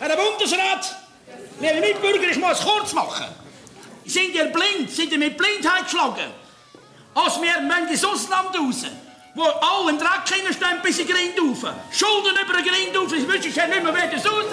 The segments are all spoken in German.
Herr Bundesrat, meine Mitbürger, ich muss kurz machen. Sind ihr blind? Sind ihr mit Blindheit geschlagen? Als wir wollen ins Ausland raus, wo alle im Dreck hineinstehen bis in die Grind rauf. Schulden über die Grind rauf, das wüsste ich ja nicht mehr, wer das raus.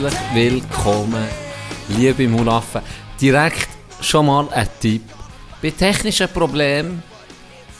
Herzlich willkommen, liebe Mulaffen. Direkt schon mal ein Tipp. Bei technischen Problemen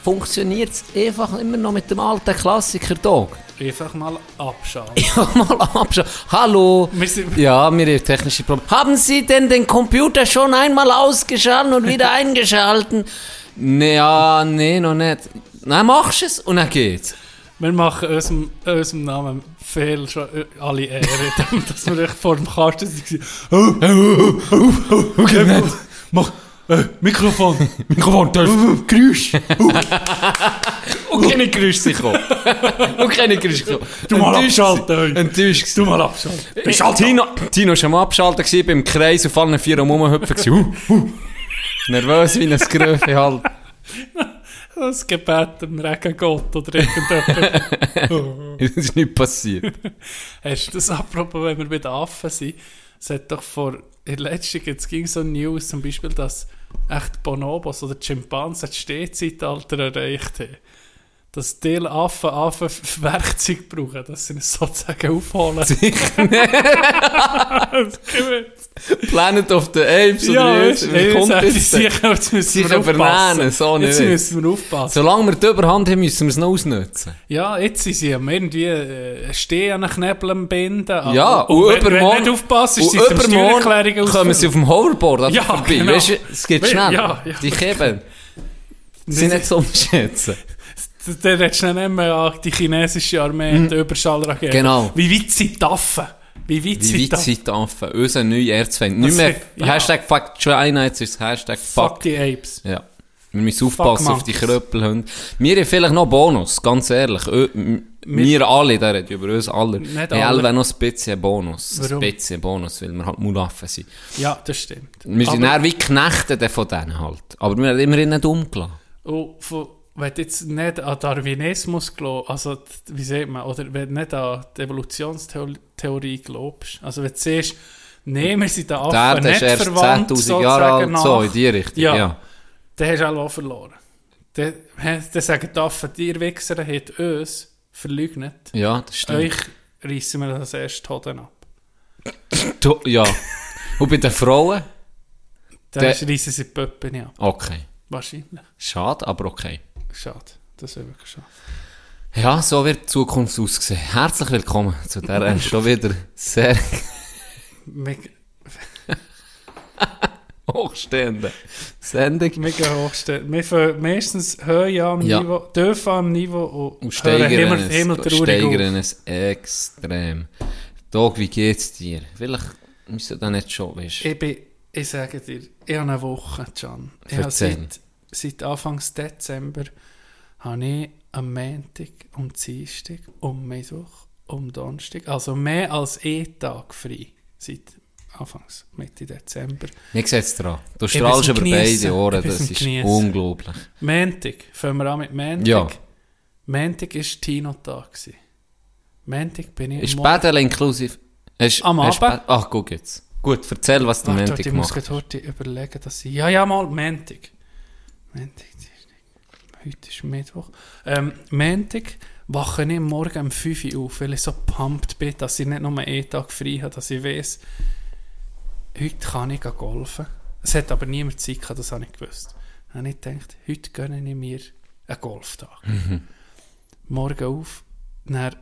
funktioniert es einfach immer noch mit dem alten Klassiker Dog. Einfach mal abschalten. Ja, mal abschauen. Hallo. Wir sind- Ja, wir haben technische Probleme. Haben Sie denn den Computer schon einmal ausgeschaltet und wieder eingeschalten? Ja, nee, noch nicht. Dann machst du es und dann geht's. Wir machen unserem, unserem Namen viel schon äh, alle Ehre, dass wir echt vor dem Kasten waren. Oh, oh, oh, oh, oh, okay, mach, äh, Mikrofon. Mikrofon, das Geräusch. und keine Geräusche sich kommen. Und keine Geräusche kommen. Du mal abschalten. Enttäuscht. Du mal abschalten. Äh, Tino, Tino war schon mal abgeschaltet gewesen, beim Kreis auf allen vier rumhüpfen. Nervös wie ein Gröfe halt. Das Gebet dem Regengott oder irgendjemand. Das ist nicht passiert. Hast du das apropos, wenn wir bei den Affen sind? Es hat doch vor, in der letzten jetzt ging so News, zum Beispiel, dass echt Bonobos oder Schimpansen das Stehzeitalter erreicht haben. Dass die Affen Affen Werkzeug brauchen, dass sie es sozusagen aufholen. Sicher nicht. Planet of the Apes ja, oder weißt, wie ey, kommt das sicher, jetzt müssen wir aufpassen. So jetzt müssen wir aufpassen. Solange wir die Überhand haben, müssen wir es noch ausnutzen. Ja, jetzt sind sie am irgendwie äh, stehen an den Knebeln binden. aber- Ja, und, und wenn, wenn übermorgen, du nicht aufpasst, ist eine übermorgen Steuererklärung kommen sie auf dem Hoverboard Ja, vorbei. genau. Weißt es geht schnell. ja, ja. Die Keben. sind nicht zu unterschätzen. Der redest du nicht mehr an die chinesische Armee, die Überschallrakete. Mhm. Genau. Wie weit sind die Affen? Wie weit Wie sind die Affen? die? Unser neuer Erzfeind. Nicht mehr ja. Hashtag Fuck China, jetzt ist Hashtag Fuck. Fuck die Apes. Ja. Wir müssen aufpassen auf die. Kröppelhunde. Wir haben vielleicht noch Bonus, ganz ehrlich. M- Wir alle, der redet über uns alle. Nicht alle. alle noch ein bisschen Bonus. Warum? Ein bisschen Bonus, weil wir halt Mulaffen sind. Ja, das stimmt. Wir sind eher wie Knechte von denen halt. Aber wir haben immerhin nicht umgelassen. Und von, wenn du jetzt nicht an Darwinismus glaubst, also wie sagt man, oder wenn du nicht an die Evolutionstheorie glaubst, also wenn du siehst, wir sind den Der Affen Erde nicht ist erst verwandt, 10.000 Jahre alt, so nach, in die Richtung. Ja. Ja. dann hast du auch verloren. Dann, dann sagen die Affen, ihr Wichser habt uns verleugnet, Ja, das stimmt. euch reissen wir das erste Hoden ab. Ja. Und bei den Frauen? Dann Der- reissen sie die Pöppen ab. Okay. Wahrscheinlich. Schade, aber okay. Schade. Das wäre wirklich schade. Ja, so wird die Zukunft aussehen. Herzlich willkommen zu dieser schon wieder sehr hochstehenden Sendung. mega hochstellen. Wir fangen meistens höher am Ja. Niveau, dürfen am Niveau und, Und steigern Himmel, es, himmeltraurig steigern es extrem. Dog, wie geht's dir? Vielleicht müsste das nicht schon, weißt auf. Ich, bin, ich sage dir, ich habe eine Woche, Can. Ich habe seit, seit Anfang Dezember habe ich am Montag, um Dienstag, um Mittwoch, um Donnerstag, also mehr als einen Tag frei. Seit Anfangs, Mitte Dezember. Wie sieht's dran? Du strahlst am über beide Ohren, das am ist Geniessen. unglaublich. Montag, fangen wir an mit Montag. Ja. Montag war Tino-Tag. Montag bin ich Ist am Bädel inklusiv? Hast, Am hast Abend? Ach, guck jetzt. Gut, erzähl, was du am Montag ich muss heute überlegen, dass ich... Ja, ja, mal, Montag. Montag, Dienstag. Heute ist Mittwoch. Ähm, Montag wache ich Morgen um 5 Uhr auf, weil ich so pumped bin, dass ich nicht nur einen Tag frei habe, dass ich weiss, heute kann ich golfen. Es hat aber niemand Zeit gehabt, das habe ich gewusst. Dann habe ich gedacht, heute gönne ich mir einen Golftag. Mhm. Morgen auf, dann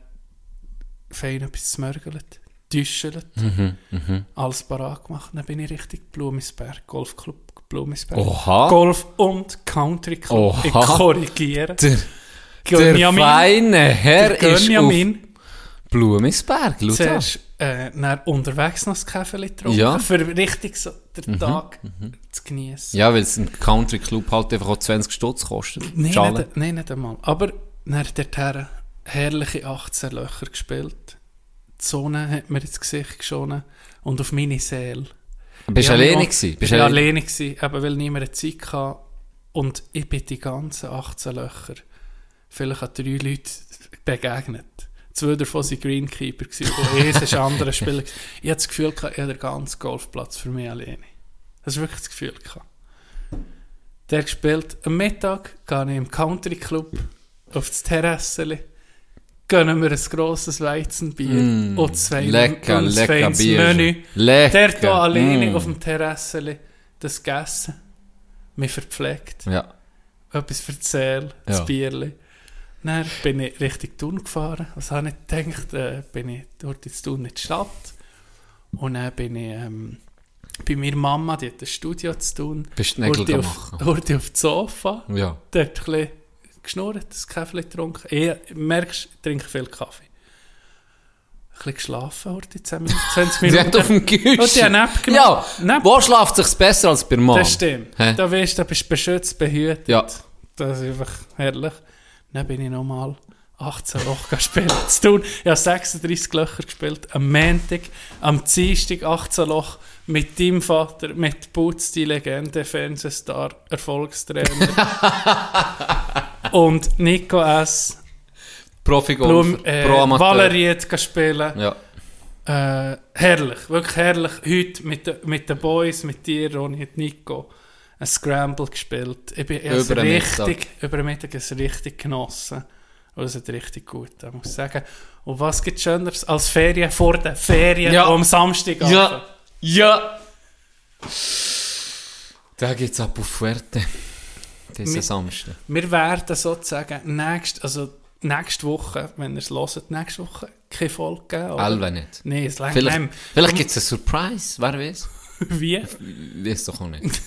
fein etwas zmörgelt, düschelt, Mhm, mhm. alles parat gemacht, dann bin ich richtig Blumisberg, Golfclub Blumisberg. Oha. Golf und Country Club. Oha. Ich korrigiere. Der, Der feine Herr Der ist auf. Blumisberg. Schau. Zuerst äh, unterwegs noch das Kaffee getrunken, Ja. Mhm. für richtig so den Tag zu genießen. Ja, weil es im Country Club halt einfach auch 20 Stutz kostet. Nein, nicht, nein, nicht einmal. Aber dann hat der Herr herrliche 18 Löcher gespielt. Die Sonne hat mir ins Gesicht geschonen und auf meine Seele. Bist du alleine gewesen? Bist Ich war alleine? gewesen, eben weil niemand Zeit hatte. Und ich bin die ganzen 18 Löcher vielleicht an drei Leute begegnet. Zwei davon waren Greenkeeper, und eins war ein anderer Spieler. Ich hatte das Gefühl, ich habe den ganzen Golfplatz für mich alleine. Das ist wirklich das Gefühl. Der gespielt. Am Mittag gehe ich im Country Club auf das Terrasseli. Gönnen wir ein grosses Weizenbier Mm, und zwei lecker, und lecker Bier. Menü. Lecker. Der hier alleine Mm. auf dem Terrasseli das gegessen, mich verpflegt, Ja. etwas erzählt, Ja. das Bierli. Dann bin ich Richtung Thun gefahren. Was habe ich gedacht? Äh, bin ich dort in Thun in die Stadt. Und dann bin ich ähm, bei meiner Mama, die hat ein Studio zu tun. Bist du Nägel Wurde machen? auf, auf das Sofa, Ja. dort ein bisschen geschnurrt, das Kaffee getrunken. Ich merkst, ich trinke viel Kaffee. Ein bisschen geschlafen heute, 10 Minuten, 20 Sie Minuten. hat auf dem Gehäuse. Und die haben Nap genommen. Ja, Nap. wo schläft sich's besser als bei Mann? Das stimmt. Hä? Da weißt du, bist du beschützt, behütet. Ja. Das ist einfach herrlich. Dann bin ich nochmal 18 Loch gespielt. Zu tun. Ich habe 36 Löcher gespielt. Am Montag, am Dienstag 18 Loch mit deinem Vater, mit Putz, die Legende, Fernsehstar, Erfolgstrainer. Und Nico S. Profi-Golf, Blum, äh, Pro-Amateur. Valerie hat gespielt. Ja. Äh, herrlich, wirklich herrlich. Heute mit, de, mit den Boys, mit dir, Ronny und Nico, ein Scramble gespielt. Ich bin ich Über den richtig, Mittag. über den Mittag es richtig genossen. Und es hat richtig gut, ich muss sagen. Und was gibt Schöneres als Ferien vor den Ferien Ja. am Samstag? Ja. Ja. Da geht's ab auf Fuerte. Diesen Samstag. Wir werden sozusagen nächst, also nächste Woche, wenn ihr es hört, nächste Woche keine Folge geben. Elbe nicht. Nein, es reicht Vielleicht, vielleicht gibt's einen Surprise, wer weiß. Wie? Weiß doch auch nicht.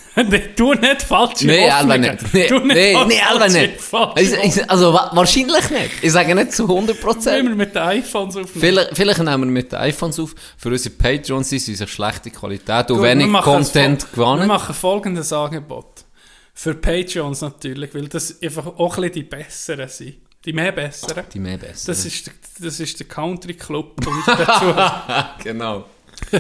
du nicht falsche Nee, Elbe Hoffnungen. nicht. Nee, Du nicht nee, falsche- nee, nicht. falsche Also, also wa- wahrscheinlich nicht. Ich sage nicht zu 100 Wenn Prozent. wir mit den iPhones aufnehmen. Vielleicht, vielleicht nehmen wir mit den iPhones auf. Für unsere Patrons sind sie schlechte Qualität und Gut, wenig Content Fol- Wir gewonnen. machen folgendes Angebot. Für Patreons natürlich, weil das einfach auch ein bisschen die besseren sind. Die mehr besseren. Die mehr besser. Das ist, der, das ist der Country Club genau.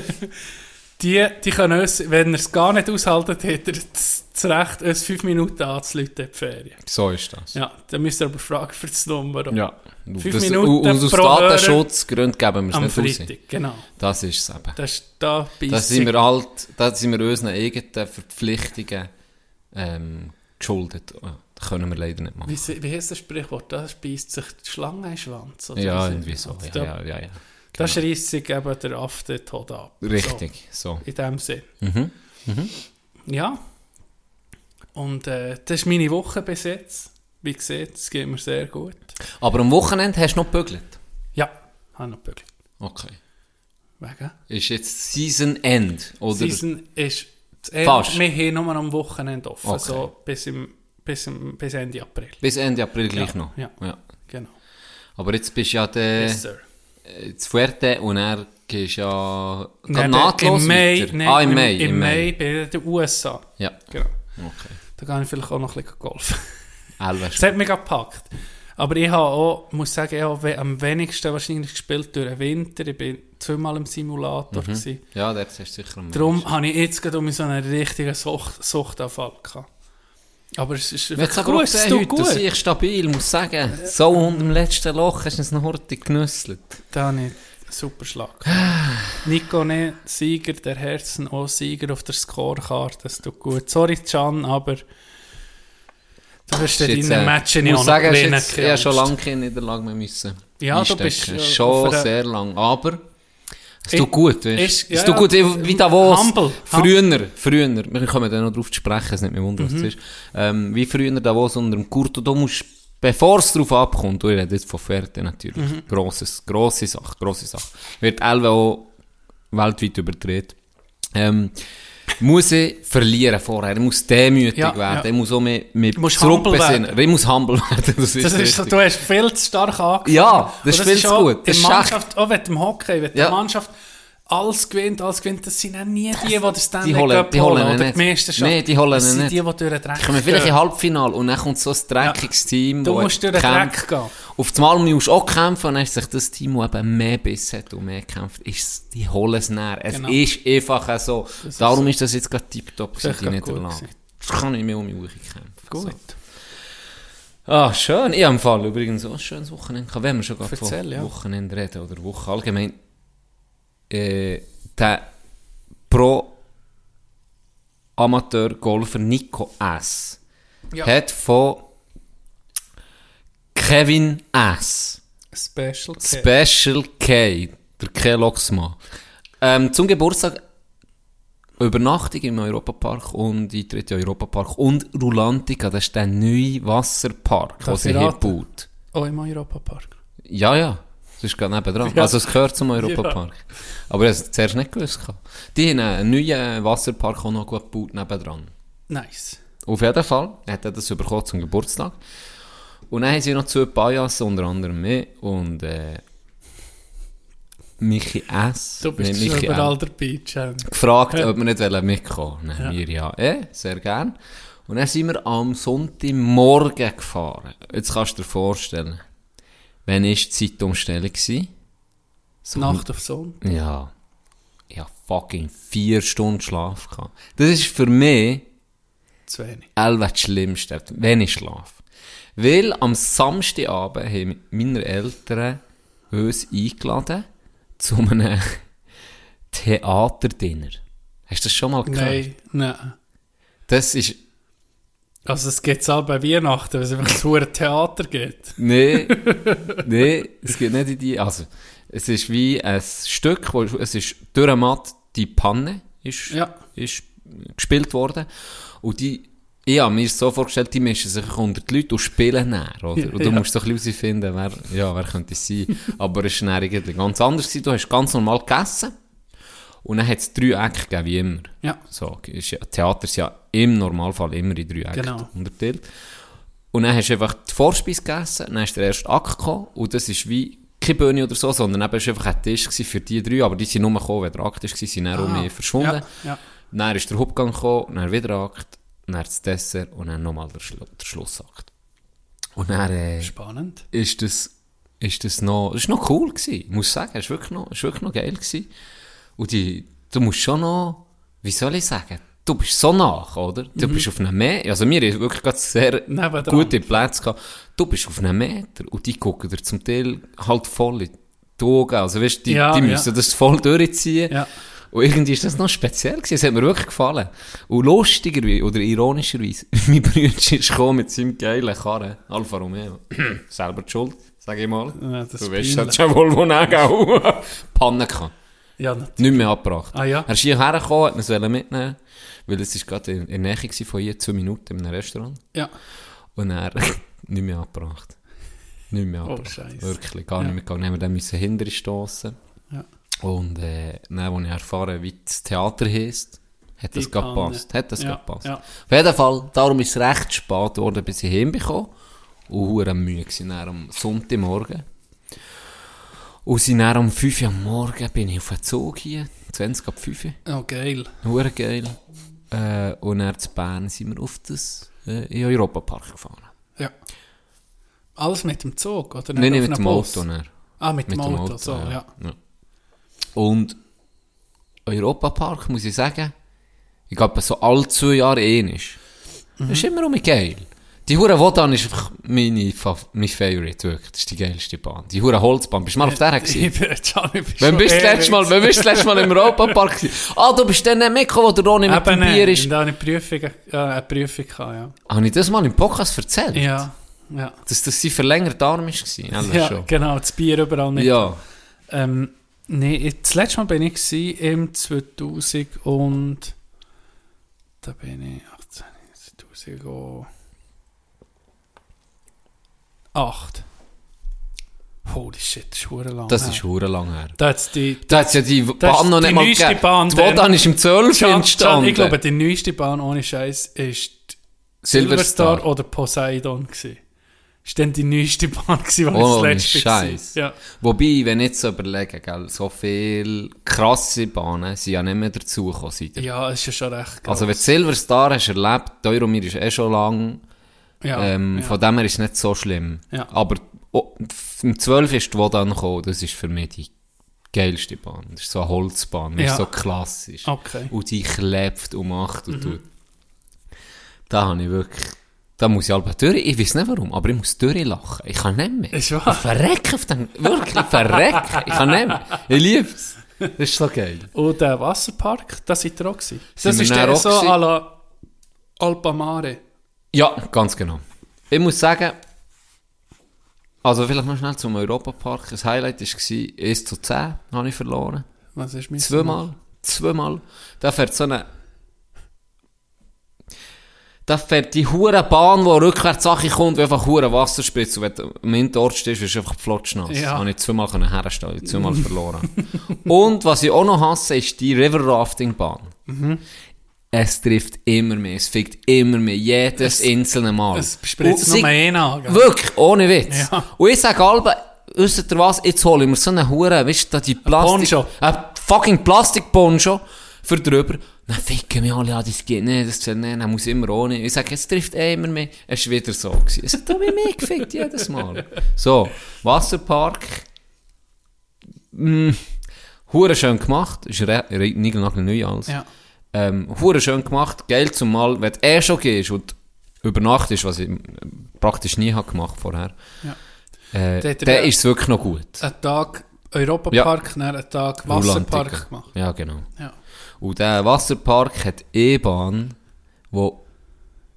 Die, die können uns, wenn ihr es gar nicht aushaltet, hat er das Recht, uns fünf Minuten anzuleiten in die Ferien. So ist das. Ja, dann müsst ihr aber fragen für das Nummer. Ja. Fünf das, Minuten und aus pro Datenschutzgründen geben wir es nicht raus. Freitag, genau. Das ist es eben. Das da Da sind wir halt, da sind wir unseren eigenen Verpflichtungen ähm, geschuldet. Oh, Das können wir leider nicht machen. Wie, wie heißt das Sprichwort? Da beißt sich die Schlange in den Schwanz. oder Ja, irgendwie so. Da, Ja, ja, ja, ja. da schreisst sich eben der Affe den Tod ab. Richtig, so. So, in dem Sinn. Mhm. Ja. Und äh, das ist meine Woche bis jetzt. Wie gesagt, es geht mir sehr gut. Aber am Wochenende hast du noch gebügelt? Ja, habe noch gebügelt. Okay. Wegen? Ist jetzt Season End? Oder? Season ist das Ende. Fast. Wir haben nur am Wochenende offen. Okay. So bis, im, bis, im, bis Ende April. Bis Ende April gleich Ja, noch? ja. ja. Genau. Aber jetzt bist du ja der, Yes, sir. Äh, zu Fuerte und er gehst ja Nein, nahtlos Im Mai, nein, ah, im Mai. Im Mai bei den USA. Ja, Genau. okay. Da kann ich vielleicht auch noch ein bisschen golfen. Elf Das hat mich gepackt. Aber ich habe auch, muss sagen, ich habe am wenigsten wahrscheinlich gespielt durch den Winter. Ich bin zweimal im Simulator. gewesen. Ja, der hast du sicher am Darum habe ich jetzt gerade um so einen richtigen Sucht, Suchtanfall gehabt. Aber es ist aber gut, es tut heute, gut. dass ich stabil muss sagen. So unter dem letzten Loch hast du es noch heute genüsselt. Da einen super Schlag. Nico ne, Sieger der Herzen, auch Sieger auf der Scorekarte. Das tut gut. Sorry, Can, aber du wirst Ist in jetzt, deinen Matchen Ich muss sagen, gewinnen. ich habe schon lange keine Niederlage mehr müssen Ja, du bist, äh, Schon sehr lang. Aber es tut gut, weißt ist- Es ja, tut gut, wie wie Davos. Humble. Früher, früher, wir kommen dann noch drauf zu sprechen, es nicht mehr wundern, was Mhm. Ähm, wie früher Davos unter dem Kurto, da musst bevor es drauf abkommt, du ich rede jetzt von Fährte natürlich, Mhm. grosses, grosse Sache, grosse Sache. Wird auch weltweit überdreht. Ähm, muss ich verlieren vorher. Ich muss demütig Ja, werden. ja. Ich muss auch mit, mit humble zurückbesinnen. Ich muss humble werden. Das ist, Das ist so, du hast viel zu stark angefangen. Ja, das Und ist viel zu auch gut. Das Mannschaft, auch wenn du im Hockey, wenn Ja. die Mannschaft alles gewinnt, alles gewinnt, das sind auch nie die, die das Stanley Die holen- Cup die holen ihn oder nicht. die Meisterschaft. Nee, die holen das sind nicht. die, die durch den Dreck komme vielleicht gehen. im Halbfinale und dann kommt so ein dreckiges Team. Du musst durch den kämpft. Dreck gehen. Auf das Mal musst du auch kämpfen und dann ist sich das Team, das eben mehr Biss hat und mehr kämpft, ist, die holen es näher. Es Genau. ist einfach so. Darum ist das jetzt gerade tiptop Das gewesen, ist die Niederlage. Das kann ich mir um mich kämpfen. Gut. So. Ah, schön. Ich habe im Fall übrigens auch ein schönes Wochenende gehabt, wenn wir schon gerade von ja. Wochenende reden oder Woche allgemein. Äh, der Pro Amateur-Golfer Nico S. Ja. hat von Kevin S. Special K. Special K, der K. Loxmann. Ähm, zum Geburtstag Übernachtung im Europapark und Eintritt in Europapark und Rulantica, das ist der neue Wasserpark, den sie hier baut. Oh, im Europapark. Ja, ja, das ist gerade nebenan. Ja. Also es gehört zum Europapark. Aber ich habe es zuerst nicht gewusst. Die haben einen neuen Wasserpark auch noch gut gebaut nebendran. Nice. Auf jeden Fall hat er das bekommen zum Geburtstag. Und dann haben sie noch zwei Pajas, unter anderem mich und äh, Michi S. Du bist Nee, Michi überall dabei, Cem. gefragt, Ja. ob wir nicht mitkommen wollen. Dann wir ja, eh, sehr gern. Und dann sind wir am Sonntagmorgen gefahren. Jetzt kannst du dir vorstellen, wann war die Zeitumstellung? gewesen? So Nacht auf Sonntag. Ja. Ich hatte fucking vier Stunden Schlaf. Gehabt. Das ist für mich Zu wenig. Das Schlimmste, wenn ich schlafe. Weil am Samstagabend haben meine Eltern uns eingeladen zu einem Theaterdinner. Hast du das schon mal gehört? Nein, nein. Das ist... Also es geht auch bei Weihnachten, wenn es einfach zu einem Theater geht. Nee, nee, es geht nicht in die... Also, es ist wie ein Stück, wo es ist durch eine Matt die Panne ist, Ja. ist gespielt worden. Und die... Ich habe mir so vorgestellt, die mischen sich unter die Leute und spielen näher, oder? Und du Ja. musst so ein bisschen herausfinden, wer, ja, wer könnte es sein. Aber es war dann irgendwie ganz anders. Du hast ganz normal gegessen. Und dann hat es drei Ecken gegeben, wie immer. Ja. So, ist ja, Theater ist ja im Normalfall immer in drei Ecken Genau. unterteilt. Und dann hast du einfach die Vorspeise gegessen, dann ist der erste Akt gekommen, und das ist wie keine Bühne oder so, sondern eben war einfach ein Tisch für die drei, aber die sind nur gekommen, wenn der Akt war, sind dann um mich verschwunden. Ah, Ja, ja. Dann ist der Hauptgang gekommen, dann wieder Akt, dann das Dessert und dann nochmal der, Schlu der Schlussakt. Und dann äh, Spannend. ist das, ist das noch, das ist noch cool gewesen, ich muss sagen, es ist wirklich noch, ist wirklich noch geil gewesen. Und die, du musst schon noch, wie soll ich sagen, du bist so nach, oder? Du bist auf einem Meter, also wir haben wirklich gerade sehr Nebendran. gute Plätze gehabt. Du bist auf einem Meter und die gucken dir zum Teil halt voll in die Augen, also weißt, die, Ja, die ja. müssen das voll durchziehen. Ja. Und irgendwie ist das noch speziell gewesen. Es hat mir wirklich gefallen. Und lustigerweise, oder ironischerweise, mein Bruder ist gekommen mit seinem geilen Karren. Alfa Romeo. Selber die schuld, sag ich mal. Ja, du ist weißt, das schon wohl, wo auch. Panne gehabt. Ja, natürlich. Nicht mehr abgebracht. Ah, ja? Er ist hierher gekommen, hat es mitnehmen weil es ist gerade in, in der Nähe von hier, zwei Minuten in einem Restaurant. Ja. Und er nicht mehr abgebracht. Nicht mehr Oh, abgebracht. Scheisse. Wirklich, gar Ja. nicht mehr gegangen. Dann haben wir dann müssen hinterher stossen. Ja. Und äh, dann, als ich erfahren wie das Theater heisst, hat das gepasst. Hat das Ja, gepasst. ja. Auf jeden Fall, darum ist es recht spät geworden, bis ich heimbekomme. Und hure müde gewesen, am Sonntagmorgen. Und sind dann um 5 Uhr am Morgen bin ich auf den Zug hier, 20 ab 5 Uhr. Oh, geil. Hure geil. Äh, und dann zu Bern sind wir auf das äh, in Europapark gefahren. Ja. Alles mit dem Zug, oder? Nein, nicht auf mit dem Bus? Auto. Dann. Ah, mit, Mit dem dem Auto, Auto, so, ja. ja. Ja. Und Europapark, muss ich sagen, ich glaube, so alle zwei Jahre ähnlich. Das ist immer um geil. Die Hure Wodan ist einfach meine, mein Favorite, wirklich. Das ist die geilste Bahn. Die Hure Holzbahn. Bist du mal auf der gewesen? Ich bin jetzt schon, ich bin Wann bist du das ewig- letzte Mal, wann bist du das letzte Mal im Europapark gewesen? Ah, du bist dann nicht mitgekommen, wo der Ronny mit dem Eben, Bier ist. Da habe ich Prüfung, äh, eine Prüfung gehabt, ja. Habe ich das mal im Podcast erzählt? Ja, ja. Dass das sein verlängerter Arm war? Ja, Ja, schon. genau, das Bier überall mit. Ja. Ähm, nee, das letzte Mal bin ich gewesen, im 2000 und da bin ich 18, 2008. Holy shit, das ist verdammt lang Das her. ist hure lang her. Da die... Hat es ja die Bahn noch nicht die mal neueste gegeben. Bahn Die. Wodan ist im 12 Can, Can, entstanden. ich glaube, die neueste Bahn ohne Scheiß ist die Silverstar. Silverstar oder Poseidon gewesen. Ist dann die neueste Bahn gewesen, die Oh, das letzte Scheiß. war. Ja. Wobei, wenn ich jetzt so überlege, gell, so viele krasse Bahnen sind ja nicht mehr dazugekommen ja, ist ja schon recht Also wenn du Silverstar hast erlebt, die Euromir ist eh schon lang, ja, ähm, ja. von dem her ist es nicht so schlimm. Ja. Aber oh, im 12 ist die Wodan gekommen, das ist für mich die geilste Bahn. Das ist so eine Holzbahn, die Ja. ist so klassisch. Okay. Und die klebt und macht Mhm. und tut. Da habe ich wirklich, da muss ich halb durch, ich weiß nicht warum, aber ich muss durchlachen. Ich kann nicht mehr. Ist wahr? Ich verrecke auf den, wirklich, ich verrecke. Ich kann nicht mehr. Ich liebe es. Das ist so geil. Und der Wasserpark, da seid ihr auch gewesen. Das ist dann der so gewesen? à la Alpamare. Ja, ganz genau. Ich muss sagen, also vielleicht noch schnell zum Europapark. Das Highlight war 1 zu 10, habe ich verloren. Was ist mein Zweimal. Zweimal. Da fährt so eine... Da fährt die hure Bahn, die rückwärts Sache kommt, wie einfach hure Wasser spritzt. Und wenn du am Hinterort stehst, du einfach flotschnass. Ja. Habe ich zweimal können herstellen, zweimal verloren. Und was ich auch noch hasse, ist die River Rafting Bahn. Mhm. Es trifft immer mehr, es fickt immer mehr, jedes einzelne Mal. Es spritzt nur einen an. Wirklich, ohne Witz. Ja. Und ich sage alle, wisst ihr was, jetzt hole ich mir so eine Hure, weißt du, da die Plastik... Poncho. Ein fucking Plastikponcho für drüber. Dann ficken mich alle an, das geht nicht, das zählt nicht, dann muss ich immer ohne. Ich sage, es trifft eh immer mehr. Es war wieder so. Gewesen. Es hat auch mich mehr gefickt, jedes Mal. So, Wasserpark. Mm, Hure schön gemacht. Ist re- niegelnagel neu alles. Ja. Ähm, hure schön gemacht, geil zumal, wenn du eh schon gehst und übernachtest, was ich ähm, praktisch nie habe gemacht vorher, Ja. äh, dann ja- ist es wirklich noch gut. Ein Tag Europapark, dann einen Tag Wasserpark gemacht. Ja, genau. Ja. Und der Wasserpark hat E-Bahn, wo,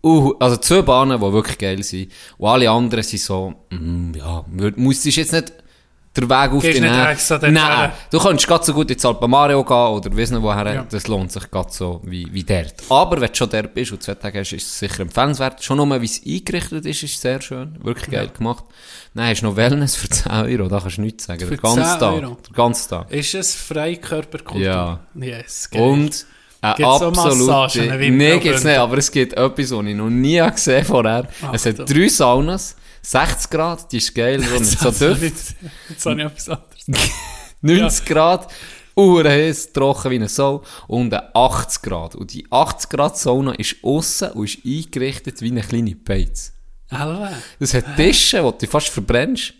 uh, also zwei Bahnen, die wirklich geil sind, und alle anderen sind so, mm, ja, musstest jetzt nicht der Weg auf Gehst die nicht extra Nein, her. du kannst ganz so gut ins Alpa Mario gehen oder nicht woher, Ja. das lohnt sich ganz so wie, wie dort. Aber wenn du schon dort bist und zwei Tage hast, ist es sicher empfehlenswert. Schon nur, wie es eingerichtet ist, ist sehr schön, wirklich geil gemacht. Dann hast du noch Wellness für 10 Euro, da kannst du nichts sagen, Für den ganzen 10 Tag. Euro? Den ganzen Tag. Ist es Freikörperkultur? Ja. Yes, geil. Und eine Gibt's absolute... Massagen Nein, gibt's Graubünden? nicht, aber es gibt etwas, was ich noch nie gesehen vorher. es hat drei Saunas, 60 Grad, die ist geil, so nicht so dürft. Jetzt habe ich etwas anderes. 90 Grad, urheiß, trocken wie eine Sau und eine 80 Grad. Und die 80 Grad Sauna ist aussen und ist eingerichtet wie eine kleine Beiz. Alter. Das hat Tische, wo du fast verbrennst,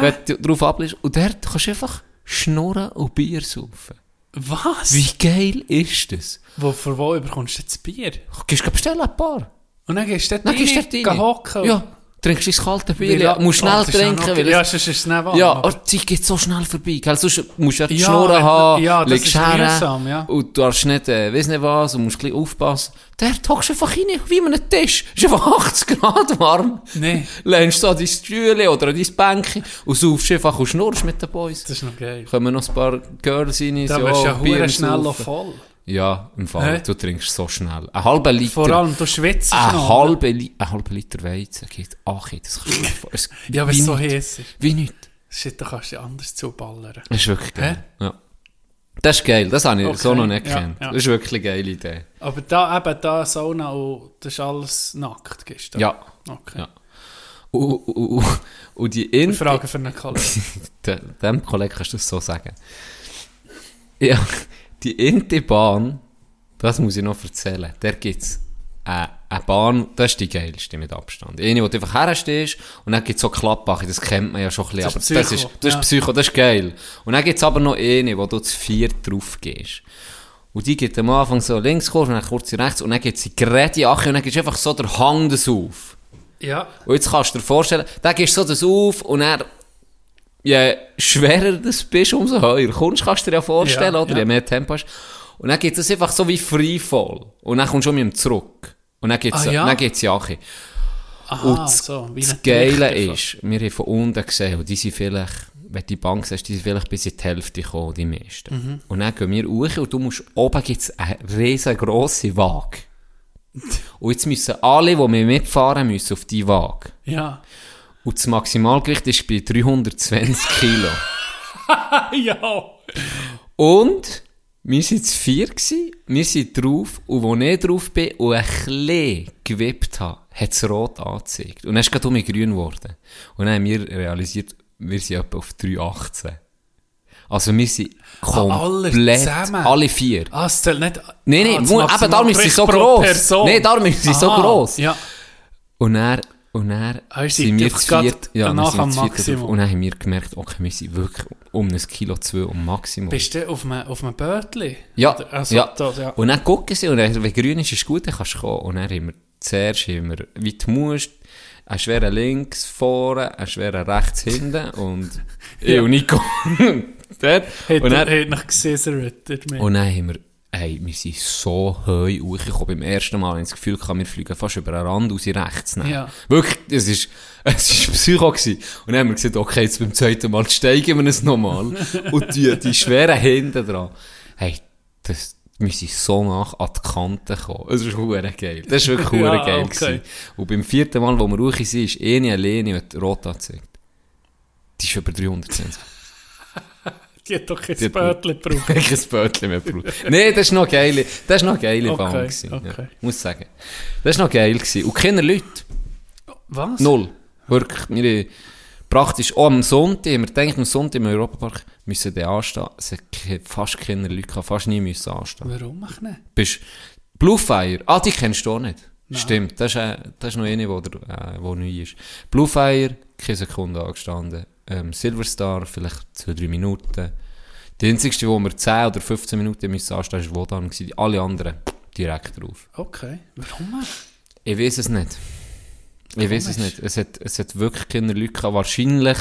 wenn du drauf abliegst. Und dort kannst du einfach schnurren und Bier saufen. Was? Wie geil ist das? Wo, für wo überkommst du jetzt Bier? Gehst du bestellen ein paar? Und dann gehst du dort Dann gehst du dort rein. hocken. Ja, trinkst dein kaltes Wie Bier, ja, musst schnell Oh, trinken, noch- weil Ja, sonst ist es nicht warm. Ja, aber- die Zeit geht so schnell vorbei, gell? Sonst musst du ja die Ja, Schnurren haben, ja, ist her mühsam, ja. und du darfst nicht, äh, weiss nicht was, und musst ein bisschen aufpassen. Der hockst du einfach rein, wie an einem Tisch. Ist einfach 80 Grad warm. Nee. Lehnst du an dein Stühle oder an dein Bänkchen und saufst einfach und schnurrst mit den Boys. Das ist noch geil. Kommen noch ein paar Girls rein, Da so, wirst du ja Bier schnell voll. Ja, im Fall, Hä? du trinkst so schnell. Ein halber Liter. Vor allem, du schwitzt Ein halber, Li ein halber Liter Weizen geht, ach, das kannst du vorstellen. Ja, wenn es so nicht. heiß ist. Wie nicht. Shit, da kannst du anders zuballern. Das ist wirklich geil. Ja. Das ist geil, das habe ich Okay, so noch nicht ja, gekannt. ja. Das ist wirklich eine geile Idee. Aber da eben, da Sauna und das ist alles nackt gestern. Ja. Okay. Ja. Und, und, und, die Inter... frage für einen Kollegen. De- Dem Kollegen kannst du das so sagen. Ja, die Intibahn, das muss ich noch erzählen. Der gibt es eine, eine Bahn, das ist die geilste mit Abstand. Eine, wo du einfach herstehst und dann gibt es so Klappbache, das kennt man ja schon ein bisschen. Das ist aber das Psycho, ist, das ja. ist Psycho, das ist geil. Und dann gibt es aber noch eine, wo du zu viert drauf gehst. Und die geht am Anfang so links kurz und dann kurz rechts und dann geht sie gerade Ache und dann du einfach so der Hang das auf. Ja. Und jetzt kannst du dir vorstellen, da gehst du so das auf und dann, je schwerer du bist, umso höher kommst, kannst du dir ja vorstellen, Ja, oder? ja. Je mehr Tempo hast. Und dann geht es einfach so wie Freefall. Und dann kommst du mit ihm zurück. Und dann geht's, Ah, ja? dann geht's Jache. Aha, Und das, so. Wie das Geile ist, wir haben von unten gesehen, und die sind vielleicht, wenn du die Bank siehst, die sind vielleicht bis in die Hälfte gekommen, die meisten. Mhm. Und dann gehen wir hoch und du musst, oben gibt's eine riesengroße Waage. Und jetzt müssen alle, die wir mitfahren müssen, auf die Waage. Ja. Und das Maximalgewicht ist bei 320 Kilo. ja. Und wir waren zu vier, gewesen, wir sind drauf, und wo ich drauf bin und ein bisschen gewippt habe, hat es rot angezeigt. Und dann ist es gerade um mich grün geworden. Und dann haben wir realisiert, wir sind etwa auf 3,18. Also wir sind Ah, alle komplett, zusammen? alle vier. Ah, es zählt nicht... Nein, nein, ah, eben darum ist sie so gross. Nein, darum ist sie so gross. Ja. Und dann, und dann Ah, ihr sind wir zu viert, ja, sind zu viert. Und dann haben wir gemerkt, okay, wir sind wirklich um ein Kilo zwei um Maximum. Bist du auf einem, auf einem Bötli? Ja, Also, ja. Ja. Und dann gucken sie und dann, wenn grün ist, ist gut, dann kannst du kommen. Und dann haben wir zuerst haben wir, wie du musst, einen schweren links vorne, einen schweren rechts hinten und ich und Nico. Hat, und, dann, hat noch gescissert. dort mit. und dann haben wir, ey, wir sind so hoch hochgekommen. Beim ersten Mal ich das Gefühl, gehabt, wir fliegen fast über einen Rand aus rechts. nehmen. Ja. Wirklich, es ist, es ist Psycho gewesen. Und dann haben wir gesagt, okay, jetzt beim zweiten Mal steigen wir es nochmal. und die, die schweren hinten dran. Hey, das, wir sind so nach an die Kante gekommen. Es ist hure geil. Das ist wirklich hure Ja, geil okay. gewesen. Und beim vierten Mal, wo wir ruhig sind, ist eine alleine, die rot angezeigt. Die ist über 320. Die hat doch kein Bötli gebraucht. Kein Bötchen mehr gebraucht. Nee, das ist noch geil. Das ist noch geile Okay, Bahn gewesen. okay. Ja, muss sagen. Das ist noch geil gewesen. Und keine Leute. Was? Null. Wirklich. Wir praktisch auch am Sonntag, wir gedacht, am Sonntag im Europapark müssen die anstehen. Es hat fast keine Leute gehabt, fast nie müssen anstehen. Warum auch nicht? Bist Bluefire. Ah, die kennst du auch nicht. Stimmt. Das ist, äh, das ist noch eine, die äh, wo neu ist. Bluefire, keine Sekunde angestanden. Ähm, Silverstar, vielleicht zwei, drei Minuten. Die einzigste, wo wir 10 oder 15 Minuten müssen anstehen, war Wodan. Alle anderen direkt drauf. Okay. Warum? Ich weiß es nicht. Ich weiß es nicht. Es hat, es hat wirklich keine Leute gehabt. Wahrscheinlich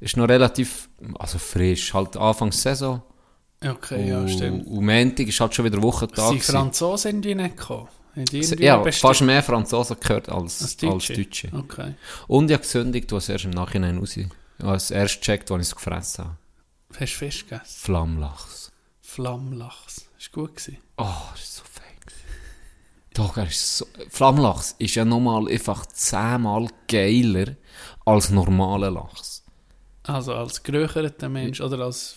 ist noch relativ, also frisch, halt Anfangs Saison. Okay, ja, stimmt. Und Montag ist halt schon wieder Wochentag. Sind. Franzosen die nicht gekommen? Ja, bestimmt- fast mehr Franzosen gehört als, als als Deutsche? Deutsche. Okay. Und ich habe gesündigt, was erst im Nachhinein raus. Ich habe es erst gecheckt, als ich es gefressen habe. Hast du Fisch gegessen? Flammlachs. Flammlachs. Ist gut gewesen. Oh, das ist so fein. Doch, er ist so... Flammlachs ist ja nochmal einfach zehnmal geiler als normaler Lachs. Also als geröcherter Mensch oder als...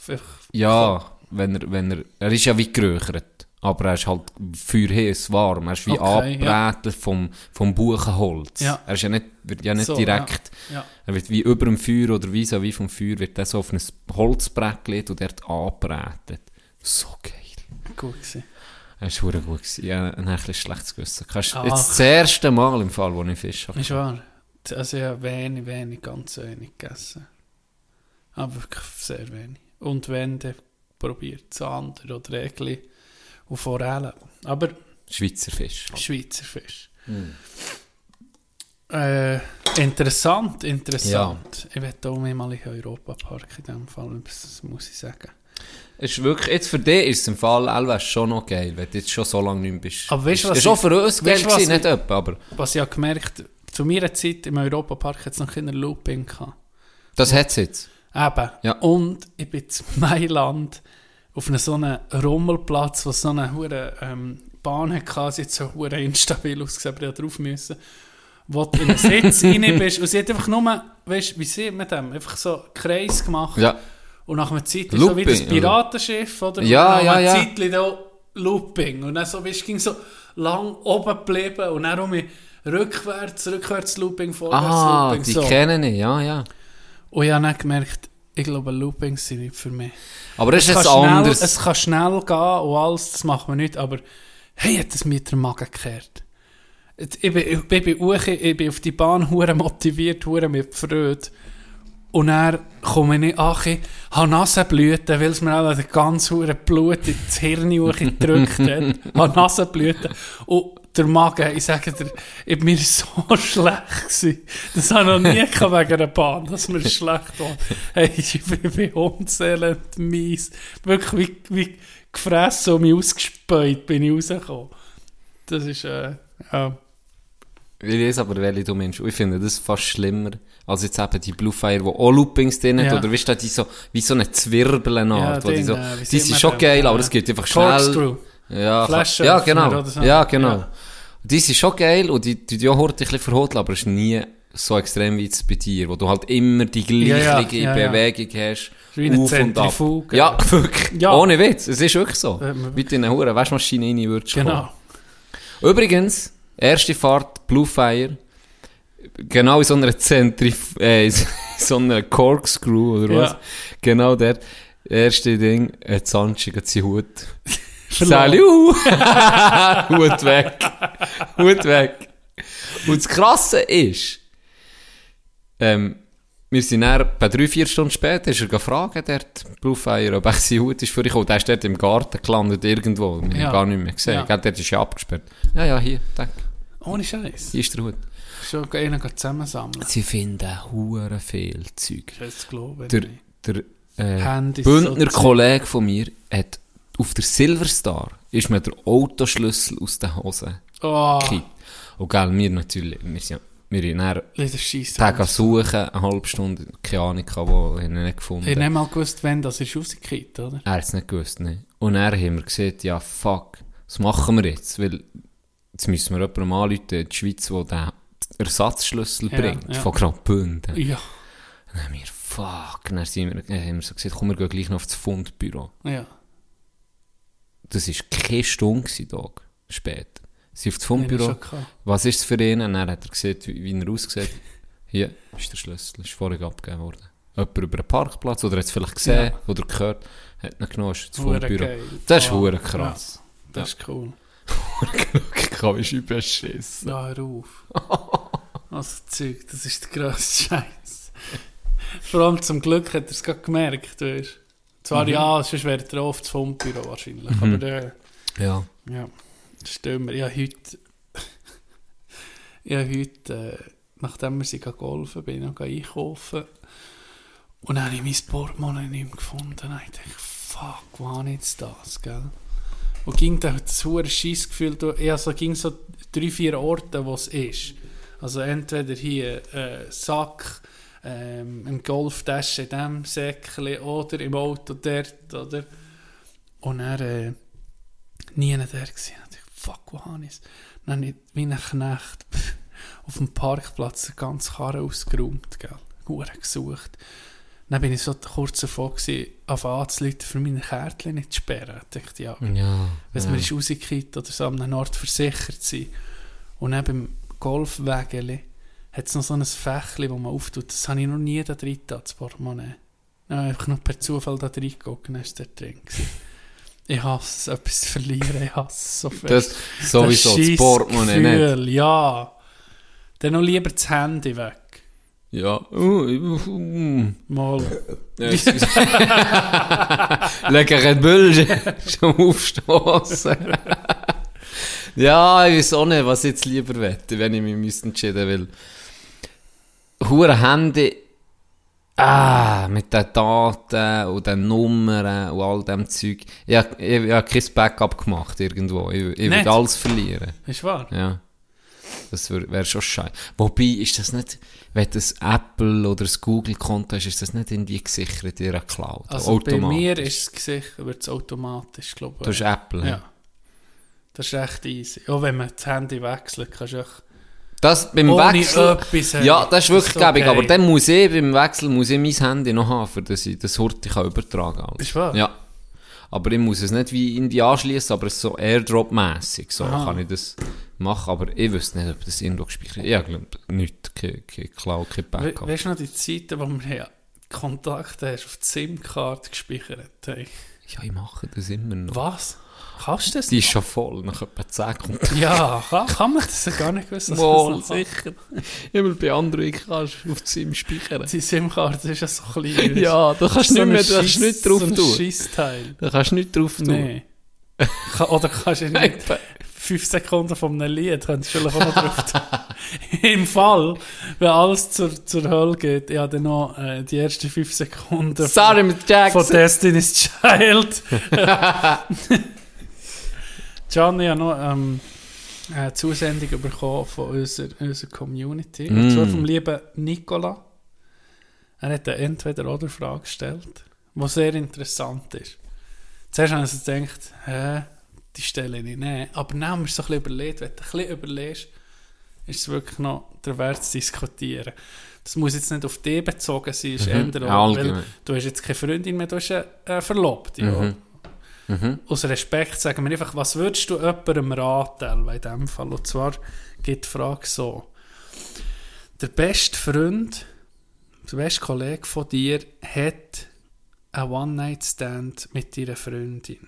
Ja, wenn er, wenn er, er ist ja wie geröchert, aber er ist halt feuerheiß warm, er ist wie Okay, angebraten vom, vom Buchenholz. Ja. Er ist ja nicht, wird ja nicht So, direkt, Ja. er wird wie über dem Feuer oder wie so wie vom Feuer, wird er so auf ein Holzbrett gelegt und dort angebraten. So geil. ja, gut gewesen. Er ist verdammt gut gewesen. Ich habe ein bisschen schlechtes Gewissen. Kannst, Ach. jetzt das erste Mal im Fall, wo ich Fisch habe. Ist wahr. Also ich habe wenig, wenig, ganz wenig gegessen. Aber wirklich sehr wenig. Und wenn, dann probiert Zander oder Egli und Forellen. Aber Schweizer Fisch. Schweizer Fisch. Hm. Äh, interessant, interessant. Ich werde auch mal in Europapark in dem Fall, das muss ich sagen. Es ist wirklich, jetzt für dich ist es im Fall Elva schon noch geil, wenn du jetzt schon so lange nicht mehr bist. Aber weißt du, was ist ich- für uns geil gewesen, nicht ich- etwa, aber Was ich habe gemerkt, zu meiner Zeit im Europapark hat es noch keine Looping gehabt. das hat es jetzt. Eben. Ja. Und ich bin zu Mailand auf einem so einem Rummelplatz, wo so eine hure ähm, Bahn hatte, sie hat so hure instabil ausgesehen, aber ich drauf müssen. Wo du in einen Sitz rein bist und sie hat einfach nur, weißt du, wie sieht man dem? Einfach so Kreis gemacht. Ja. Und nach einer Zeit ist so wie das Looping, Piratenschiff, oder? Ja, und ja, nach einer ja. Zeit da Looping. Und dann so, weißt, ging so lang oben geblieben und dann um mich rückwärts, rückwärts Looping, vorwärts Ah, Looping. die so. kennen ich, ja, ja. Und ich habe dann gemerkt, ich glaube, Loopings sind nicht für mich. Aber das ist Es jetzt anders. es kann schnell gehen und alles, das macht man nicht, aber hey, hat es mir den Magen gekehrt. Ich bin, ich bin, ich bin auf die Bahn hure motiviert, hure mit Freude. Und dann komme ich nicht an, ich habe Nasenblüten, weil es mir auch ganz hure Blut ins Hirn gedrückt hat. Ich habe Nasenblüten. Und der Magen, ich sage dir, ich, mir ist so schlecht gewesen. Das habe ich noch nie gehabt wegen einer Bahn, dass mir schlecht war. Hey, ich bin, bin unzählend mies. Wirklich wie, wie gefressen und mich ausgespäut bin ich rausgekommen. Das ist, äh, ja. Ich weiß aber, welche du meinst. Ich finde das fast schlimmer, als jetzt eben die Bluefire, die auch Loopings drin hat, Ja. oder weißt du, die so, wie so eine Zwirbelnart, Ja, die so, äh, wie die sind schon geil, aber es geht einfach schnell. Ja, Flash ja, genau. oder so. Ja, genau. Ja. Die sind schon geil und die, die, die auch ein bisschen verhoteln, aber es ist nie so extrem wie bei dir, wo du halt immer die Ja, ja, gleiche ja, ja. Bewegung hast. Wie auf und ab. Ja, wirklich. Ohne Witz. Es ist wirklich so. Äh, man- Wie du in eine hure Waschmaschine rein würdest kommen. Genau. Übrigens, erste Fahrt, Blue Fire, genau in so einer Zentrif äh, in so einer Corkscrew oder was. Genau der erste Ding, hat Sanchi hat seinen Hut. Salut! Hut weg. Hut weg. Und das Krasse ist, ähm, wir sind dann, bei drei, vier Stunden später, ist er gefragt, der Blue Fire, ob echt sein Hut ist für dich. Und der ist dort im Garten gelandet irgendwo. Wir Ja. haben gar nicht mehr gesehen. Ja. Gell, Der ist ja abgesperrt. Ja, ja, hier, danke. Ohne Scheiß. Hier ist der Hut. Schon einen zusammensammeln. Sie finden hure viel Zeug. Das zu glauben. Der, der äh, Bündner so Kollege von mir hat auf der Silverstar ist mir der Autoschlüssel aus der Hose Oh, gekippt. Und gell, wir natürlich, wir sind wir haben dann. Tage suchen, eine halbe Stunde, keine Ahnung, wo, haben ihn nicht gefunden. Ich habe nicht mal gewusst, wann das ist rausgekippt, oder? Er hat es nicht gewusst, ne? Und dann haben wir gesagt, ja, fuck, was machen wir jetzt? Weil jetzt müssen wir jemandem anrufen die Schweiz, der den Ersatzschlüssel Ja, bringt, ja. von Graubünden. Ja. Dann haben wir, fuck, dann sind wir, dann haben wir so gesagt, komm, wir gehen gleich noch auf das Fundbüro. Ja. Das war keine Stunde, Tag, später. Sie auf das Fundbüro. Was ist es für ihn? Und dann hat er gesehen, wie, wie er aussieht. Hier ist der Schlüssel, ist vorhin abgegeben worden. Jemand über einen Parkplatz, oder hat es vielleicht gesehen, Ja. oder gehört, hat ihn genommen, ist das Fundbüro. Das ist hure krass. Ja, das ist cool. Kann mich überschissen. Ja, hör auf. Also Zeug, das ist der grösste Scheiß. Vor allem zum Glück hat er es gerade gemerkt, weißt. Zwar Mhm. ja, sonst wäre er auf das Fundbüro wahrscheinlich, aber der, Ja. ja, das stimmt. Ich habe heute, ich habe heute, äh, nachdem wir sie golfen, bin ich noch einkaufen und dann habe ich mein Portemonnaie nicht mehr gefunden. Dann habe ich gedacht, fuck, ich jetzt das, gell? Und ging da das hohe Scheissgefühl durch. Ja, so ging so drei, vier Orte, wo es ist. Also entweder hier äh, Sack, ähm, eine Golftasche in diesem Säckchen oder im Auto dort, oder? Und er äh, nie der gewesen. Ich dachte, fuck, wo habe ich es? Dann habe ich wie ein Knecht auf dem Parkplatz den ganzen Karren ausgeräumt, gell? Hure gesucht. Dann bin ich so kurz davor gewesen, anfangen anzuleiten, für meine Kärtchen nicht zu sperren. Ich dachte, ja, Ja. wenn ja. mir ist rausgekippt oder so an einem Ort versichert sein. Und dann beim Golfwägeli hat es noch so ein Fächli, das man auftut. Das habe ich noch nie da drin getan, das Portemonnaie. Dann habe ich einfach noch per Zufall da drin geguckt dann es dort drin. gewesen. Ich hasse es, etwas zu verlieren. Ich hasse es so fest. Das sowieso, das scheisse Portemonnaie nicht. Gefühl, Ja. Dann noch lieber das Handy weg. Ja. Uh, uh, uh. Mal. Ja, excuse. Lecker Red Bull schon aufstoßen. ja, ich weiß auch nicht, was ich jetzt lieber wette, wenn ich mich müsste entscheiden will. Hure Handy. Ah, mit den Daten und den Nummern und all dem Zeug. Ich, ich, ich habe kein Backup gemacht irgendwo. Ich, ich würde alles verlieren. Ist wahr? Ja. Das wäre wär schon scheiße. Wobei, ist das nicht, wenn du ein Apple oder ein Google-Konto hast, ist das nicht irgendwie gesichert in ihrer Cloud? Also bei mir ist es gesichert, wird es automatisch, glaube ich. Du hast Apple, Ja. ja. Das ist echt easy. Auch wenn man das Handy wechselt, kannst du echt Das beim ohne Wechsel... Ja, das ist wirklich gäbig, geil. aber dann muss ich beim Wechsel muss ich mein Handy noch haben, das ich das Hurti kann übertragen kann. Ist wahr? Ja. Aber ich muss es nicht wie irgendwie anschließen, aber so Airdrop-mässig. So Aha. kann ich das machen, aber ich wüsste nicht, ob das irgendwo gespeichert ist. Ich glaube, nichts, kein, kein Cloud, kein We Backup. weißt du noch die Zeiten, wo wir ja Kontakte hast auf die SIM-Karte gespeichert haben? Ja, ich mache das immer noch. Was? Kannst du das? Die ist schon voll, nach etwa 10 kommt Ja, kann, kann man das gar nicht wissen. Wohl, sicher. Immer bei anderen kannst du auf die SIM speichern. Die SIM-Karte ist ja so klein. Ja, da kannst du nicht mehr, nicht drauf so tun. Scheissteil. Da kannst du nicht drauf tun. Nee. Oder kannst du nicht fünf Sekunden von einem Lied könntest du vielleicht auch noch drauf tun. Im Fall, wenn alles zur, zur Hölle geht, ja, dann noch äh, die ersten fünf Sekunden Sorry mit Jackson. von Destiny's Child. Gianni hat noch ähm, eine Zusendung bekommen von unserer, unserer Community. Und Mm. zwar vom lieben Nicola. Er hat eine Entweder-Oder-Frage gestellt, die sehr interessant ist. Zuerst habe ich so gedacht, hä, die stelle ich nicht. Aber dann haben wir so ein bisschen überlegt, wenn du ein bisschen überlegst, ist es wirklich noch der Wert zu diskutieren. Das muss jetzt nicht auf dich bezogen sein, ist Mhm. weil du hast jetzt keine Freundin mehr, du hast eine äh, Verlobte. Mhm. Ja. Aus Respekt sagen wir einfach, was würdest du jemandem raten, in dem Fall? Und zwar geht die Frage so. Der beste Freund, der beste Kollege von dir hat einen One-Night-Stand mit deiner Freundin.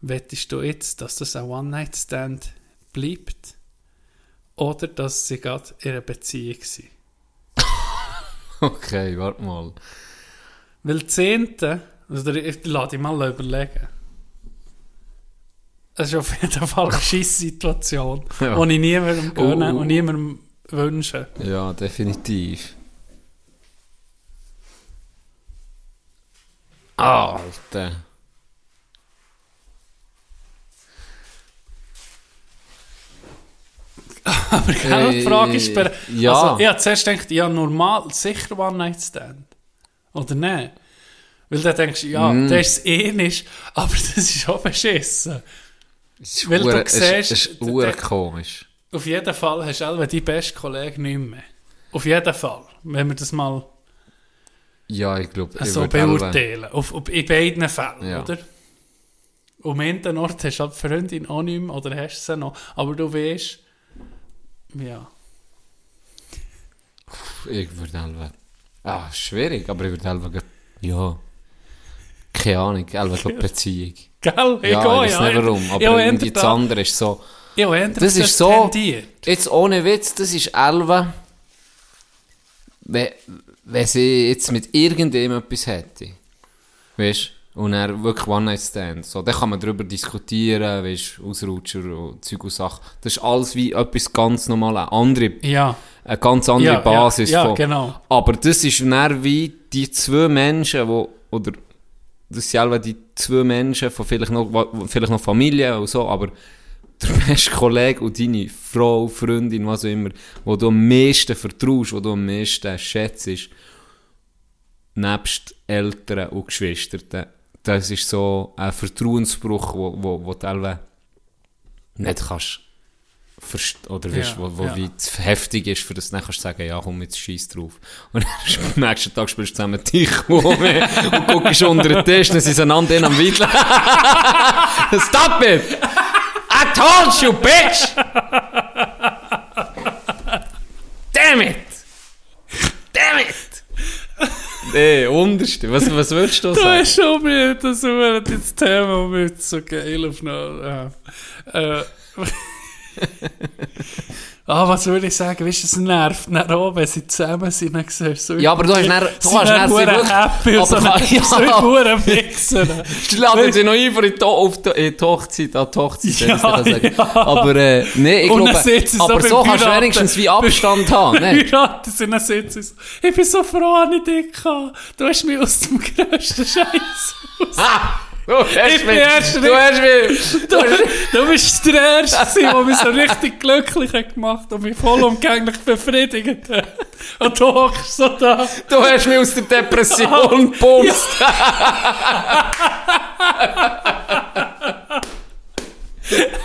Wettest du jetzt, dass das ein One-Night-Stand bleibt? Oder dass sie gerade in einer Beziehung sind? Okay, warte mal. Weil die Zehnte, also der- ich lasse dich mal überlegen. Es ist auf jeden Fall eine Scheisse-Situation, Ja. die ich niemandem gönne Oh. und niemandem wünsche. Ja, definitiv. Alter. Aber genau, die Frage ist, per- ja. also, ich habe zuerst gedacht, ja, normal, sicher One-Night-Stand. Oder nicht? Weil dann denkst du, ja, Mm. das ist es eh nicht, aber das ist auch beschissen. Es ist weil du hure- es- siehst, Es ist der- hure der- komisch. Auf jeden Fall hast du selber deinen besten Kollegen nicht mehr. Auf jeden Fall. Wenn wir das mal Ja, ich glaube, so beurteilen. Auf, auf, in beiden Fällen, Ja. oder? Um einen Ort hast du halt Freundin auch nicht mehr, oder hast du sie noch. Aber du weißt, ja. Ich würde halber. Ah, schwierig, aber ich würde halber. Ja. Keine Ahnung, halber so Beziehung. Gell? Ich Ja, gehe, ich weiß nicht warum, aber habe irgendwie das da- andere ist so. eher Das ist so- tendiert. Jetzt ohne Witz, das ist Elva. Wenn, wenn sie jetzt mit irgendjemandem etwas hätte. Weißt du? Und er wirklich One-Night-Stand. So, dann kann man darüber diskutieren, weißt du, Ausrutscher und Zeug und Sachen. Das ist alles wie etwas ganz normal, eine andere, Ja, eine ganz andere Ja, ja, Basis. ja, von, genau. Aber das ist dann wie die zwei Menschen, wo, oder das sind selber die zwei Menschen von vielleicht noch, vielleicht noch Familie und so, aber der beste Kollege und deine Frau, Freundin, was auch immer, wo du am meisten vertraust, wo du am meisten schätzt, nebst Eltern und Geschwistern, das ist so ein Vertrauensbruch, wo, wo, wo du nicht kannst oder weißt, Ja, wo, wo ja. wie zu heftig ist, für das du dann kannst sagen, ja komm, jetzt scheiß drauf. Und am nächsten Tag spielst du zusammen dich um und guckst unter den Tisch, dann sind sie einander in am Weidle. Stop it! I told you, bitch! Damn it! Damn it! Nee, unterste. Was, was würdest du du sagen? hast schon mir das das Thema mit so geil auf noch. Äh, äh, ah, was würde ich sagen? Weißt du, es nervt nicht auch, wenn sie zusammen sind, dann siehst du so Ja, aber du hast dann- du sie hast dann sie wirklich- happy und so, dann ja. so in Huren Wichser. Ich lade dich noch ein für die, to auf die, die Hochzeit, an die Hochzeit, Ja, ich sagen. ja. Aber, äh, nee, ich glaube, sie aber so so beim kannst du wenigstens wie Abstand haben, ne? Heiraten sind dann sitzen sie so. Ich bin so froh, dass ich dich hatte. Du hast mich aus dem grössten Scheiß raus. Ah, du hast Ich bin mich, erst du nicht- hast mich, Du, du bist der Erste, der mich so richtig glücklich hat gemacht und mich vollumgänglich befriedigt hat. Und du hockst so da. du hast mich aus der Depression gepumpt.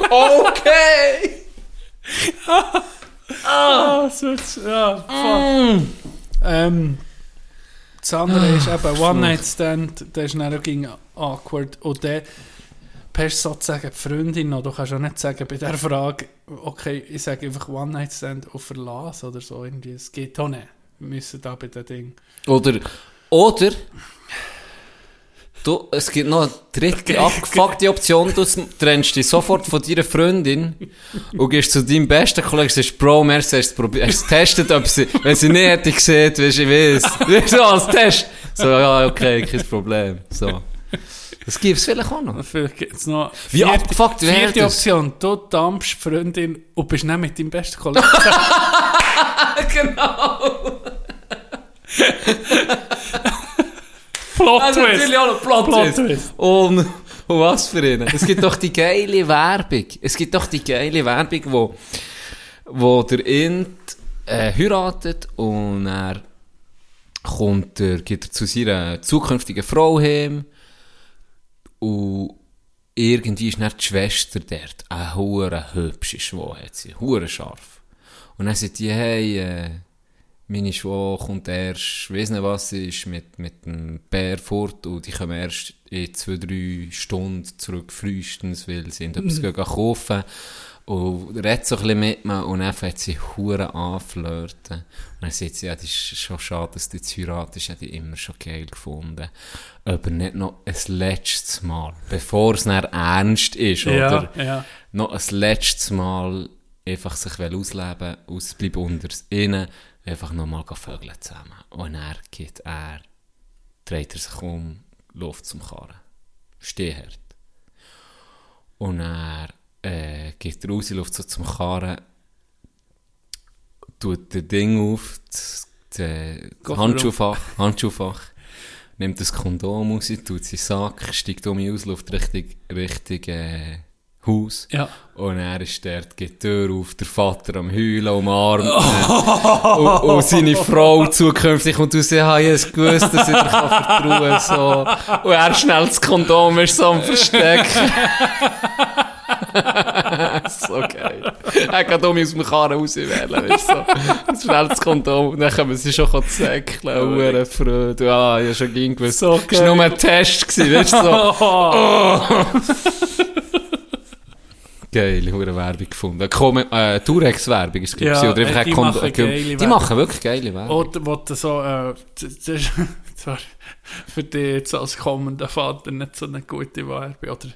okay. Ah, es wird, ja, fuck. Ähm, das andere ist eben One-Night-Stand, der ist dann auch awkward. Und dann hast du sozusagen die Freundin noch, du kannst auch nicht sagen bei der Frage, okay, ich sage einfach One-Night-Stand und Verlass oder so irgendwie. Es geht auch nicht. Wir müssen da bei dem Ding. Oder, oder, du, es gibt noch eine dritte abgefuckte Option, du trennst dich sofort von deiner Freundin und gehst zu deinem besten Kollegen und sagst, Bro, merci, hast du du getestet, ob sie, wenn sie nicht hätte gesehen, weisst du, ich weiß, weißt du, als Test. So, ja, okay, kein Problem, so. Das gibt's vielleicht auch noch. Vielleicht gibt es noch. Wie abgefuckt wäre Vierte das? Option, du dampfst Freundin und bist nicht mit deinem besten Kollegen. genau. Plot Also Twist. natürlich auch noch Plot, Plot Twist. Twist. Und, und was für einen? Es gibt doch die geile Werbung. Es gibt doch die geile Werbung, wo, wo der Int äh, heiratet und er kommt er, geht er zu seiner zukünftigen Frau heim und irgendwie ist dann die Schwester dort, eine hure hübsche Schwau hat sie, hure scharf. Und dann sagt die, hey, äh, meine Schwester kommt erst, weiss nicht was ist, mit, mit dem Bär fort und die kommen erst in zwei, drei Stunden zurück frühestens, weil sie etwas mhm. kaufen und redet so ein bisschen mit mir und dann fängt sie Huren anflirten. Und dann sagt sie, ja, das ist schon schade, dass du jetzt heiratest, ich hätte die immer schon geil gefunden. Aber nicht noch ein letztes Mal, bevor es dann ernst ist, oder? Ja, ja. noch ein letztes Mal einfach sich will ausleben, ausbleiben unter innen, einfach nochmal vögeln zusammen. Und er geht er, dreht er sich um, läuft zum Karren. Stehhart. Und er äh, geht raus, läuft so zum Karren, tut das Ding auf, das, das. Handschuhfach, Handschuhfach, nimmt das Kondom raus, tut seinen Sack, steigt um aus, läuft Richtung, Richtung äh, Haus. Ja. Und er ist dort, geht die Tür auf, der Vater am Heulen, umarmt ihn. und, und seine Frau zukünftig und du sagst, ich habe gewusst, dass ich dir kann vertrauen so. Und er schnell das Kondom ist so am Verstecken. so geil. Er kann um aus dem Karren rauswählen, weißt du. So. Schnell das Kondom und dann können sie schon zäckeln. Hure Freude. Ah, habe schon ging gewusst. So Das war nur ein Test, gewesen, weißt du, so. Oh. Geile hure Werbung gefunden. Komm, äh, Durex-Werbung ist es, Ja, oder einfach äh, die machen geile Die Werbung. machen wirklich geile Werbung. Oder wo du so, äh, das das ist zwar für dich jetzt als kommender Vater nicht so eine gute Werbung, oder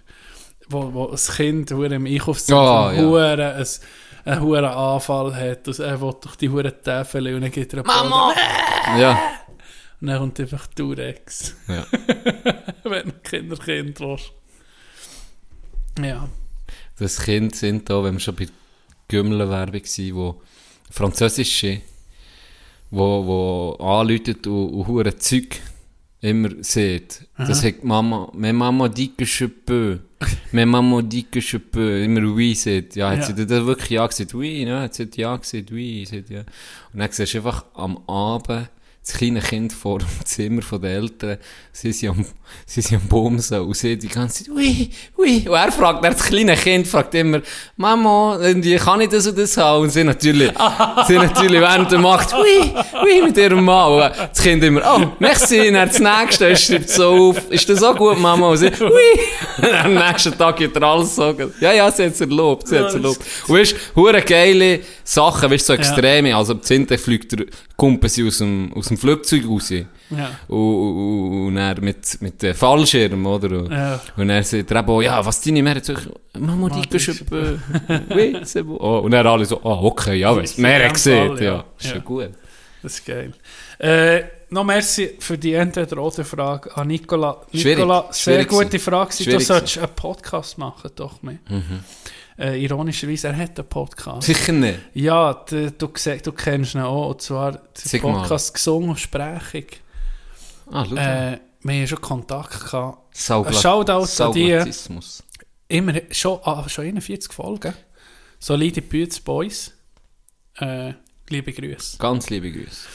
wo, wo ein Kind im Einkaufszentrum Ah, ja. ein, einen hohen Anfall hat, und er will durch die hure Täfel und dann geht er ein Mama! Ja. Und dann kommt einfach Durex. ja. Wenn du Kinder Kind willst. Ja. Das Kind sind da, wenn wir schon bei Gümmel-Werbung waren, wo französische, wo, wo anläutet und, und hure Zeug immer sieht. Das hat Mama, meine Mama je peux. Meine Mama je peux. Immer oui sieht. Ja, hat Ja. sie dann wirklich ja gesagt? Oui, ne? Hat sie ja gesagt? Oui, sagt ja. Und dann siehst du einfach am Abend das kleine Kind vor dem Zimmer von den Eltern, sie sind am, sie sind am Bumsen und sie die ganze Zeit, oui, oui. Und er fragt, er, das kleine Kind fragt immer, Mama, irgendwie, kann ich das und das haben? Und sie natürlich, sie natürlich während der Macht, oui, oui, mit ihrem Mann. Und das Kind immer, oh, merci, und dann das nächste, er schreibt so auf, ist das auch gut, Mama? Und sie, oui. Und am nächsten Tag geht er alles so, ja, ja, sie hat es erlaubt, sie hat es erlaubt. Und weißt, hure geile Sachen, weißt so extreme, also am Zinte fliegt der Kumpel sie aus dem, aus dem Flugzeug raus. Ja. Und, und, und er mit, mit dem Fallschirm, oder? Und, Ja. und er sagt er eben, ja, was deine sagt, Mama, die gehst du, c'est bon. Oh, und er alle so, ah, okay, ja, weiss, dem gesehen, ja. ja. Ist ja Ja. gut. Das ist geil. Äh, noch merci für die Entweder-Oder-Frage an Nicola. Schwierig. Nicola, sehr Schwierig gute. Frage. Du Schwierig solltest einen Podcast machen, doch mehr. Äh, ironischerweise, er hat einen Podcast. Sicher nicht. Ja, du, du, du kennst ihn auch, und zwar der. Podcast «Gesungen und Sprechung». Ah, schau. Äh, wir haben schon Kontakt gehabt. Saugla- Shoutout an. Sauglatismus. Immer, schon, ah, schon 41 Folgen. Solide Bütz Boys. Äh, liebe Grüße. Ganz liebe Grüße.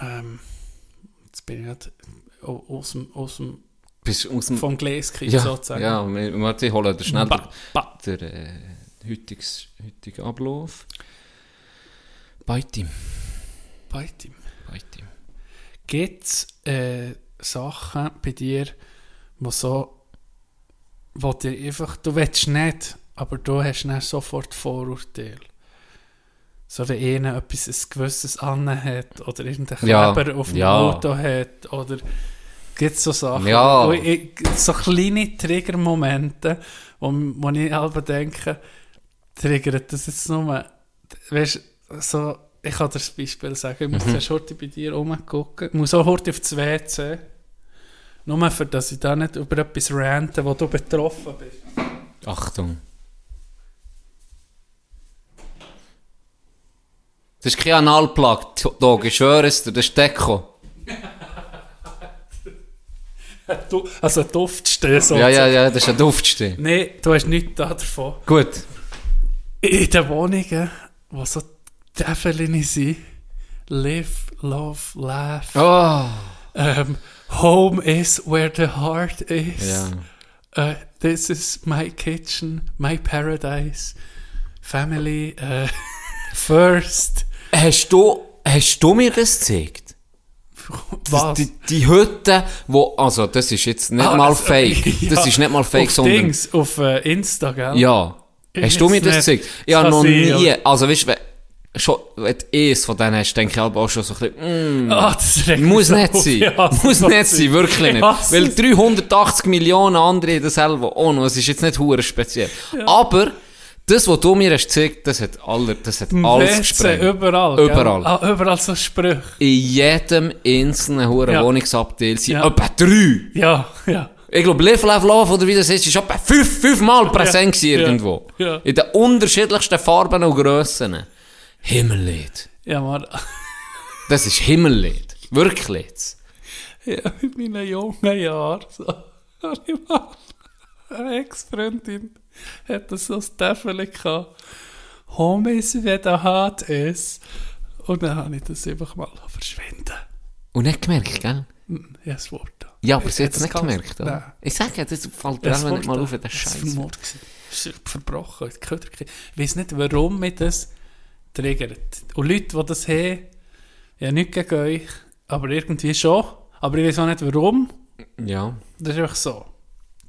Ähm, jetzt bin ich grad au- aus dem, aus dem, Bist aus dem... vom Gläschen ja, sozusagen. ja, wir- warte, ich hole dir schnell Ba, ba. den, äh, heutiges, heutigen Ablauf. Bei ihm. Bei ihm. Bei ihm. Gibt es äh, Sachen bei dir, wo so, wo dir einfach, du willst nicht, aber du hast dann sofort Vorurteile. So wie einer etwas ein gewisses anhat oder irgendein Ja, Kleber auf dem ja. Auto hat oder gibt so Sachen. Ja. Ich, so kleine Triggermomente, wo, wo ich selber denke, triggert das jetzt nur, weißt so, ich kann dir das Beispiel sagen, ich muss Mhm. zuerst heute bei dir rumgucken, ich muss auch heute auf das WC, nur für dass ich da nicht über etwas rante, wo du betroffen bist. Achtung. Das ist kein Analplug, Dog, ich schwöre es dir, das ist Deko. Du, also Duftstehen so. Ja, ja, ja, das ist ein Duftstehen. Nein, du hast nichts da davon. Gut. In den Wohnungen, wo so Täfelchen sind, live, love, laugh, Oh. ähm, home is where the heart is. Ja. Uh, this is my kitchen, my paradise. Family äh, First. Hast du, hast du mir das gezeigt? Was? Die, die Hütte, wo, also das ist jetzt nicht Ah, mal also, fake. Das ja, ist nicht mal fake, auf sondern... Dings, auf äh, Insta, gell? Ja. Ich Hast du mir das gezeigt? Das noch nie, aber- also weißt du, schon, wenn du eins von denen hast, denke ich auch schon so ein bisschen, mm, Ah, das muss nicht auf. sein. Muss das nicht sein, wirklich Ich nicht. Weil es. 380 Millionen andere das selber auch noch, es ist jetzt nicht hure speziell. Aber, das, was du mir hast gezeigt, das hat, alle, das hat alles gesprengt. Überall. gell? Überall. Ah, überall so Sprüche. In jedem einzelnen hure Ja. Wohnungsabteil sind Ja. etwa drei. Ja, ja. Ich glaube, Live, Laugh, Love oder wie das ist, ist etwa fünf, fünfmal präsent Ja. irgendwo. Ja. In den unterschiedlichsten Farben und Grössen. Himmellied. Ja, man. Das ist Himmellied. Wirklich jetzt. Ja, in meinen jungen Jahren. So. Eine Ex-Freundin hatte so ein Täfeli gehabt. Homies, wie der hart ist. Und dann habe ich das einfach mal verschwinden. Und nicht gemerkt, gell? Hm, Ja, das Wort. Ja, aber sie hat es nicht gemerkt, Nein. oder? Ich sage, das fällt dir nicht mal auf, das gewesen. Das ist verbrochen. Ich weiß nicht, warum mich das triggert. Und Leute, die das haben, ja nicht gegen euch, aber irgendwie schon. Aber ich weiß auch nicht warum. Ja, Das ist einfach so.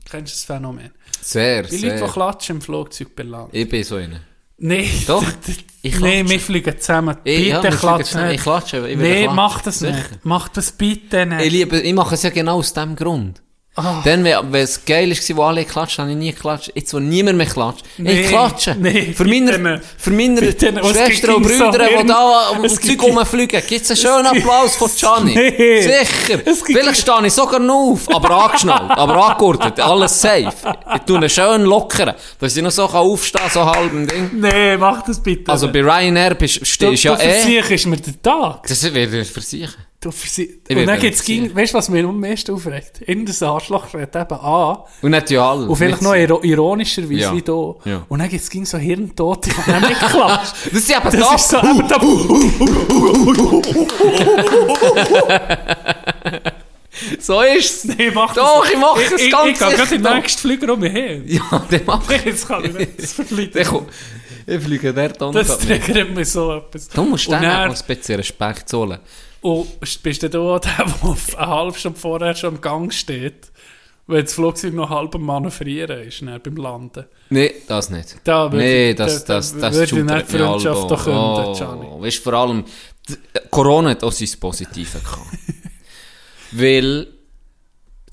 Kennst du das Phänomen? Sehr, Die Leute, die sehr. klatschen im Flugzeug belangen. Ich bin so einer. Nein, Doch, ich klatsche. wir fliegen zusammen. Ich- Bitte ja, klatsch nicht. Ich klatsche, ich Nein, mach das Sicher. nicht. Mach das bitte nicht. Ich, liebe, ich mache es ja genau aus dem Grund. Ah. Dann, wenn es geil war, wo alle klatscht, habe ich nie geklatscht. Jetzt, wo niemand mehr klatscht. Nee, ich klatsche. nee, für meine, für meine Schwestern und Brüder, die da um das Zeug rumfliegen, gibt es einen schönen Applaus von Gianni. Nee. Sicher. Vielleicht stehe ich sogar noch auf, aber angeschnallt, aber angegurtet, alles safe. Ich tue ihn schön lockern, dass ich noch so aufstehen kann, so halb im Ding. Nein, mach das bitte Also bei Ryanair bist, du, stehst du ja du eh... versichst mir den Tag. Das ich versichern. Du Ich und dann gibt es, weißt du, was mir am meisten aufregt? In das Arschloch redet eben an. Und nicht ja alle. Und vielleicht Nicht noch ironischerweise Ja. wie du. Ja. Und dann gibt es so Hirntote, die dann nicht klatscht. Das sind eben Das das. ist so, eben da, So ist es. nee, mach Doch, ich mache es ich, ganz Ich, ich gehe gerade den nächsten Flieger um mich her. Ja, der macht Jetzt kann ich nicht, das verliert. Der. Ich fliege dort an. Das triggert mich so etwas. Du musst dann dann- auch bisschen Respekt zollen. Und bist du der, der eine halbe Stunde vorher schon im Gang steht, wenn das Flugzeug noch halb am Manövrieren ist, dann beim Landen? Nee, das nicht. Da würde nee, das, da- da das, das, würde nicht Freundschaft doch künden, an. Gianni. Oh, weißt du, vor allem, Corona hat auch sein Positives gehabt. Weil,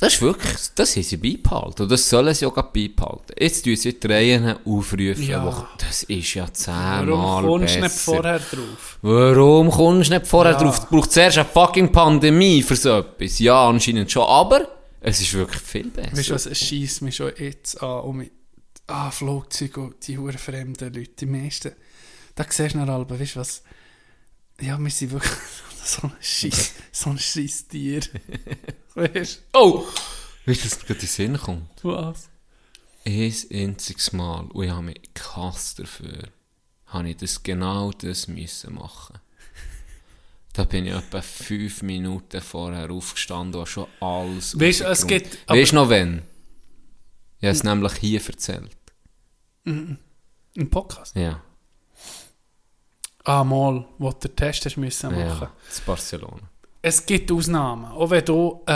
das ist wirklich, das haben sie beibehalten. Und das sollen sie auch beibehalten. Jetzt tun sie die Reihen aufrufen. Ja. wo- Das ist ja Warum zehnmal kommst du nicht vorher drauf? Warum kommst du nicht vorher Ja. drauf? Du brauchst zuerst eine fucking Pandemie für so etwas. Ja, anscheinend schon, aber es ist wirklich viel besser. Weißt du was, es schießt mich schon jetzt an, um mit, ah, Flugzeuge und die huren fremden Leute, die meisten, da siehst du noch alle, weißt du was, ja, wir sind wirklich so ein Scheiß, so ein scheiß Tier. weißt Oh! Weißt du, was mir gerade in den Sinn kommt? du, was? Ein einziges Mal, und ich habe mich gehasst dafür, habe ich das genau das müssen machen. Da bin ich etwa fünf Minuten vorher aufgestanden und habe schon alles Weißt du, es gibt- Weißt du noch wenn? Ich habe es nämlich hier erzählt. Im Podcast? Ja. Ah, mal, wo du den Test hast müssen machen. Ja, das Barcelona. Es gibt Ausnahmen. Auch wenn du äh,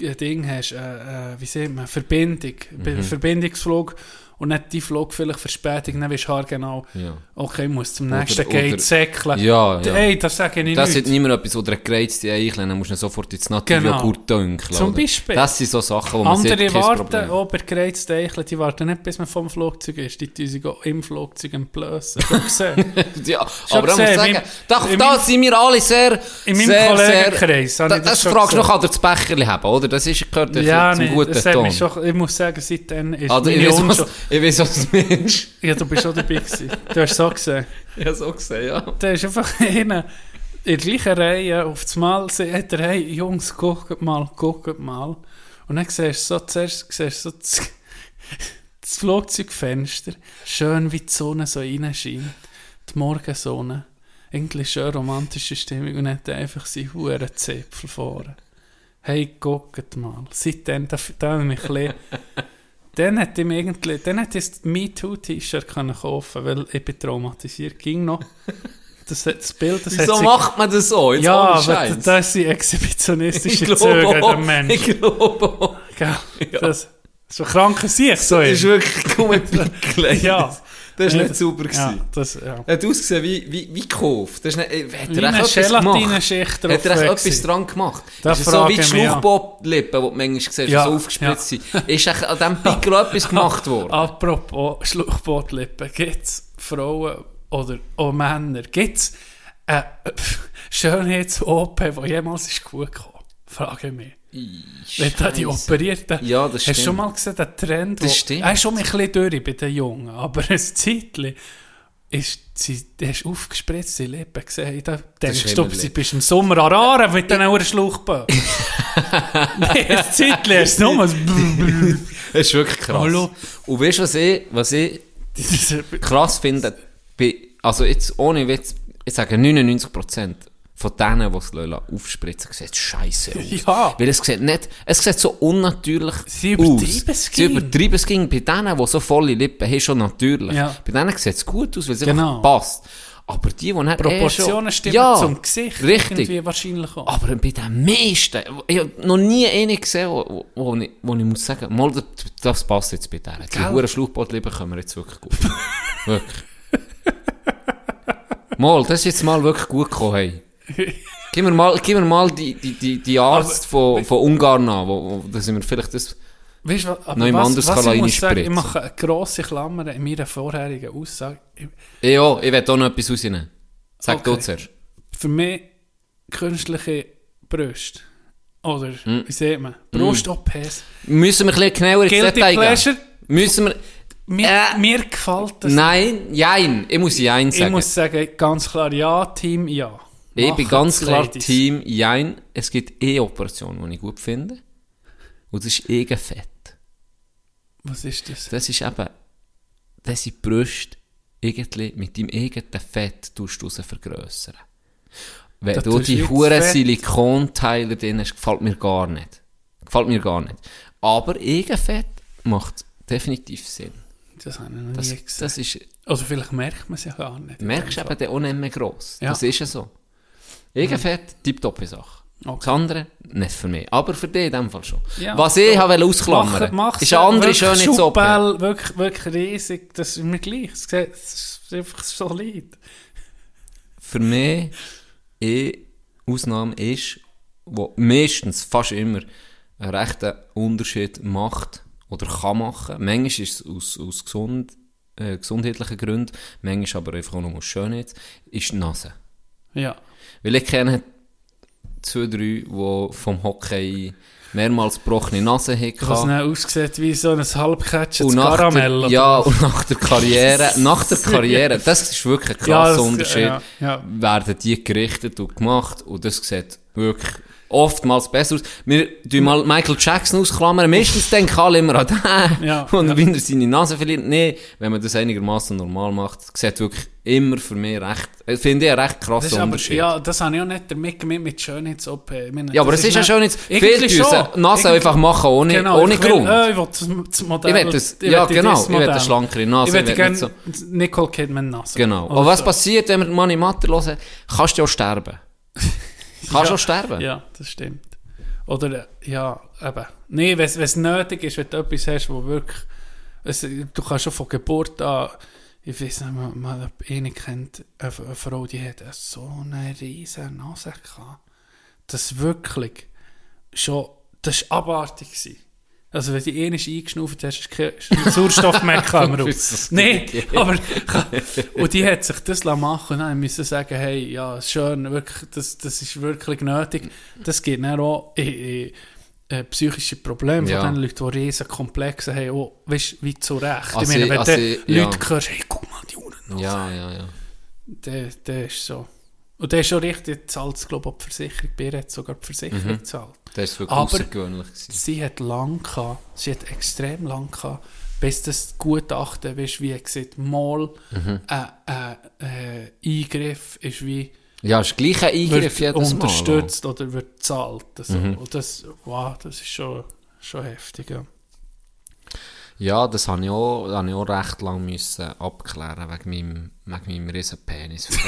ein Ding hast, äh, äh, wie sagt man, Verbindung, Mhm. Verbindungsflug und nicht die Flug vielleicht Verspätung, dann weißt du genau, Ja. okay, ich muss zum nächsten oder- Gate säckeln. Ja, ja. Ey, das sage ich Das nicht. ist niemand etwas, oder eine gereizte Eichel, dann musst du sofort ins native Genau. Dünkeln. Zum oder? Beispiel. Das sind so Sachen, wo man Andere sieht, warten, auch bei gereizten Eicheln, die warten nicht, bis man vom Flugzeug ist. Die tun sich im Flugzeug entblößen. Ja, aber da muss ich sagen, da, sind wir alle sehr, In meinem sehr, Kollegenkreis sehr, da, das das fragst du noch, kann er das Becherli haben, oder? Das ist, gehört ja, zum nee, guten das Ton. schon, ich muss sagen, seitdem ist Also, meine Unschuld... ich weiß, was du meinst. Ja, du bist schon dabei gewesen. Du hast so gesehen. Ich habe so gesehen, ja. Da ist einfach einer in der gleichen Reihe auf das Mal sagt er, hey Jungs, guckt mal, guckt mal. Und dann siehst du so, zuerst siehst du so das, das Flugzeugfenster, schön wie die Sonne so reinscheint, die Morgensonne, irgendwie schön romantische Stimmung und hat einfach seinen huren Zipfel vorne. Hey, guckt mal. Seitdem, da, da habe ich mich ein bisschen, dann hätte ich mir irgendwie, dann hätte ich das MeToo-T-Shirt können kaufen weil ich bin traumatisiert. Ging noch. Das, das Bild, das Wieso sich- macht man das so? Jetzt Ja, aber das sind exhibitionistische ich Züge der Menschen. ich glaube auch. Gell? Das, so kranke Sicht, so Das ist. ist wirklich ein Pickle. Ja. Das war nicht sauber. Ja, das, ja. Hat ausgesehen wie, wie, wie gekauft. Das ist nicht, äh, hat Wie er echt? Gelatineschicht drauf Hat er echt etwas dran gemacht? Da ist es so wie die mich. Schluchbootlippen, die du manchmal siehst, Ja, so aufgespritzt ja. sind. Ist echt an diesem Pickel etwas gemacht worden? Apropos Schluchbootlippen, gibt es Frauen oder auch Männer, gibt es eine Schönheits-OP, die jemals ist gut gekommen? Frage ich. Wenn da die. Operierten... Ja, das Hast du stimmt. schon mal gesehen, den Trend? Das wo- stimmt. Er ist schon ein bisschen durch bei den Jungen, aber ein Zeitchen ist sie, du hast aufgespritzte Lippen gesehen. Da denkst ist du, du bist im Sommer an Aare mit diesen Uhren Schluchböen. Nein, ein Zeitchen hast du nur ein... Das ist wirklich krass. Hallo. Und weißt du, was ich, was ich krass finde? Bei, also jetzt ohne Witz, ich sage 99% von denen, die es lassen, aufspritzen, sieht scheiße aus. Ja. Weil es sieht nicht, es sieht so unnatürlich Sie aus. übertreiben es Sie ging. übertreiben es ging. Bei denen, die so volle Lippen haben, schon natürlich. Ja. Bei denen sieht es gut aus, weil es Genau. einfach passt. Aber die, die nicht Proportionen eh stimmen ja, zum Gesicht. Richtig. Irgendwie wahrscheinlich auch. Aber bei den meisten, ich habe noch nie einen gesehen, wo, wo, ich, wo ich muss sagen, mal, das, passt jetzt bei denen. Die hohen Schluchbootlippen können wir jetzt wirklich gut. wirklich. Mal, das ist jetzt mal wirklich gut gekommen, hey. Gib mir mal, gib mir mal die, die, die, die Arzt von, von Ungarn an, wo, wo, dass ich mir vielleicht das... Weißt du, aber Noch jemand was, was ich muss sagen, ich mache eine grosse Klammer in meiner vorherigen Aussage. Ich- Ja, ich will auch noch etwas rausnehmen. Sag du Okay. zuerst. Für mich künstliche Brüste. Oder, Hm. wie sieht man? Brust-OPs. Müssen wir ein bisschen genauer ins Detail gehen? Müssen wir... Mir, Äh, mir gefällt das. Nein, jein. Ich muss jein ich sagen. muss sagen, ganz klar ja, Team ja. Ich bin ganz klar Ladies. Team Jein. Es gibt E-Operationen, die ich gut finde. Und das ist Egenfett. Was ist das? Das ist eben, das sind Brüste irgendwie mit deinem eigenen Fett tust du vergrössern. Wenn Da du die huren Silikonteile drin hast, gefällt mir gar nicht. Gefällt mir gar nicht. Aber Eigenfett macht definitiv Sinn. Das habe ich noch Das, nie gesehen. das ist, Oder vielleicht merkt man es ja gar nicht. merkst du eben auch nicht mehr gross. Ja. Das ist ja so. Eigenfett, tipptoppe Sache. Okay. Das andere, nicht für mich. Aber für dich in dem Fall schon. Ja. Was ich habe ausklammern Mach- ist eine andere schöne Zoppe. Schubel, wirklich, wirklich riesig. Das ist mir gleich. Es ist einfach solid. Für mich eine Ausnahme ist, wo meistens, fast immer, einen rechten Unterschied macht oder kann machen. Manchmal ist es aus, aus gesund, äh, gesundheitlichen Gründen, manchmal aber einfach auch nur aus Schönheit, ist die Nase. Ja. Weil ich kenne zwei, drei, die vom Hockey mehrmals gebrochene Nase Was hatten. dann aussieht wie so ein nach Karamell. der, ja, und nach der Karriere, nach der Karriere, das ist wirklich ein Ja, krasser das- Unterschied, ja, ja. werden die gerichtet und gemacht und das sieht wirklich oftmals besser aus. Wir tun mal Michael Jackson ausklammern, meistens denken alle immer an den, Ja, und ja. wenn er seine Nase verliert. Nee, wenn man das einigermaßen normal macht, sieht wirklich immer für mich recht, äh, finde ich einen recht Das krassen aber, Unterschied. ja, das habe ich auch nicht damit gemeint mit Schönheits-OP. Meine, Ja, aber das es ist ja Irgendwie viele tun es Nase einfach machen ohne, Genau, ohne ich will, Grund. Äh, ich will das, das Modell. Ich will das- ich ja, will genau, ich will eine schlankere Nase, Ich will gerne nicht Nicole Kidman Nase. Genau. Aber was so. passiert, wenn wir Money Matter hören? Kannst du auch sterben. Kannst Ja. auch sterben. Ja, das stimmt. Oder, ja, eben. Nee, wenn es nötig ist, wenn du etwas hast, wo wirklich, es, du kannst schon von Geburt an, ich weiß nicht, mal ob eine kennt, eine, eine Frau, die hat so eine riesige Nase gehabt. Das wirklich schon, das war abartig. Gewesen. Also wenn du die ähnlich eingeschnauft hast, ist kein kein Sauerstoff mehr gekommen. Du Nein, aber und die hat sich das machen und dann müssen sagen, hey, ja, schön, wirklich, das, das ist wirklich nötig. Das geht dann auch in, in, äh, psychische Probleme Ja. von den Leuten, die riesen Komplexe haben, auch, weißt, wie zu Recht. Also ich meine, wenn also du ja. Leute hörst, hey, guck mal, die Uhren Ja, ja, ja. der, der ist so. Und der ist schon richtig, zahlt glaube ich, die Versicherung. Bei ihr hat sogar die Versicherung Mhm. gezahlt. Das ist wirklich Aber- außergewöhnlich. Sie hat lang gehabt, sie hat extrem lang gehabt, bis das Gutachten, weißt, wie gesagt, mal Mhm. ein äh, äh, Eingriff ist wie Ja, ist gleich ein Eingriff wird jedes Mal. unterstützt oder wird gezahlt. Also. Mhm. Und das, wow, das ist schon, schon heftig. Ja. Ja, das habe ich auch, habe ich auch recht lang müssen abklären wegen meinem, wegen meinem riesen Penis.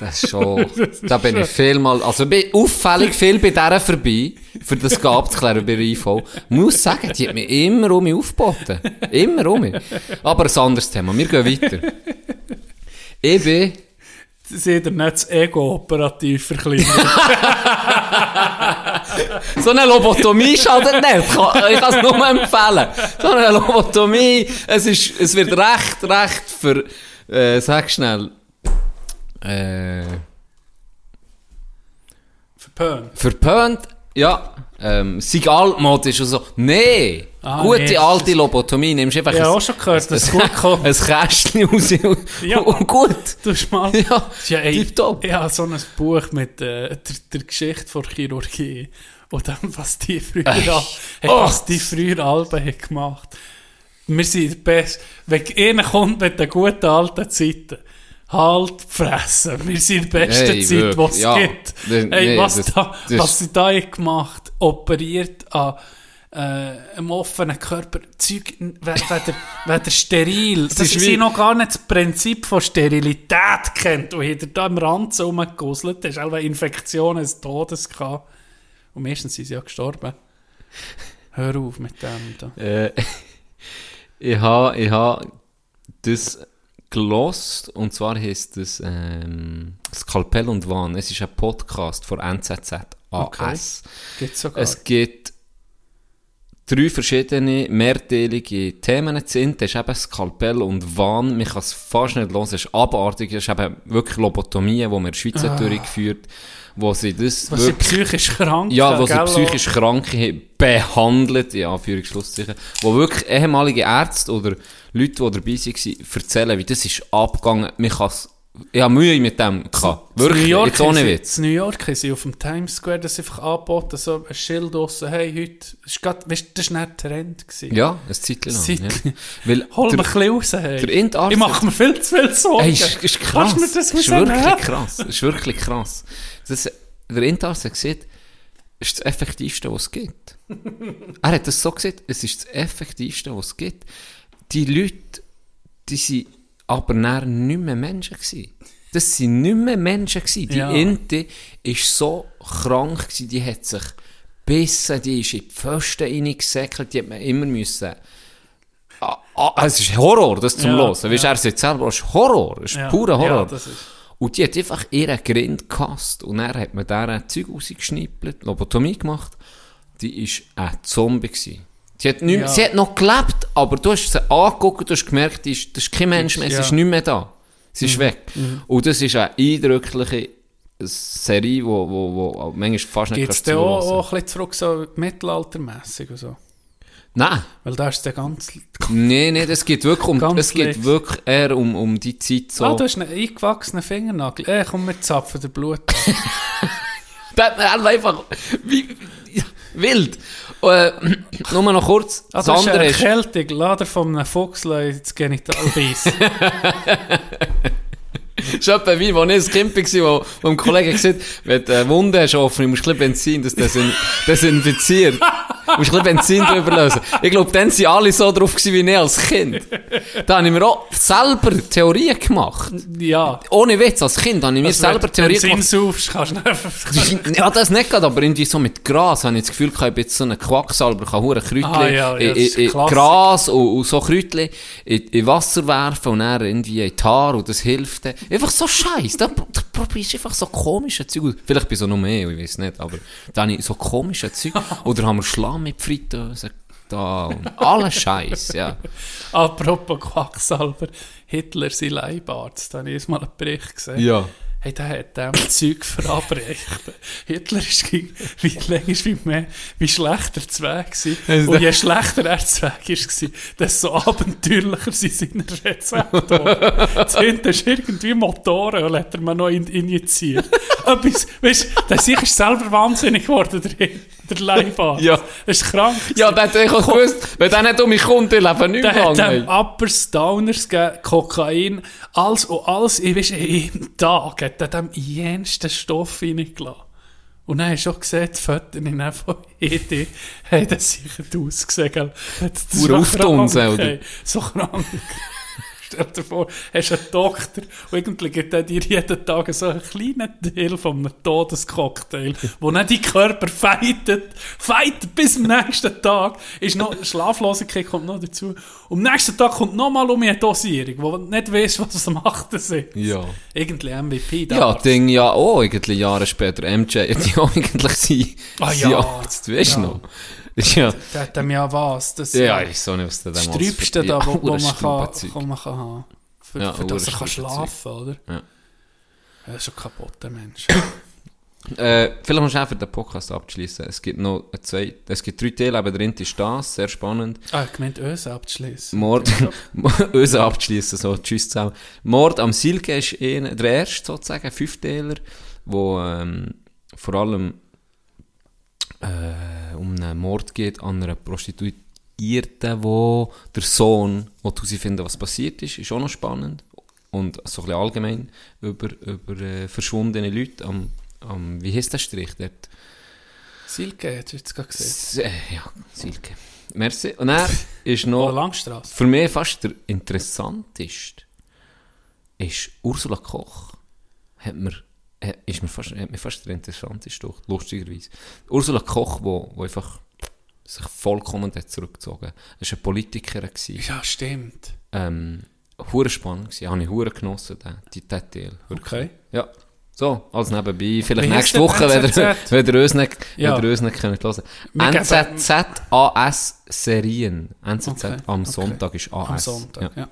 Das ist schon, da bin ich viel mal, also bin auffällig viel bei der vorbei, für das abzuklären bei IV. Muss sagen, die hat mich immer um mich aufgeboten. Immer um mich. Aber ein anderes Thema. Wir gehen weiter. Ich bin, Seht ihr nicht das Ego operativ verkleinert? so eine Lobotomie schadet nicht. Ich kann ich kann es nur empfehlen. So eine Lobotomie, es ist, es wird recht, recht für, äh, sag schnell, äh, Verpönt. Verpönt, ja. Ähm, sei altmodisch und so. Nee! Ah, Gute nee. alte Lobotomie. Nimmst einfach Ja, ein, auch schon gehört, dass es ein, gut kommt. ein Kästchen raus und, Ja. und gut. Du hast mal... Ja, Ja, ey, tipptopp. ich habe so ein Buch mit äh, der, der Geschichte von Chirurgie und dem, was die früher, hey, Oh. was die früher Alben haben gemacht Wir sind Best. Wenn einer kommt mit den guten alten Zeiten, halt fressen. Wir sind die beste Hey, Zeit, die es ja. gibt. Das- Hey, nee, was, das- da, das- was sie da gemacht operiert an äh, einem offenen Körper, Zeug, weder, weder steril. Das ist ist sie noch gar nicht das Prinzip von Sterilität kennt. Und hinter da im Rand so rumgeguselt hast, auch Infektionen des Todes gehabt. Und meistens sind sie ja gestorben. Hör auf mit dem da. Äh, ich habe ich ha das gelost und zwar heisst das ähm, Skalpell und Wahn. Es ist ein Podcast von NZZ AS. Okay. Es gibt drei verschiedene mehrteilige Themen. Das eine ist eben Skalpell und Wahn. Man kann es fast nicht hören. Es ist abartig. Es ist eben wirklich Lobotomie, die man in der Schweiz hat durchgeführt wo sie das was sie wirklich... psychisch krank Ja, wo sie psychisch haben behandelt, in Anführungsschlusszeichen, wo wirklich ehemalige Ärzte oder Leute, die dabei waren, erzählen, wie das ist abgegangen. Man kann's, ich habe Mühe mit dem gehabt. Wirklich, New York jetzt ohne Witz. In New York haben sie auf dem Times Square das einfach angeboten, so ein Schild draussen, hey, heute, das ist grad, weißt, du, das war Trend. Gewesen. Ja, ein Zeitchen lang. Zeitchen. Ja. Weil Hol der- mich ein bisschen raus, hey. Ich mache mir viel zu viel Sorgen. Ey, ist, ist krass. Kannst du das ist wirklich krass. Ist wirklich krass. Das, der Intarzt hat gesagt, es ist das Effektivste, was es gibt. er hat das so gesagt, es ist das Effektivste, was es gibt. Die Leute, die sind aber nachher nicht mehr Menschen gewesen. Das sind nicht mehr Menschen gewesen. Die Ja. Ente ist so krank gewesen, die hat sich bissen, die ist in die Pfosten reingesäckelt, die hat man immer müssen Ah, ah, es ist Horror, das zum Ja, Hören. Weißt ja. er sagt selber, es ist Horror, es ist Ja, purer Horror. ja, ist- Und die hat einfach ihren Grind gehasst. Und dann hat man deren Zeug rausgeschnippelt, Lobotomie gemacht. Die war ein Zombie. Gewesen. Sie hat, nicht, Ja. sie hat noch gelebt, aber du hast sie angeguckt, du hast gemerkt, das ist kein Mensch mehr, sie Ja. Mhm. ist nicht mehr da. Sie ist weg. Und das ist eine eindrückliche Serie, wo, wo, wo manchmal fast nicht Geht es kannst auch, auch ein bisschen zurück, so mittelaltermässig und so? Nein. Weil da ist der ganz... Nee, nee, es geht wirklich um, es geht eher um, um die Zeit so. Ah, du hast einen eingewachsenen Fingernagel. Äh, komm, wir zapfen der Blut. Da hat man einfach, wie- wild. Äh, nur noch kurz, Ah, das das ist andere eine ist, Erkältung. Lader von einem Fuchs ins Genital beißen. ist etwa wie, als ich als Kind war, wo, wo ein Kollege gesagt hat, wenn du eine Wunde hast offen, musst du ein bisschen Benzin, das desin desinfiziert. Du musst ein Benzin drüber lösen. Ich glaube, dann waren alle so drauf gewesen wie ich als Kind. Da habe ich mir auch selber Theorien gemacht. ja. Ohne Witz, als Kind habe ich mir Also, selber wenn du Theorien Benzin gemacht. saufst, kannst du nicht... Ja, das nicht gerade, aber irgendwie so mit Gras habe ich das Gefühl, ich habe jetzt so einen Quacksalber, kann hure Kräutchen, Ah, ja, ja, in, in. Gras und, und so Kräutchen in, in Wasser werfen und dann irgendwie in die Haare und das hilft dann. Einfach so Scheiß. Da, da probierst du einfach so komische Zeug. Vielleicht bin ich so noch mehr, ich weiß nicht, aber da habe ich so komische Zeug. Oder haben wir Schlamm mit Fritteuse da und alles Scheiß, ja. Apropos Quacksalber, Hitler sein Leibarzt, da habe ich jetzt mal einen Bericht gesehen. Ja. Hey, der hat dem Zeug verabreicht. Hitler ist gegen- wie länger wie mehr, wie schlechter Zweig gewesen. Also Und je schlechter er Zweig ist, war, desto abenteuerlicher sind seine Rezepte. Das hinten ist irgendwie Motoren und hat er mir noch in, injiziert. Etwas, weißt du, der sich ist selber wahnsinnig geworden, der, der Leibarzt. Ja. Das ist krank. Ja, der hat eigentlich gewusst, wenn der nicht um mich kommt, ich lebe nicht Der mehr hat dem lang. Uppers, Downers gegeben, Kokain, alles und alles, ich weiß, jeden Tag hat er dem jensten Stoff reingelassen. Und dann hast du auch gesehen, die Fotos in der von Edi haben das sicher ausgesehen. so auftunsen, oder? So krank. Stell dir vor, hast einen Doktor und irgendwie gibt er dir jeden Tag so einen kleinen Teil von einem Todescocktail, wo dann dein Körper fightet, fightet bis zum nächsten Tag. Ist noch, Schlaflosigkeit kommt noch dazu. Und am nächsten Tag kommt nochmal um eine Dosierung, wo du nicht weißt, was es macht. Ja. Irgendwie MVP da. Ja, Ding ja auch irgendwie Jahre später. MJ hat ja auch eigentlich sein, Ah, ja. Arzt, weißt du Ja. noch? Ja, Der hat dem ja was. Das ja, ich so nicht, was der das Sträubste da, ja, wo, wo, man kann, wo man kann haben. Für, Ja, für das er kann schlafen, oder? Ja. Das ist schon kaputt, der Mensch. Äh, vielleicht musst du einfach den Podcast abschließen. Es gibt noch zwei, es gibt drei Teile, aber drin ist das, sehr spannend. ah, ich meinte Öse abzuschließen. Mord, uns abschließen, so, tschüss zusammen. Mord am Silke ist einer, der erste sozusagen, Fünfteiler, wo ähm, vor allem äh, um einen Mord geht an einer Prostituierten, wo der Sohn, wo du sie finden, was passiert ist, ist auch noch spannend. Und so ein bisschen allgemein über, über äh, verschwundene Leute am, am, wie heißt der Strich dort? Silke, hast du jetzt gerade gesehen. S äh, ja, Silke. Merci. Und er ist noch... Langstrasse. Für mich fast der interessanteste ist Ursula Koch. Hat mir, ist mir fast, hat mir fast der interessanteste, doch, lustigerweise. Ursula Koch, wo, wo einfach sich vollkommen zurückgezogen hat. Er war eine Politikerin. gewesen. Ja, stimmt. Ähm, hure spannend gewesen. Habe ich hure genossen, den, die Teil. Okay. Ja. So, alles nebenbei. Vielleicht Wie nächste? Woche, wenn ihr, NZZ? wenn ihr uns nicht, Ja. wenn ihr uns nicht könnt hören. Geben- NZZAS Serien. NZZ Okay, am okay. Sonntag ist AS. Am Sonntag, ja.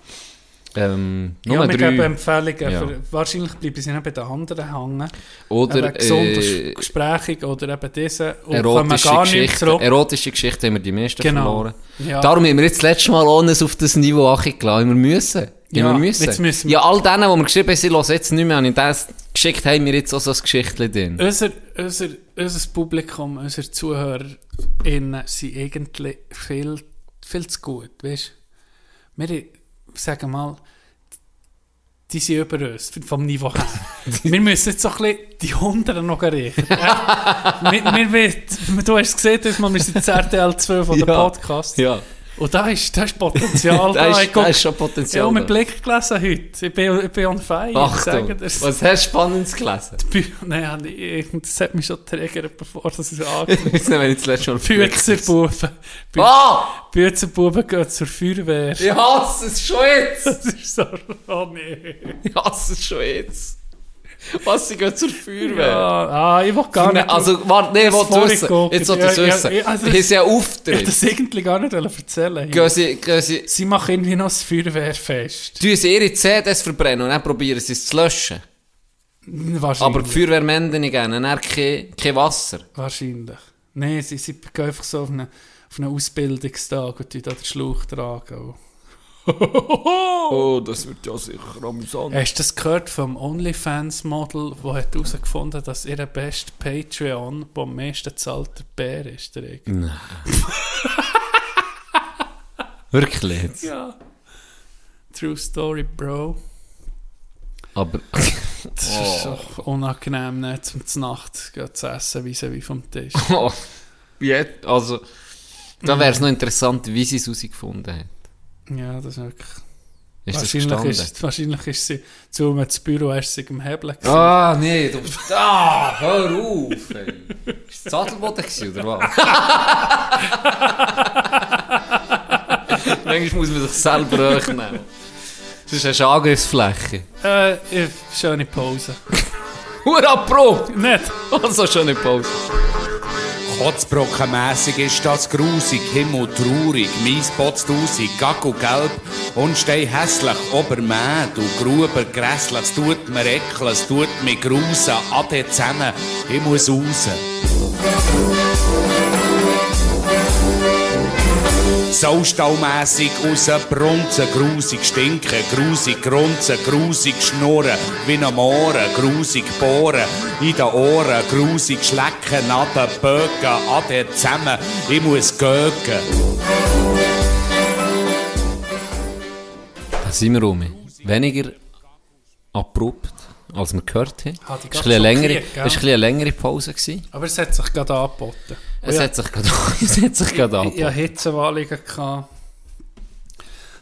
Ähm, Ja, Nummer wir geben. Empfehlungen. Ja. Für, wahrscheinlich bleiben sie nicht bei den anderen hängen. Oder eben gesund äh, gesprächig oder eben diese. Und erotische gar zurück. Erotische Geschichten haben wir die meisten Genau. verloren. Ja. Darum haben wir jetzt das letzte Mal ohne auf das Niveau angelassen. Wir müssen. Ja, Ja, wir müssen. jetzt müssen wir- ja, all denen, die wir geschrieben haben, sie hören jetzt nicht mehr an. In das geschickt haben wir jetzt auch so ein Geschichtchen drin. Unser, unser, unser Publikum, unsere ZuhörerInnen sind eigentlich viel, viel zu gut, weißt du? Wir, sagen mal, die sind über uns, vom Niveau her. wir müssen jetzt so ein bisschen die Hunderte noch erreichen. wir, wir, wir, du hast gesehen, dass wir sind RTL 2 von Ja. Podcast. Ja. Und da ist, da ist Potenzial Da ist, Ich guck- da ist schon Ich Potenzial. habe da. mit Blick gelesen heute. Ich bin, ich bin on fire. ich Achtung, was hast du Spannendes gelesen? Nein, ich- das hat mich schon triggert, bevor das ist angefangen Jetzt wenn ich das letzte Mal Büzerbuben. Bü Ah! Büzerbuben gehen zur Feuerwehr. Ich hasse es schon jetzt! Das ist so, oh nee. Ich hasse es schon jetzt! Was, sie gehen zur Feuerwehr? Ja, ah, ich will gar nicht. Also, warte, nee, ich will wissen. gucken. Jetzt sollte ich ja, wissen. ja, also ist ja ich Auftritt. wollte das irgendwie gar nicht erzählen. Gehen sie, gehen sie, Sie machen irgendwie noch das Feuerwehrfest. tun sie ihre CDs verbrennen und dann probieren sie es zu löschen. Wahrscheinlich. Aber die Feuerwehrmänner nicht gerne, dann kein, kein Wasser. Wahrscheinlich. Nein, sie, sie gehen einfach so auf einen, auf einen Ausbildungstag und die da den Schlauch tragen. Oh, das wird ja sicher amüsant. Hast du das gehört vom OnlyFans-Model, der hat herausgefunden dass ihr bester Patreon, der am meisten zahlt, der Bär ist? Der? Nein. Wirklich jetzt? Ja. True Story, Bro. Aber, Das ist doch unangenehm, nicht zum Nacht zu essen, wie sie wie vom Tisch. oh, jetzt, also, da wäre es noch interessant, wie sie es herausgefunden hat. Ja, das ist wirklich... Ist das wahrscheinlich, ist, wahrscheinlich ist sie zu ins Büro erst im Hebel gewesen. Ah, nee, du Ah, hör auf, ey. Ist das gewesen, oder was? Manchmal muss man sich selber. Sonst hast du eine Angriffsfläche. Äh, schöne Pause. Hurra, Pro! Nicht? Also, schöne Pause. Kotzbrockenmässig ist das grusig, Himmel traurig, mies Potztausig, Gacko gelb und stei hässlich, Obermäh, du Gruber grässlich, es tut mir ekeln, es tut mir grusen, ade zusammen, ich muss raus. Saustallmässig rausbrunzen, grusig stinken, grusig grunzen, grusig schnurren, wie am Mohren, grusig bohren, in den Ohren, grusig schlecken, an den Bögen, ade zusammen, ich muss gögen. Da sind wir rum. Weniger abrupt als wir gehört haben. Hat dich Es war ein ein eine längere Pause. Gewesen. Aber es hat sich gerade angeboten. Es, Ja. hat sich gerade, es hat sich gerade Ich hatte Hitzewallungen. gehabt.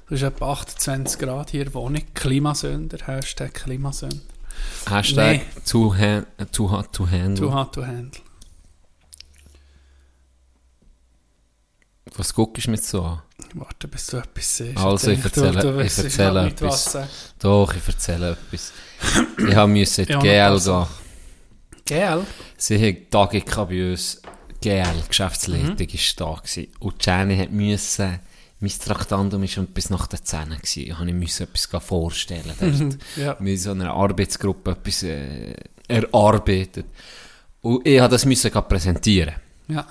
Es ist etwa 28 Grad hier Wohnung. Klimasünder, Hashtag Klimasünder. Hashtag Nee. too, ha too hot to handle. Too hot to handle. Was guckst du mir so an? Warte, bis du etwas siehst. Also, ich denke, du- erzähle- du ich erzähle etwas. Doch, ich erzähle etwas. Ich müssen in die GL gehen. auf. Gell? Sie haben Tage bei uns. GL, Geschäftsleitung, Mhm. ist da gewesen. Und Jenny hat müssen, mein Traktandum war bis nach den Zähnen gewesen. Ich musste müssen etwas vorstellen. Dort. Ja. Mit so einer Arbeitsgruppe etwas äh, erarbeitet. Und ich musste das müssen präsentieren. Ja.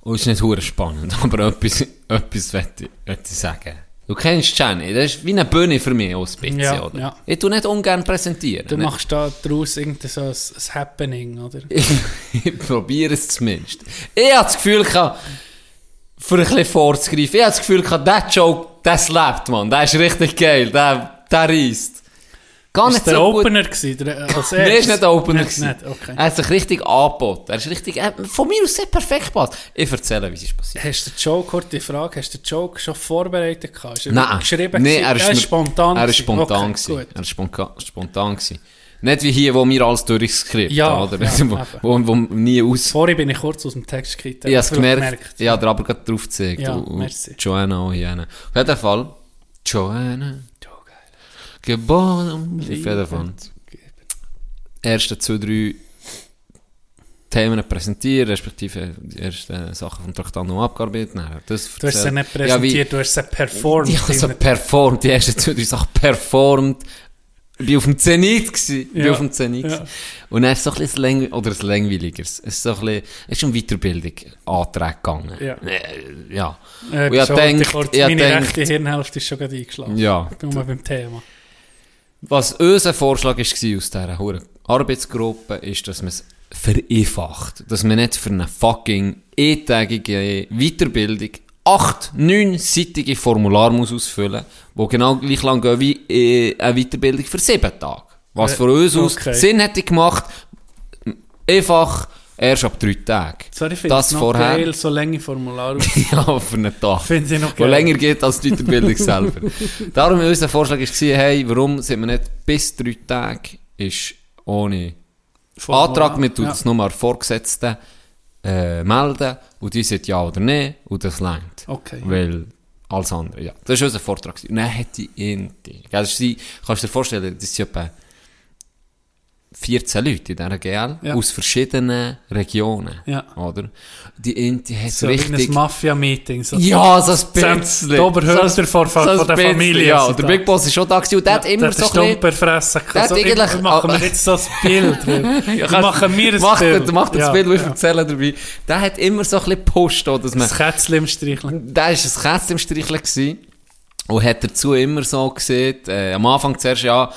Und es ist nicht hure spannend, aber etwas, etwas möchte ich, möchte ich sagen. Du kennst Jenny, das ist wie eine Bühne für mich auch ein bisschen, Ja, oder? ja. Ich tue nicht ungern präsentieren. Du Nicht- machst da daraus irgendein so ein, ein Happening, oder? ich, ich probiere es zumindest. Ich habe das Gefühl, gehabt, für ein bisschen vorzugreifen, ich habe das Gefühl, gehabt, der Joke, der lebt, man. Der ist richtig geil, der, der reisst. Gar Ist nicht der so gut. Opener gewesen? Der, als Nein, ist nicht der Opener. Nicht, gewesen. nicht, okay. Er hat sich richtig angeboten. Er ist richtig, er, von mir aus sehr perfekt gepasst. Ich erzähle, wie es ist passiert. Hast du den Joke, kurze Frage, hast du den Joke schon vorbereitet gehabt? Ist er Nein, geschrieben gewesen? er ist, er ist spontan Er ist gewesen? spontan. Okay, gewesen. gut. Er ist spontan, spontan gewesen. Nicht wie hier, wo wir alles durchskript Ja, oder? ja, wo, wo, wo nie aus... Vorhin bin ich kurz aus dem Text gekriegt. Ich habe es gemerkt. Ich habe dir aber gerade drauf gezeigt. Ja, und, und merci. Joanna auch hier. Auf jeden Fall. Joanna. Geboren. Auf jeden Fall. Erste zwei, drei Themen präsentieren, respektive die ersten Sachen vom Traktandum abgearbeitet. Dann das Du hast sie nicht Ja, wie- präsentiert, du hast sie performt. Ich habe so performt, die ersten zwei, drei Sachen performt. Ich war auf dem Zenit. Gewesen. Ich bin Ja, auf dem Zenit. ja. Und dann ist so ein bisschen läng oder ein langweiligeres. Es ist so ein bisschen, es ist um Weiterbildung Anträge gegangen. Ja. Äh, ja. Äh, ich schon, denk- kurz, ich meine denk- rechte Hirnhälfte ist schon gerade eingeschlafen. Ja. Mal beim Thema. Was unser Vorschlag war aus dieser Hure Arbeitsgruppe, ist, dass man es vereinfacht. Dass man nicht für eine fucking eintägige Weiterbildung acht, neunseitige Formular muss ausfüllen wo genau gleich lang gehen wie äh, eine Weiterbildung für sieben Tage. Was Äh, für uns aus okay. Sinn hätte gemacht, einfach erst ab drei Tagen. Sorry, ich finde das noch vorher. geil, so lange Formulare ja, für einen Tag. Finde ich noch Wo geil. länger geht als die Weiterbildung selber. Darum war unser Vorschlag, war, hey, warum sind wir nicht bis drei Tage ist ohne Formular. Antrag, wir tun Ja. das nur Vorgesetzten äh, melden und die sagt ja oder nein und das längt. Okay. Weil alles andere, ja. Das war unser Vortrag. Und dann gell, das ist die, kannst du dir vorstellen, das sind etwa 14 Leute in dieser GL Ja. aus verschiedenen Regionen, Ja. oder? Die Inti hat So richtig... ein Mafia-Meeting. So Ja, so ein bisschen. die Oberhäupter von- von- ein von der Familie Ja, sind der. Big Boss ist schon da gewesen und der hat immer der so ein bisschen... Stumperfressen. Der hat so, eigentlich- machen wir jetzt so ein Bild. Ja, ja, machen wir ein mach Bild. Mach das Ja, Bild, das ich ja. erzähle dabei. Der hat immer so ein bisschen gepusht, dass man... Das Kätzchen im Streicheln. Der war ein Kätzchen im Streicheln gewesen und hat dazu immer so gesehen, äh, am Anfang zuerst, ja,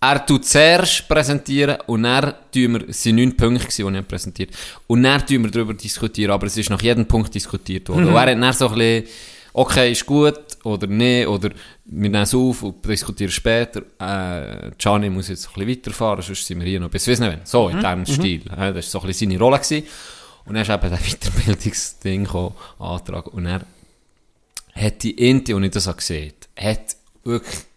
er tut zuerst präsentieren und dann tun wir, es waren neun Punkte, die er präsentiert, und dann tun wir darüber diskutieren, aber es ist nach jedem Punkt diskutiert worden. Und er hat dann so ein bisschen, okay, ist gut oder nee, oder wir nehmen es auf und diskutieren später. Äh, Gianni muss jetzt ein bisschen weiterfahren, sonst sind wir hier noch bis wissen wenn. So, in diesem Stil. Ja, das war so ein bisschen seine Rolle. Gewesen. Und dann ist eben der Weiterbildungsding gekommen, Antrag, und er hat die Inti, und ich das habe gesehen, hat wirklich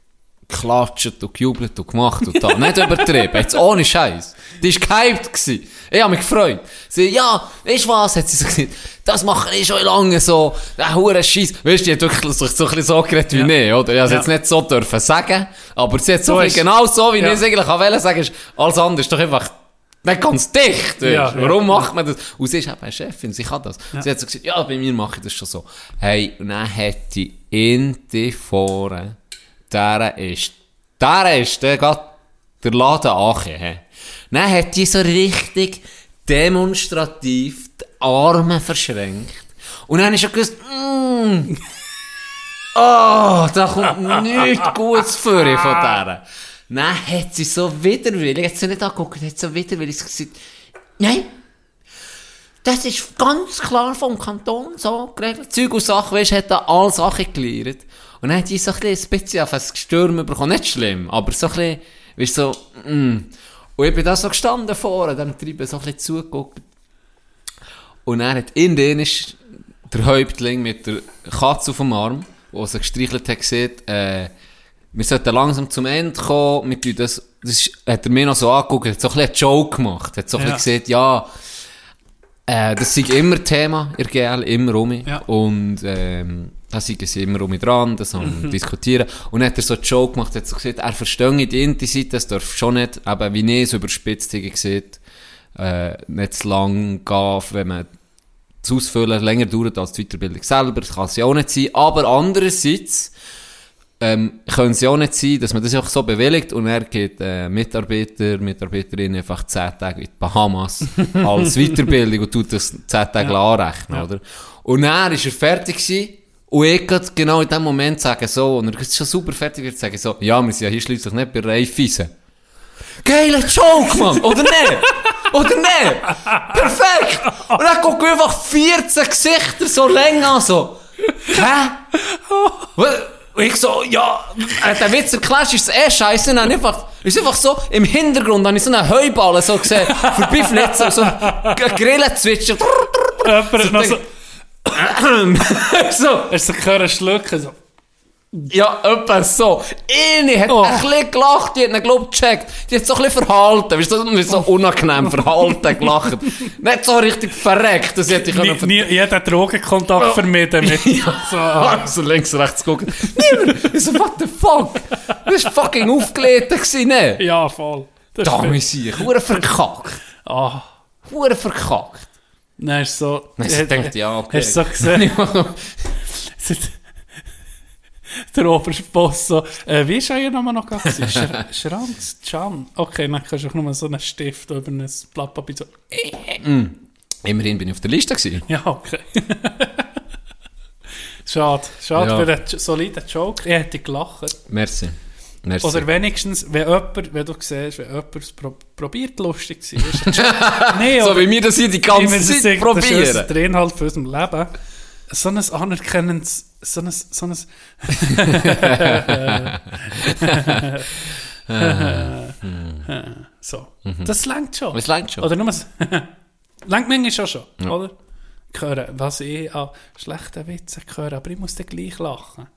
geklatscht und gejubelt und gemacht und da. Nicht übertrieben, jetzt ohne Scheiß. Die war gehypt. Gewesen. Ich habe mich gefreut. Sie, ja, weißt du was, hat sie so gesagt, das mache ich schon lange so, der hure Scheiß. Weißt du, die hat wirklich so, so bisschen so geredet wie Ja. ich, oder? Ich habe Ja. jetzt nicht so dürfen sagen, aber sie hat so, So genau so, wie Ja. ich es eigentlich wollte sagen, ist, alles andere ist doch einfach nicht ganz dicht. Ja, ja, Warum ja. macht man das? Und sie ist eben eine Chefin, sie kann das. Sie hat so gesagt, ja, bei mir mache ich das schon so. Hey, und dann hat die Inti vorne, der ist, der ist, der geht der Laden angekommen. Dann hat die so richtig demonstrativ die Arme verschränkt. Und dann ist er gewusst, mm, oh, da kommt nichts Gutes für von der. Dann hat sie so widerwillig, hat sie nicht angeguckt, hat so widerwillig gesagt, nein, das ist ganz klar vom Kanton so geregelt. Zeug und Sachen, weisst, hat da alle Sachen gelernt. Und dann hat die so ein bisschen bisschen auf ein Gestürm bekommen. Nicht schlimm, aber so ein bisschen, Weißt so, mm. Und ich bin da so gestanden vorne, dann Treiben so ein bisschen zugeguckt. Und er hat in den ist der Häuptling mit der Katze auf dem Arm, der sie gestreichelt hat, gesagt, äh, wir sollten langsam zum Ende kommen, tun das, das ist, hat er mir noch so angeguckt, hat so ein bisschen einen Joke gemacht, hat so ein Ja. bisschen gesagt, ja, äh, das ist immer Thema, ihr GL, immer um mich. Ja. Und, ähm, da sind sie immer um mich dran, das haben wir diskutieren. Und dann hat er so einen Joke gemacht, hat so gesagt, er verstehe die Seite, das darf schon nicht, eben wie ich es überspitzt habe gesehen, äh, nicht zu lang gehen, wenn man das Ausfüllen länger dauert als die Weiterbildung selber, das kann es ja auch nicht sein. Aber andererseits, ähm, können es ja auch nicht sein, dass man das einfach so bewilligt und er geht äh, Mitarbeiter, Mitarbeiterin einfach 10 Tage in die Bahamas als Weiterbildung und tut das 10 Tage anrechnen, oder? Und dann ist er fertig gewesen und ich gerade genau in dem Moment sagen so, und er ist schon super fertig wird, sagen so, ja, wir sind ja hier schliesslich nicht bei Raiffeisen. Geiler Joke, Mann! Oder nicht? Oder nicht? Perfekt! Und dann gucken einfach 14 Gesichter so länger an, so. Hä? Und ich so, ja, äh, der Witz erklärst, ist eh scheiße. Dann einfach, ist einfach so, im Hintergrund habe ich so einen Heuballen so gesehen, vorbeiflitzen, so Grillen zwitschern. Jemand hat noch so, so, hast du gehört, schlucken, so. ja, etwa so. Eine hat Oh. ein bisschen gelacht, die hat ihn, glaub gecheckt. Die hat so ein bisschen verhalten, weißt du, so, so unangenehm verhalten gelacht. Nicht so richtig verreckt, das hätte ich Nie, können nie, jeder Drogenkontakt vermieden mit. So, ah. so links, rechts gucken. Niemand! Ich so, what the fuck? Das war fucking aufgelegt, gewesen, ne? Ja, voll. Da muss ich, verkackt. Ah. Hure verkackt. Dann ist so... Dann ich denkt, ja, okay. Hast du so gesehen? Der oberste Boss so, äh, wie ist er nochmal noch gegangen? Sch Schranz, Can. Okay, dann kannst du auch nur so einen Stift über ein Blatt Papier so, Immerhin bin ich auf der Liste gewesen. ja, okay. schade, schade Ja. für einen soliden Joke. Ich hätte gelacht. Merci. Merci. Oder wenigstens, wenn jemand, wenn du siehst, wenn jemand es pro probiert, lustig zu nee, so wie wir das hier die ganze Zeit das ist probieren. der Inhalt für unserem Leben. So ein anerkennendes, so ein, so ein, so. Das langt schon. Es langt schon. Oder nur so. langt manchmal schon schon, Ja. oder? Ich höre, was ich an schlechten Witzen höre, aber ich muss dann gleich lachen.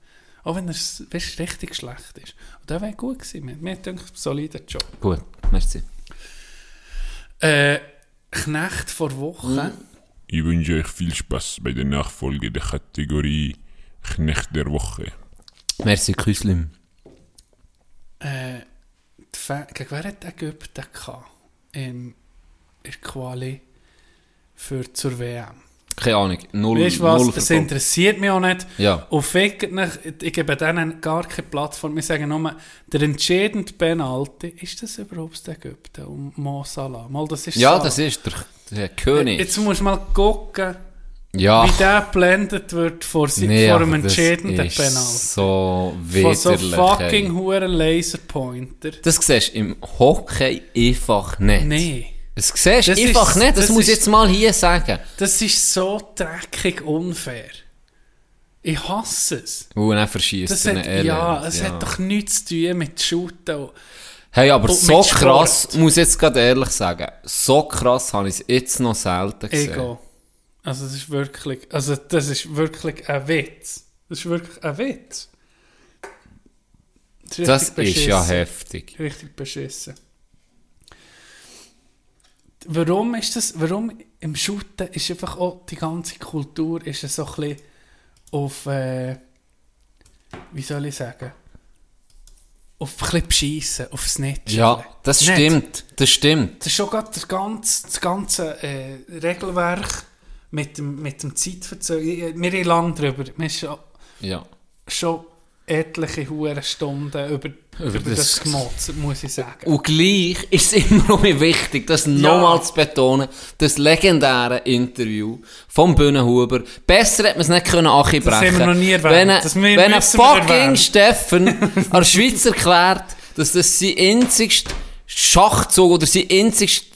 Auch wenn es richtig schlecht ist. Und das wäre gut gewesen. Mir, denkt, solider Job. Gut, merci. Äh, Knecht vor Wochen. Ich wünsche euch viel Spaß bei der Nachfolge der Kategorie Knecht der Woche. Merci, Küslim. Äh, gegen wer hat Ägypten gehabt? Im, in der Quali für zur WM. Keine Ahnung. Null, Weißt du was? verfolgt. interessiert mich auch nicht. Ja. Und fickt nicht, ich gebe denen gar keine Plattform. Wir sagen nur, der entscheidende Penalty, ist das überhaupt Ägypten? Um Mo Salah? Mal, das ist Ja, Salah. das ist der, der König. Jetzt musst du mal gucken, ja. wie der blendet wird vor, si- Nee, vor einem entscheidenden Penalty. so Von widerlich. so fucking huren Laserpointer. Das siehst du im Hockey einfach nicht. Nee. Das siehst du Das einfach ist- nicht, das, das muss ich ist- jetzt mal hier sagen. Das ist so dreckig unfair. Ich hasse es. Und dann verschießt Das er ja, es hat doch nichts zu tun mit Shooten. Hey, aber und so krass, muss ich jetzt gerade ehrlich sagen, so krass habe ich es jetzt noch selten gesehen. Ego. Also das ist wirklich, also das ist wirklich ein Witz. Das ist wirklich ein Witz. richtig Das ist ja heftig. Richtig beschissen. Warum ist das, warum im Shooten ist einfach auch die ganze Kultur ist so ein bisschen auf, äh, wie soll ich sagen, auf ein bisschen beschissen, auf Snitchen. Ja, das Nicht? stimmt, das stimmt. Das ist schon gerade das ganze, das ganze äh, Regelwerk mit dem, mit dem Zeitverzögerung. Wir haben lange drüber. Wir schon, Ja. schon etliche hure Stunden über, über, das- das, gemotzt, muss ich sagen. Und gleich ist es immer noch wichtig, das nochmal zu betonen, das legendäre Interview vom Bühnenhuber. Besser hätte man es nicht können abbrechen Das haben wir noch nie erwähnt. Wenn, wenn ein fucking. Steffen an der Schweiz erklärt, dass das sein einzigster Schachzug oder sein einzigster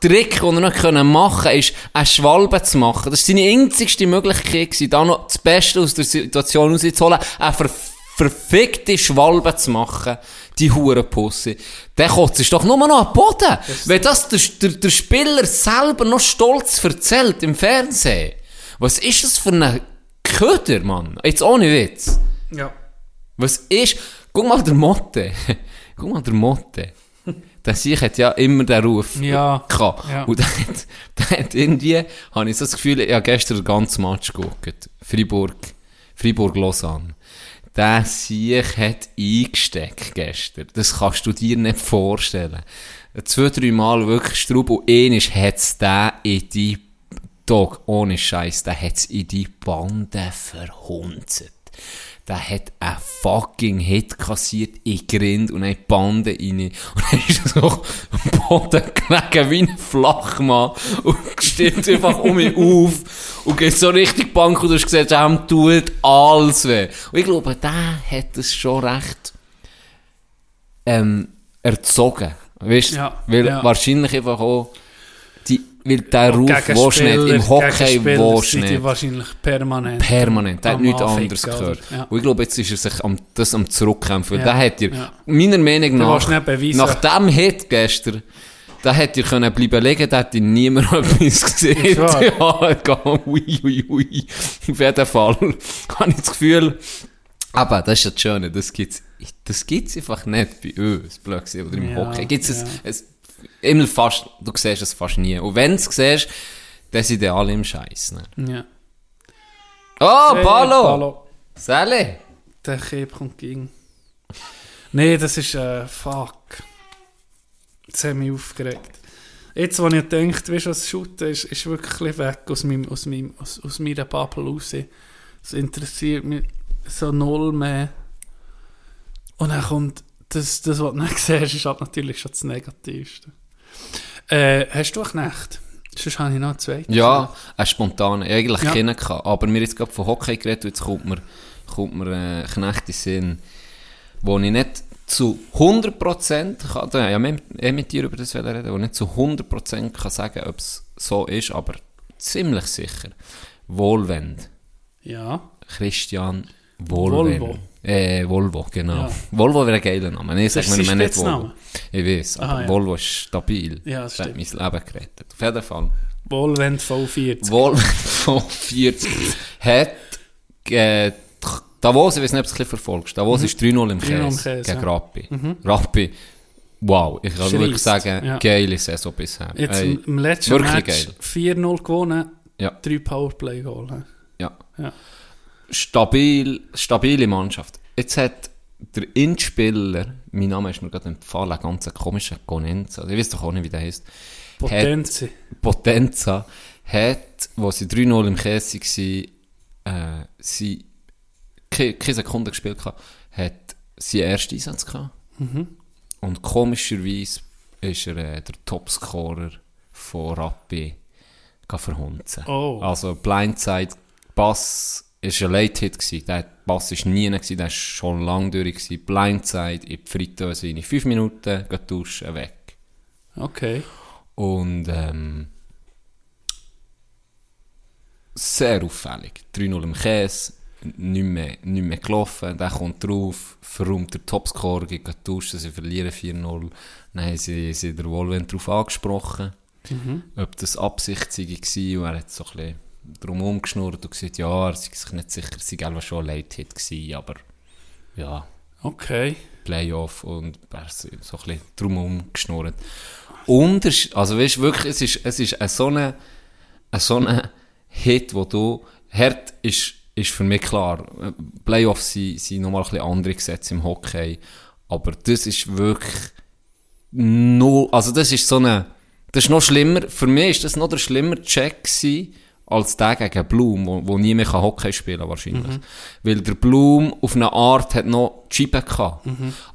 Trick, den er noch können machen konnte, ist, eine Schwalbe zu machen. Das war seine einzigste Möglichkeit, gewesen, da noch das Beste aus der Situation rauszuholen. Eine verfickte Schwalbe zu machen, die Hurenpusse, dann kotzt es doch nur noch am Boden. Wenn das der, der, der Spieler selber noch stolz erzählt im Fernsehen. Was ist das für ein Köder, Mann? Jetzt ohne Witz. Ja. Was ist, guck mal der Motte. guck mal der Motte. Der sich hat ja immer den Ruf Ja. gehabt. Ja. Und der hat, der hat irgendwie, habe ich so das Gefühl, ich habe gestern den ganzen Match geguckt. Freiburg, Freiburg-Lausanne. Der sich hat eingesteckt gestern. Das kannst du dir nicht vorstellen. Zwei, drei Mal wirklich Straub und einisch hat's den in die Dog, ohne Scheiß, der hat's in die Bande verhunzt. Der hat einen fucking Hit kassiert in Grind und eine Bande rein. Und er ist so am Boden gelegen wie ein Flachmann und steht einfach um mich auf und geht so richtig Bank und du hast gesehen, ihm tut alles weh. Und ich glaube, der hat es schon recht ähm, erzogen. Weißt du? Ja, Weil ja. wahrscheinlich einfach auch weil der Ruf willst du nicht, im Hockey willst du nicht. wahrscheinlich permanent. Permanent, der hat nichts anderes gehört. Ja. Und ich glaube, jetzt ist er sich am, das am Zurückkämpfen. Ja, Der hat dir, ja. meiner Meinung nach, nach dem Hit gestern, da hätte ihr können bleiben liegen, da hätte niemand etwas gesehen. Ja, ui, ui, ui. Auf jeden Fall habe ich das Gefühl, aber das ist ja das Schöne, das gibt's, das gibt's einfach nicht bei uns, blöd oder im Ja, Hockey. Gibt's ja. es, immer fast, du siehst es fast nie. Und wenn du es siehst, dann sind die alle im Scheiß. Ne? Ja. Oh, Hey, Palo! Palo. Sally! Der Kieb kommt gegen. Nee, das ist, äh, fuck. Das hat mich aufgeregt. Jetzt, wo ich denke, weißt du, was Shooten ist, ist wirklich weg aus, meinem, aus, meinem, aus, aus meiner Bubble raus. Das interessiert mich so null mehr. Und dann kommt, das, das was du nicht siehst, ist halt natürlich schon das Negativste. Äh, hast du eine Knecht? Sonst habe ich noch zweite. Ja, ein spontan, eigentlich Ja. kennen kann. Aber mir jetzt gerade von Hockey geredet, und jetzt kommt mir, kommt mir äh, Knecht in Sinn, wo ich nicht zu 100% kann, ja, eh mit dir über das reden, wo ich nicht zu 100% kann sagen, ob es so ist, aber ziemlich sicher. Wohlwend. Ja. Christian Wohlwend. Volvo. Äh, Volvo, genau. Ja. Volvo wäre ein geiler Name. Nee, sag ist mir nicht Volvo. Ich weiß, aber Aha, ja. Volvo ist stabil. Ja, das das hat mein. Leben gerettet. Auf jeden Fall. Wohlwend V40. Wohl von 40 hat äh, Davos, ich weiß nicht, ob du es ein bisschen verfolgst. Davos ist 3-0 im 3-0 im Käse gegen ja. Rappi. Rappi, wow, ich kann wirklich Schreisst, sagen, ja. geile Saison bisher. Jetzt Ey, im- letzten wirklich Match geil. 4-0 gewonnen, Ja. 3 Powerplay-Goal. hä? ja. Ja. Stabil, stabile Mannschaft. Jetzt hat der Inspieler, mein Name ist mir gerade empfallen, ein ganz komischer Gonenza, ich weiß doch auch nicht, wie der heißt. Potenzi. Potenza hat, wo sie 3-0 im Käse waren, äh, sie keine, keine Sekunde gespielt gehabt, hat sie ersten Einsatz gehabt. Und komischerweise ist er äh, der Topscorer von Rappi verhunzen. Oh. Also Blindside, Pass ist ein Late-Hit gewesen. Der Pass ist nie gewesen, der ist schon lang durch gewesen. Blindside in die Fritteuse in 5 Minuten, geht duschen, weg. Okay. Und ähm, sehr auffällig. 3-0 im Käse, nicht mehr, nicht mehr gelaufen. Der kommt drauf, verräumt der Topscorer, geht duschen, sie verlieren 4-0. Dann haben sie, sie der Wohlwend darauf angesprochen, ob das Absicht sei gewesen. Und er hat so ein bisschen drum umgeschnurrt und gesagt, ja, er sei sich nicht sicher, es sei einfach schon ein Late-Hit gewesen, aber ja, Okay. Playoff und er so ein bisschen drumherum geschnurrt. Unters also weißt wirklich, es ist, es ist ein so ein so ein Hit, wo du, Hart ist, ist für mich klar, Playoffs sind, sind nochmal ein bisschen andere Gesetze im Hockey, aber das ist wirklich null, also das ist so eine, das ist noch schlimmer, für mich ist das noch der schlimmer Check gewesen, als der gegen Blum, wo, wo nie mehr kann Hockey spielen kann, wahrscheinlich. Weil der Blum auf eine Art hat noch Scheibe gehabt.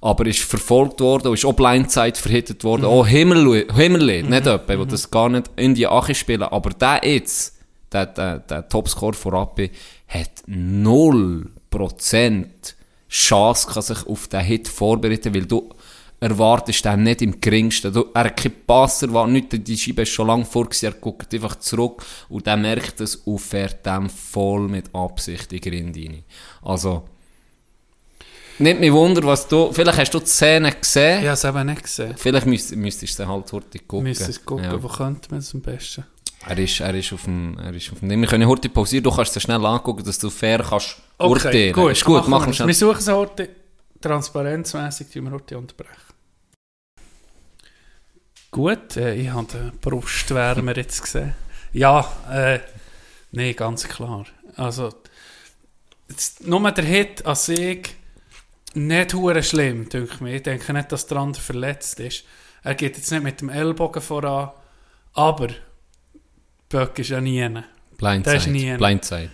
Aber ist verfolgt worden, ist auch Blindside verhittet worden. Auch Himmerli, Himmerli nicht jemand, der das gar nicht in die Ache spielen. Aber der jetzt, der, der, der Topscore von Rappi, hat 0% Chance, kann sich auf den Hit vorbereiten, weil du erwartest den nicht im geringsten. Du, er hat keinen Pass erwartet, nicht, die Scheibe ist schon lange vor, er guckt einfach zurück und der merkt es und fährt dem voll mit Absicht in die Rinde rein. Also, Nicht mich wunder, was du... Vielleicht hast du die Szene gesehen. Ich habe es eben nicht gesehen. Vielleicht müsst, müsstest du sie halt heute gucken. Müssen es gucken, Ja. wo könnte man es am besten? Er ist, er ist auf dem... Er ist auf dem wir können heute pausieren, du kannst es schnell angucken, dass du fair kannst urteilen. gut. Ist gut, machen wir schnell. Wir suchen es heute transparenzmäßig, tun wir heute unterbrechen. Gut, äh, ich habe den Brustwärmer jetzt gesehen. Ja, äh, nee, ganz klar. Also, jetzt, nur der Hit an sich nicht hure schlimm, denke mir. Ich denke nicht, dass der andere verletzt ist. Er geht jetzt nicht mit dem Ellbogen voran, aber Böck ist ja nie. Der ist Blindside. nie- Blindside.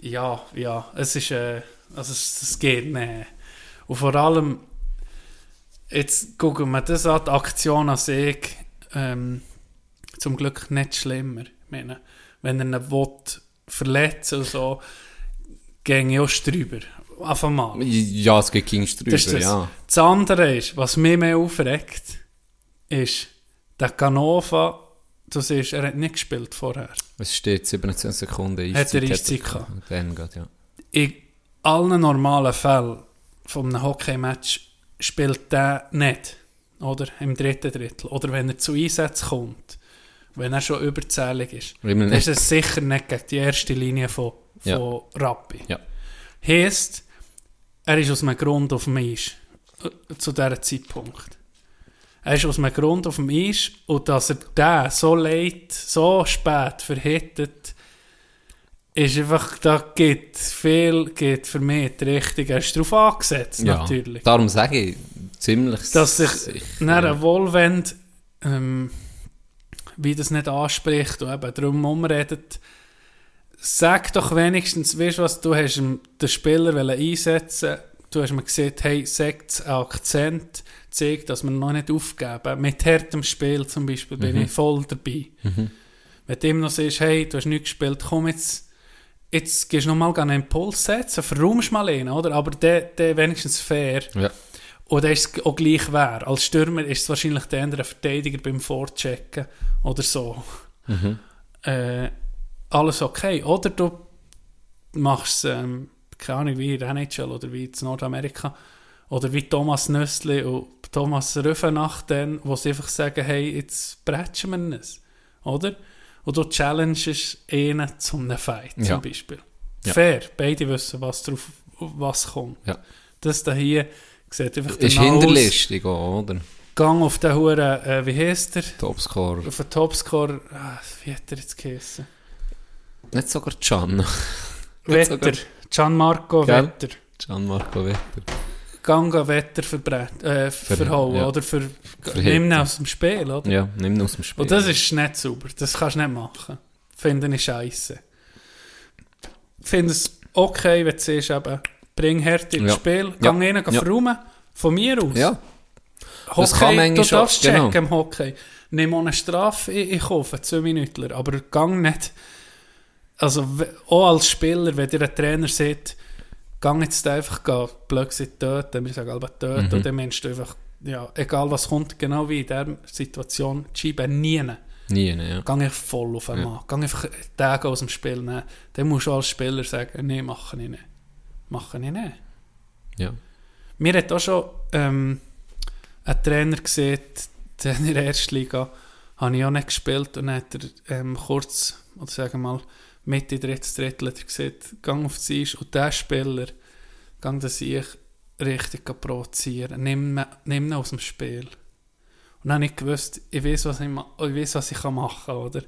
Ja, ja, es ist, äh, also es, es geht nicht. Und vor allem, jetzt gucken wir das an, die Aktion an sich, ähm, zum Glück nicht schlimmer. Ich meine, wenn er ihn will, verletzen und so, ginge auch drüber. Einfach mal. Ja, es geht Kings drüber, Das das. ja. Das andere ist, was mich mehr aufregt, ist, der Canova, du siehst, er hat nicht gespielt vorher. Es steht 17 Sekunden Hat er Eiszeit, Eiszeit gehabt? Dann geht, ja. in allen normalen Fällen von einem Hockey-Match spielt der nicht. Oder? Im dritten Drittel. Oder wenn er zu Einsätzen kommt. Wenn er schon überzählig ist. Dann ist es sicher nicht gegen die erste Linie von, von Ja. Rappi. Ja. Heißt, er ist aus einem Grund auf dem Eis. äh, Zu diesem Zeitpunkt. Er ist aus einem Grund auf dem Eis und dass er den so late, so spät verhittet, ist einfach, da geht viel, geht für mich die Richtung. Er ist darauf angesetzt, ja. natürlich. Darum sage ich, ziemlich Dass sich dann ja. Wohlwend, ähm, wie das nicht anspricht und eben darum umredet, sag doch wenigstens, weißt du was, du hast den Spieler einsetzen du hast mir gesagt, hey, sagt einen Akzent, zeig, dass wir noch nicht aufgeben. Mit härtem Spiel zum Beispiel bin Mhm. ich voll dabei. Wenn du ihm noch sagst, hey, du hast nicht gespielt, komm jetzt, jetzt gehst du noch mal einen Impuls setzen, verraumst mal ihn, oder? Aber der, der wenigstens fair. Ja. Oder ist es auch gleich wer? Als Stürmer ist es wahrscheinlich der andere Verteidiger beim Vorchecken oder so. Äh, alles okay. Oder du machst es, ähm, keine Ahnung, wie in NHL oder wie in Nordamerika oder wie Thomas Nössli und Thomas Rüfenacht dann, wo sie einfach sagen, hey, jetzt bretschen wir es. Oder? Und du challengest ihn zum einem Fight Ja. zum Beispiel. Ja. Fair. Beide wissen, was drauf was kommt. Ja. Das da hier sieht einfach Ist hinterlistig auch, oder? Gang auf den Huren, äh, wie heißt der? Topscorer. Auf den Topscorer, ah, wie hat er jetzt geheißen? Nicht sogar Can. Wetter. sogar- Gianmarco Gell? Wetter. Gianmarco Wetter. Gang an Wetter verbrät, äh, verhauen, ja. oder? Für, Verhitten. nimm ihn aus dem Spiel, oder? Ja, nimm ihn aus dem Spiel. Und das ist nicht sauber. Das kannst du nicht machen. Finde ich scheiße. Finde es okay, wenn du siehst, eben, bring Härte ins Ja. Spiel, Ja. gang rein, geh Ja. verräumen. Von mir aus. Ja, Hockey, Das kann manchmal du darfst schon, genau. checken im Hockey. Nimm auch eine Strafe in, in Kauf, zwei Minuten, aber gang nicht. Also, auch als Spieler, wenn dir ein Trainer sagt, gang jetzt einfach gehen, blöd gesagt, töten, wir sagen aber töten, Mhm. und dann meinst du einfach, ja, egal was kommt, genau wie in dieser Situation, Scheibe nie nehmen. nie, ja. Gang einfach voll auf einen Ja. Gang einfach Tage aus dem Spiel nehmen. Dann musst du als Spieler sagen, nee, mache ich nicht. Mache ich nicht. ja. Mir hat auch schon ähm, ein Trainer gesehen, der in der ersten Liga habe ich auch nicht gespielt und dann hat er ähm, kurz, oder sagen wir mal, Mitte drittes Drittel hat er gesagt, gang auf die Eis und der Spieler, gang das ich richtig provozieren, nimm, nimm ihn aus dem Spiel. Und dann habe ich gewusst, ich weiß, was ich, ich, weiss, was ich kann machen kann, oder?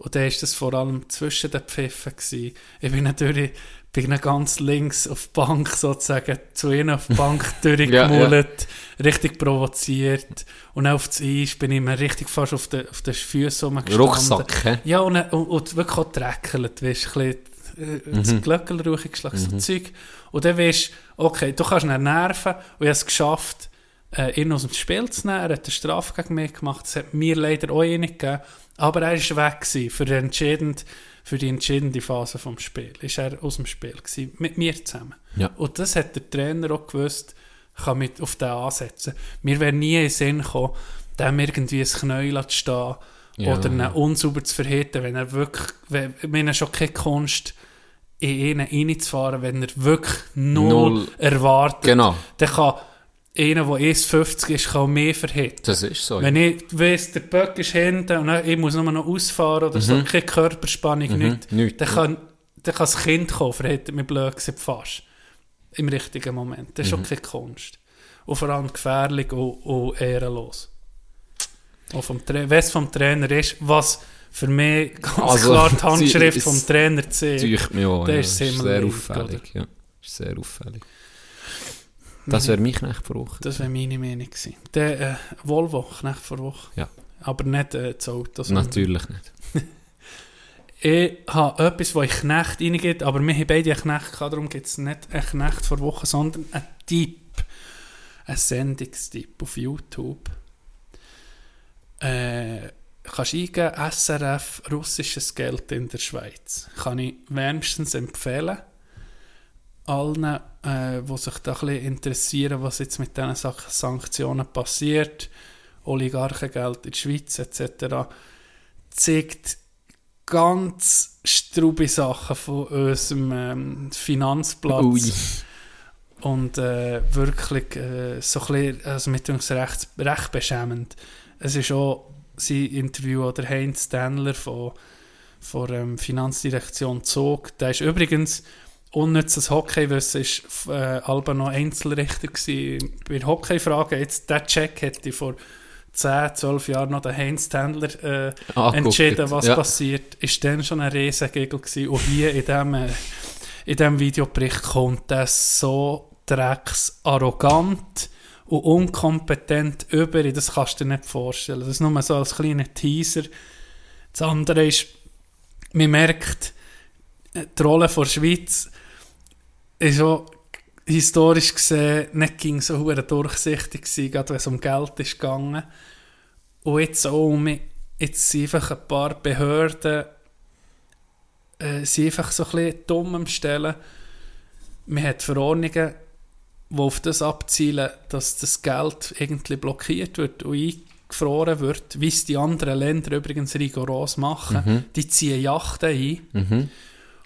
Und dann war das vor allem zwischen den Pfiffen. Gewesen. Ich bin natürlich bin dann ganz links auf die Bank sozusagen, zu ihnen auf die Bank durchgemult, richtig provoziert. Und auf das Eis bin ich mir richtig fast auf den, auf den Füßen rumgestanden. Rucksack, hä? Ja, und, und, und wirklich auch dreckelt, weißt du, ein bisschen, äh, das Mhm. Glöckel durchgeschlagen, so Zeug. Und dann weißt du, okay, du kannst ihn nerven und ich habe es geschafft, äh, ihn aus dem Spiel zu nehmen. Er hat eine Strafe gegen mich gemacht, das hat mir leider auch nicht gegeben. Aber er war weg gewesen für, den entscheidend, für die entscheidende Phase vom Spiel. Ist er aus dem Spiel gewesen, mit mir zusammen. Ja. Und das hat der Trainer auch gewusst, kann mit auf den ansetzen. Mir wäre nie in den Sinn gekommen, dem irgendwie ein Knäuel zu stehen Ja. oder ihn unsauber zu verhitten, wenn er wirklich, wenn, wenn er schon keine Kunst in ihn reinzufahren, wenn er wirklich null, Null. erwartet. Genau. Dann kann einer, der 1,50 ist, kann mehr verhitten. Das ist so. Wenn ich weiss, der Böck ist hinten und ich muss nur noch ausfahren oder so, keine Körperspannung, Mhm. nichts, dann, kann, dann kann das Kind kommen, verhält mich blöd gesagt, fast. Im richtigen Moment. Das ist Mhm. auch keine Kunst. Und vor allem gefährlich und, und ehrenlos. Und vom Tra es vom Trainer ist, was für mich ganz Also, klar die sie- Handschrift es- vom Trainer zeigt. Täuscht mich auch. Ja. ist ist sehr auffällig. Ja. Ist sehr auffällig. Das wäre mich nicht vor Woche. Das wäre meine Meinung gewesen. Der äh, Volvo, Knecht vor Woche. Ja. Aber nicht äh, das Auto. Natürlich nicht. Ich habe etwas, wo ich Knecht reingeht, aber wir haben beide einen Knecht gehabt, darum gibt es nicht einen Knecht vor Woche, sondern einen Tipp. Ein Sendungstipp auf YouTube. Äh, kannst eingeben, SRF, russisches Geld in der Schweiz. Kann ich wärmstens empfehlen. Allen, äh, die sich da ein bisschen interessieren, was jetzt mit diesen Sachen Sanktionen passiert, Oligarchengeld in der Schweiz etc., zeigt ganz strube Sachen von unserem ähm, Finanzplatz. Ui. Und äh, wirklich äh, so ein bisschen, also mit uns recht, recht beschämend. Es ist auch sein Interview oder Heinz Stanler von, von ähm, Finanzdirektion Zog. Der ist übrigens unnützes Hockeywissen, ist äh, Alba noch Einzelrichter gewesen bei der Hockeyfrage. Jetzt, der Check hätte vor 10, 12 Jahren noch der Heinz Ständler äh, entschieden, was Ja. passiert. Ist dann schon ein Riesengegel gewesen. Und hier in diesem äh, in dem Videobericht kommt das so drecksarrogant und unkompetent über. Das kannst du dir nicht vorstellen. Das ist nur so als kleiner Teaser. Das andere ist, man merkt, äh, die Rolle der Schweiz ist auch historisch gesehen nicht ging so hure durchsichtig gewesen, gerade wenn es um Geld ist gegangen. Und jetzt auch um, jetzt sind einfach ein paar Behörden äh, sind einfach so ein bisschen dumm am Stellen. Man hat Verordnungen, die auf das abzielen, dass das Geld irgendwie blockiert wird und eingefroren wird, wie es die anderen Länder übrigens rigoros machen. Die ziehen Yachten ein.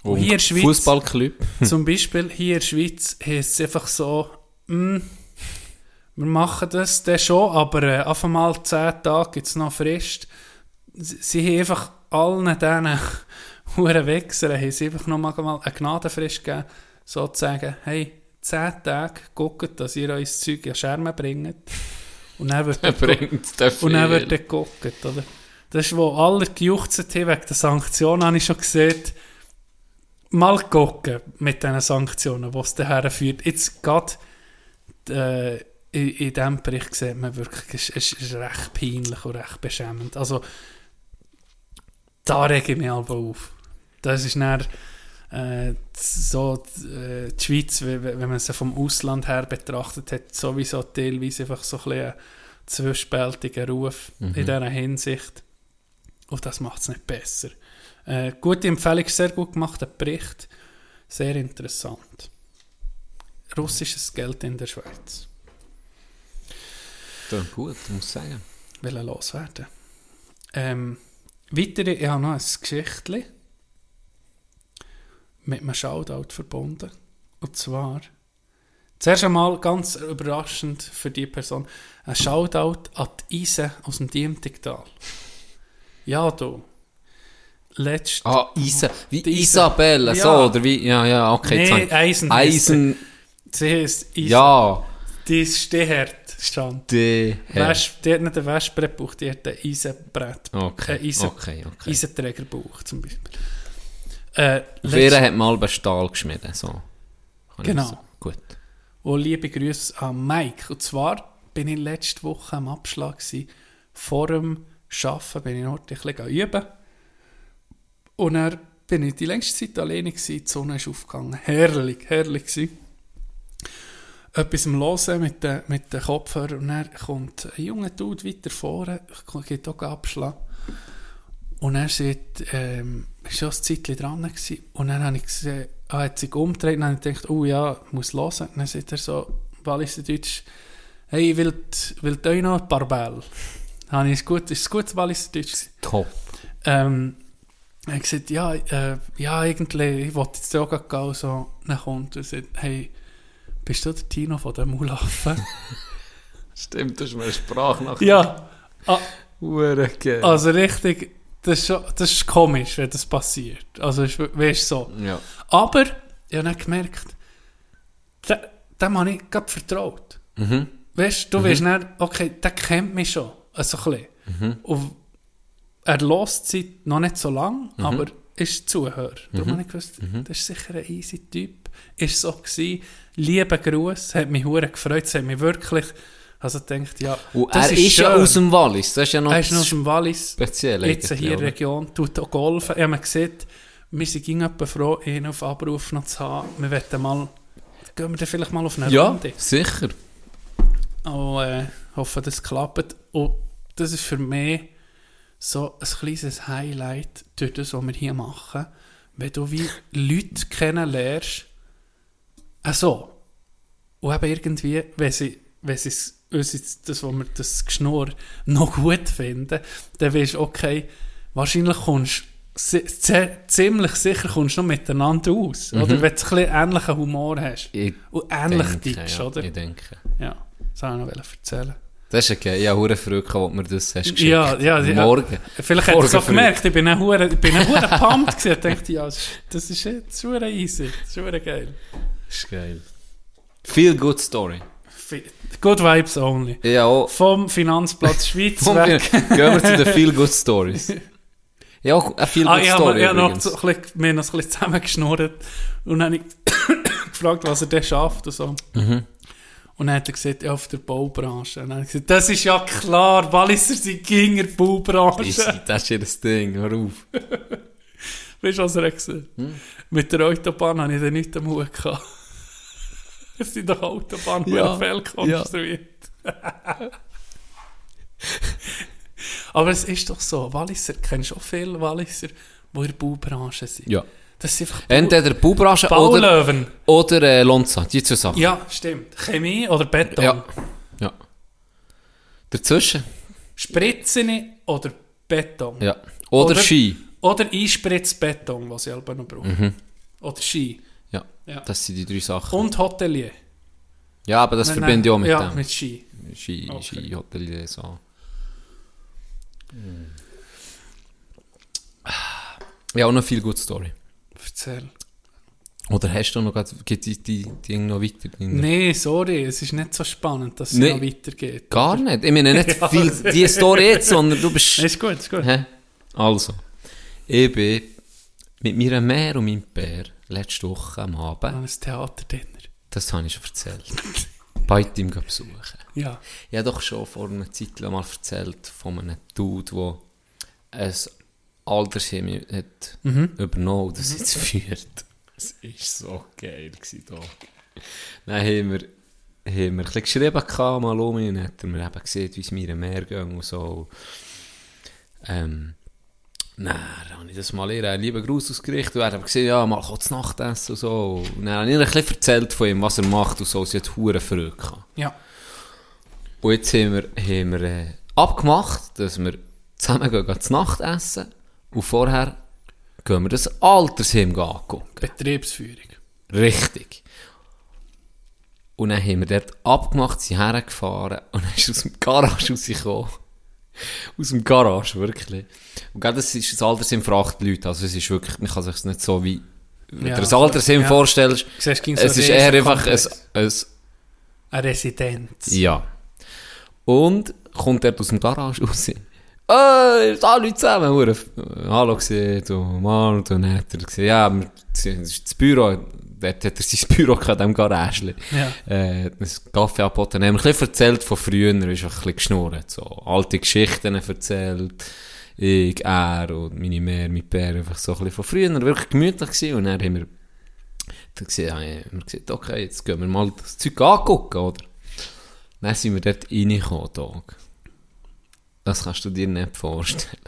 Und hier in Schweiz- Fußballclub. Zum Beispiel hier in der Schweiz heisst es einfach so, «Mm, wir machen das dann schon, aber äh, auf einmal 10 Tage gibt es noch Frist. Sie, sie haben einfach allen diesen Huren Wichsern haben sie einfach noch mal eine Gnadenfrist gegeben, sozusagen, hey, 10 Tage, guckt, dass ihr euer Zeug an Schermen bringt. Und dann wird Er dann den und dann wird dann geguckt, oder? Das ist, wo alle gejuchzt haben wegen der Sanktionen, habe ich schon gesehen. Mal gucken mit diesen Sanktionen, was es daher führt. Jetzt gerade äh, in, in diesem Bericht sieht man wirklich, es, es ist recht peinlich und recht beschämend. Also, da rege ich mich aber auf. Das ist dann äh, so äh, die Schweiz, wenn man sie vom Ausland her betrachtet hat, sowieso teilweise einfach so ein bisschen einen zwiespältigen Ruf in dieser Hinsicht. Und das macht es nicht besser. Äh, gute Empfehlung, sehr gut gemachter Bericht. Sehr interessant. Russisches Geld in der Schweiz. Ja, gut, muss ich sagen. Will er loswerden. Ähm, weitere, ich habe noch ein Geschichtchen mit einem Shoutout verbunden. Und zwar, zuerst einmal ganz überraschend für die Person, ein Shoutout an die Ise aus dem Diemtigtal. Ja, du. Letzt, Ah, Isa, wie Die Isa- Isabelle, so, Ja. oder wie, ja, ja, okay. Nee, Eisen Eisen, sie heisst Ise. ja, Die ist Stehherd stand. die, ja. Wesp, die hat nicht ein Wespbrett gebraucht, die hat ein Eisenbrett. Okay, Ein Eisen, okay, okay. Eisenträgerbauch zum Beispiel. Äh, ihr hat mal bei Stahl geschmieden, so. Kann Genau. Gut. Und liebe Grüße an Mike. Und zwar bin ich letzte Woche am Abschlag gewesen. Vor dem Arbeiten bin ich noch ein bisschen üben. Und dann bin ich die längste Zeit alleine gewesen. Die Sonne ist aufgegangen. Herrlich, herrlich gewesen. Etwas am Hören mit den, mit den Kopfhörern. Und dann kommt ein junger Dude weiter vorne, geht auch Abschlag. Und er sagt, ähm, ist schon ein Zeitchen dran gewesen. Und dann habe ich gesehen, ah, er hat sich umgedreht und dann habe ich gedacht, oh ja, ich muss hören. Und dann sagt er so, Walliser Deutsch, hey, ich will, will euch noch ein paar Bälle. Habe ich, ist gut, ist gutes Walliser Deutsch. Top. Ähm, Er hat gesagt, ja, äh, ja, irgendwie, ich wollte jetzt auch gehen, so, dann kommt er und sagt, hey, bist du der Tino von den Mulaffen? Stimmt, das ist mir eine Sprache ja, ah, geil. also richtig, das ist, das ist komisch, wenn das passiert. Also, weißt du, so. Ja. Aber, ich habe dann gemerkt, dem, dem habe ich gerade vertraut. Mhm. Weißt du, du weißt dann, okay, der kennt mich schon, also ein bisschen. Mhm. Und er lässt sie noch nicht so lang, Mhm. aber ist Zuhörer. Darum habe ich gewusst, das ist sicher ein easy Typ. Ist so gewesen. Lieber Gruß, hat mich hure gefreut, es hat mich wirklich, also denkt ja, Und das er ist, ja schön. aus dem Wallis, das ist ja noch Er ist noch aus dem Wallis, speziell. jetzt hier in der? Region, tut auch golfen. Habe mir gesehen, wir sind etwa froh, ihn auf Abruf noch zu haben. Wir wollen mal, gehen wir dann vielleicht mal auf eine Ja, Runde. sicher. Und äh, hoffe, das klappt. Und das ist für mich so ein kleines Highlight durch das, was wir hier machen. Wenn du wie Leute kennenlernst, also, und eben irgendwie, wenn sie, wenn sie uns das, was wir das Geschnurr noch gut finden, dann weißt du, okay, wahrscheinlich kommst zi- ziemlich sicher kommst du noch miteinander aus. Oder wenn du ein bisschen ähnlichen Humor hast. Ich Und ähnlich denke, tickst, ja, oder? Ich denke. Ja, das wollte ich noch erzählen. Das ist okay. Ich habe gehabt, als mir das hast geschickt. Ja, ja, ja. Morgen. Vielleicht hat er es auch früh. gemerkt, ich bin ein hure, ich bin hure pumped gewesen. Ich dachte, ja, das ist- jetzt hure easy, das ist hure geil. Das ist geil. Feel good story. Good Vibes only. Ja, auch. Vom Finanzplatz Schweiz wir, weg. gehen wir zu den Feel good stories. Ja, auch eine Feel good Ah, habe story. habe noch so, ein bisschen, wir haben noch ein bisschen zusammengeschnurrt und dann habe ich gefragt, was er denn schafft und so. Mhm. Und dann hat er gesagt, ja, auf der Baubranche. Und dann habe ich gesagt, das ist ja klar, Walliser sind gegen die Baubranche. Das ist ihr Ding, hör auf. Weißt du, was er hat gesagt Hm? Mit der Autobahn habe ich dann nichts am Hut gehabt. Es sind doch Autobahnen Ja, ja, Fell konstruiert. Aber es ist doch so, Walliser, kennst du auch viele Walliser, die in der Baubranche sind. Ja. Das sind einfach Entweder Baubranche oder, Baulöwen. oder äh, Lonza, die zwei Sachen. Ja, stimmt. Chemie oder Beton. Ja. ja. Dazwischen? Spritzen oder Beton. Ja. Oder, Oder- Ski. Oder Einspritzbeton, was ich selber noch brauche. Oder Ski. Ja. Ja. Das sind die drei Sachen. Und Hotelier. ja, aber das Nein, verbinde ich auch mit ja, dem. mit Ski. Ski, Okay. Ski, Hotelier, so. Ja, auch noch viel gute Story. Erzähl. Oder hast du noch geht die, die, die noch weiter? Nee, sorry, es ist nicht so spannend, dass es Nee. noch weitergeht. Gar nicht. Ich meine nicht Ja, viel die Story jetzt, sondern du bist... Ist gut, ist gut. Hä? Also, ich bin mit meiner Mär und meinem Bär letzte Woche am Abend, An ein Theaterdinner. das habe ich schon erzählt, bei ihm besuchen. Ja. Ich habe doch schon vor einer Zeit mal erzählt von einem Dude, der ein Altersheim hat übernommen und das jetzt führt. Das war so geil. Gewesen, da. Dann haben wir, haben wir ein bisschen geschrieben, gehabt, mal um ihn, und dann hat er mir eben gesehen, wie es mir im Meer ging und so. Ähm, dann habe ich das mal ihr einen lieben Gruß ausgerichtet und er hat gesehen, ja, mal kurz Nachtessen und so. Und dann habe ich ihr ein bisschen erzählt von ihm, was er macht und so. Sie hat hure Freude gehabt. Ja. Und jetzt haben wir, haben wir äh, abgemacht, dass wir zusammen gehen, zu Nacht essen. Und vorher gehen wir das Altersheim angucken. Betriebsführung. Richtig. Und dann haben wir dort abgemacht, sind hergefahren und dann ist aus dem Garage rausgekommen. Aus dem Garage, wirklich. Und gerade das ist das Altersheim für acht Leute. Also es ist wirklich, man kann sich es nicht so wie, wenn Ja, du das Altersheim ja. vorstellst, siehst, es ist eher einfach ein, ein Eine Residenz. Ja. Und kommt er aus dem Garage raus. Äh, alle zusammen, hure, Hallo gesehen, du Mann, und dann hat er gesagt, ja, das ist das Büro, dort hat er sein Büro gehabt, in diesem Garage. Ja. Äh, einen Kaffee angeboten, haben wir ein bisschen erzählt von früher, ist ein bisschen geschnurrt, so alte Geschichten erzählt, ich, er und meine Mehr, mein Bär, einfach so ein bisschen von früher, wirklich gemütlich gewesen, und dann haben wir, dann gesehen, haben wir gesagt, okay, jetzt gehen wir mal das Zeug angucken, oder? Dann sind wir dort reingekommen, Tag. Das kannst du dir nicht vorstellen.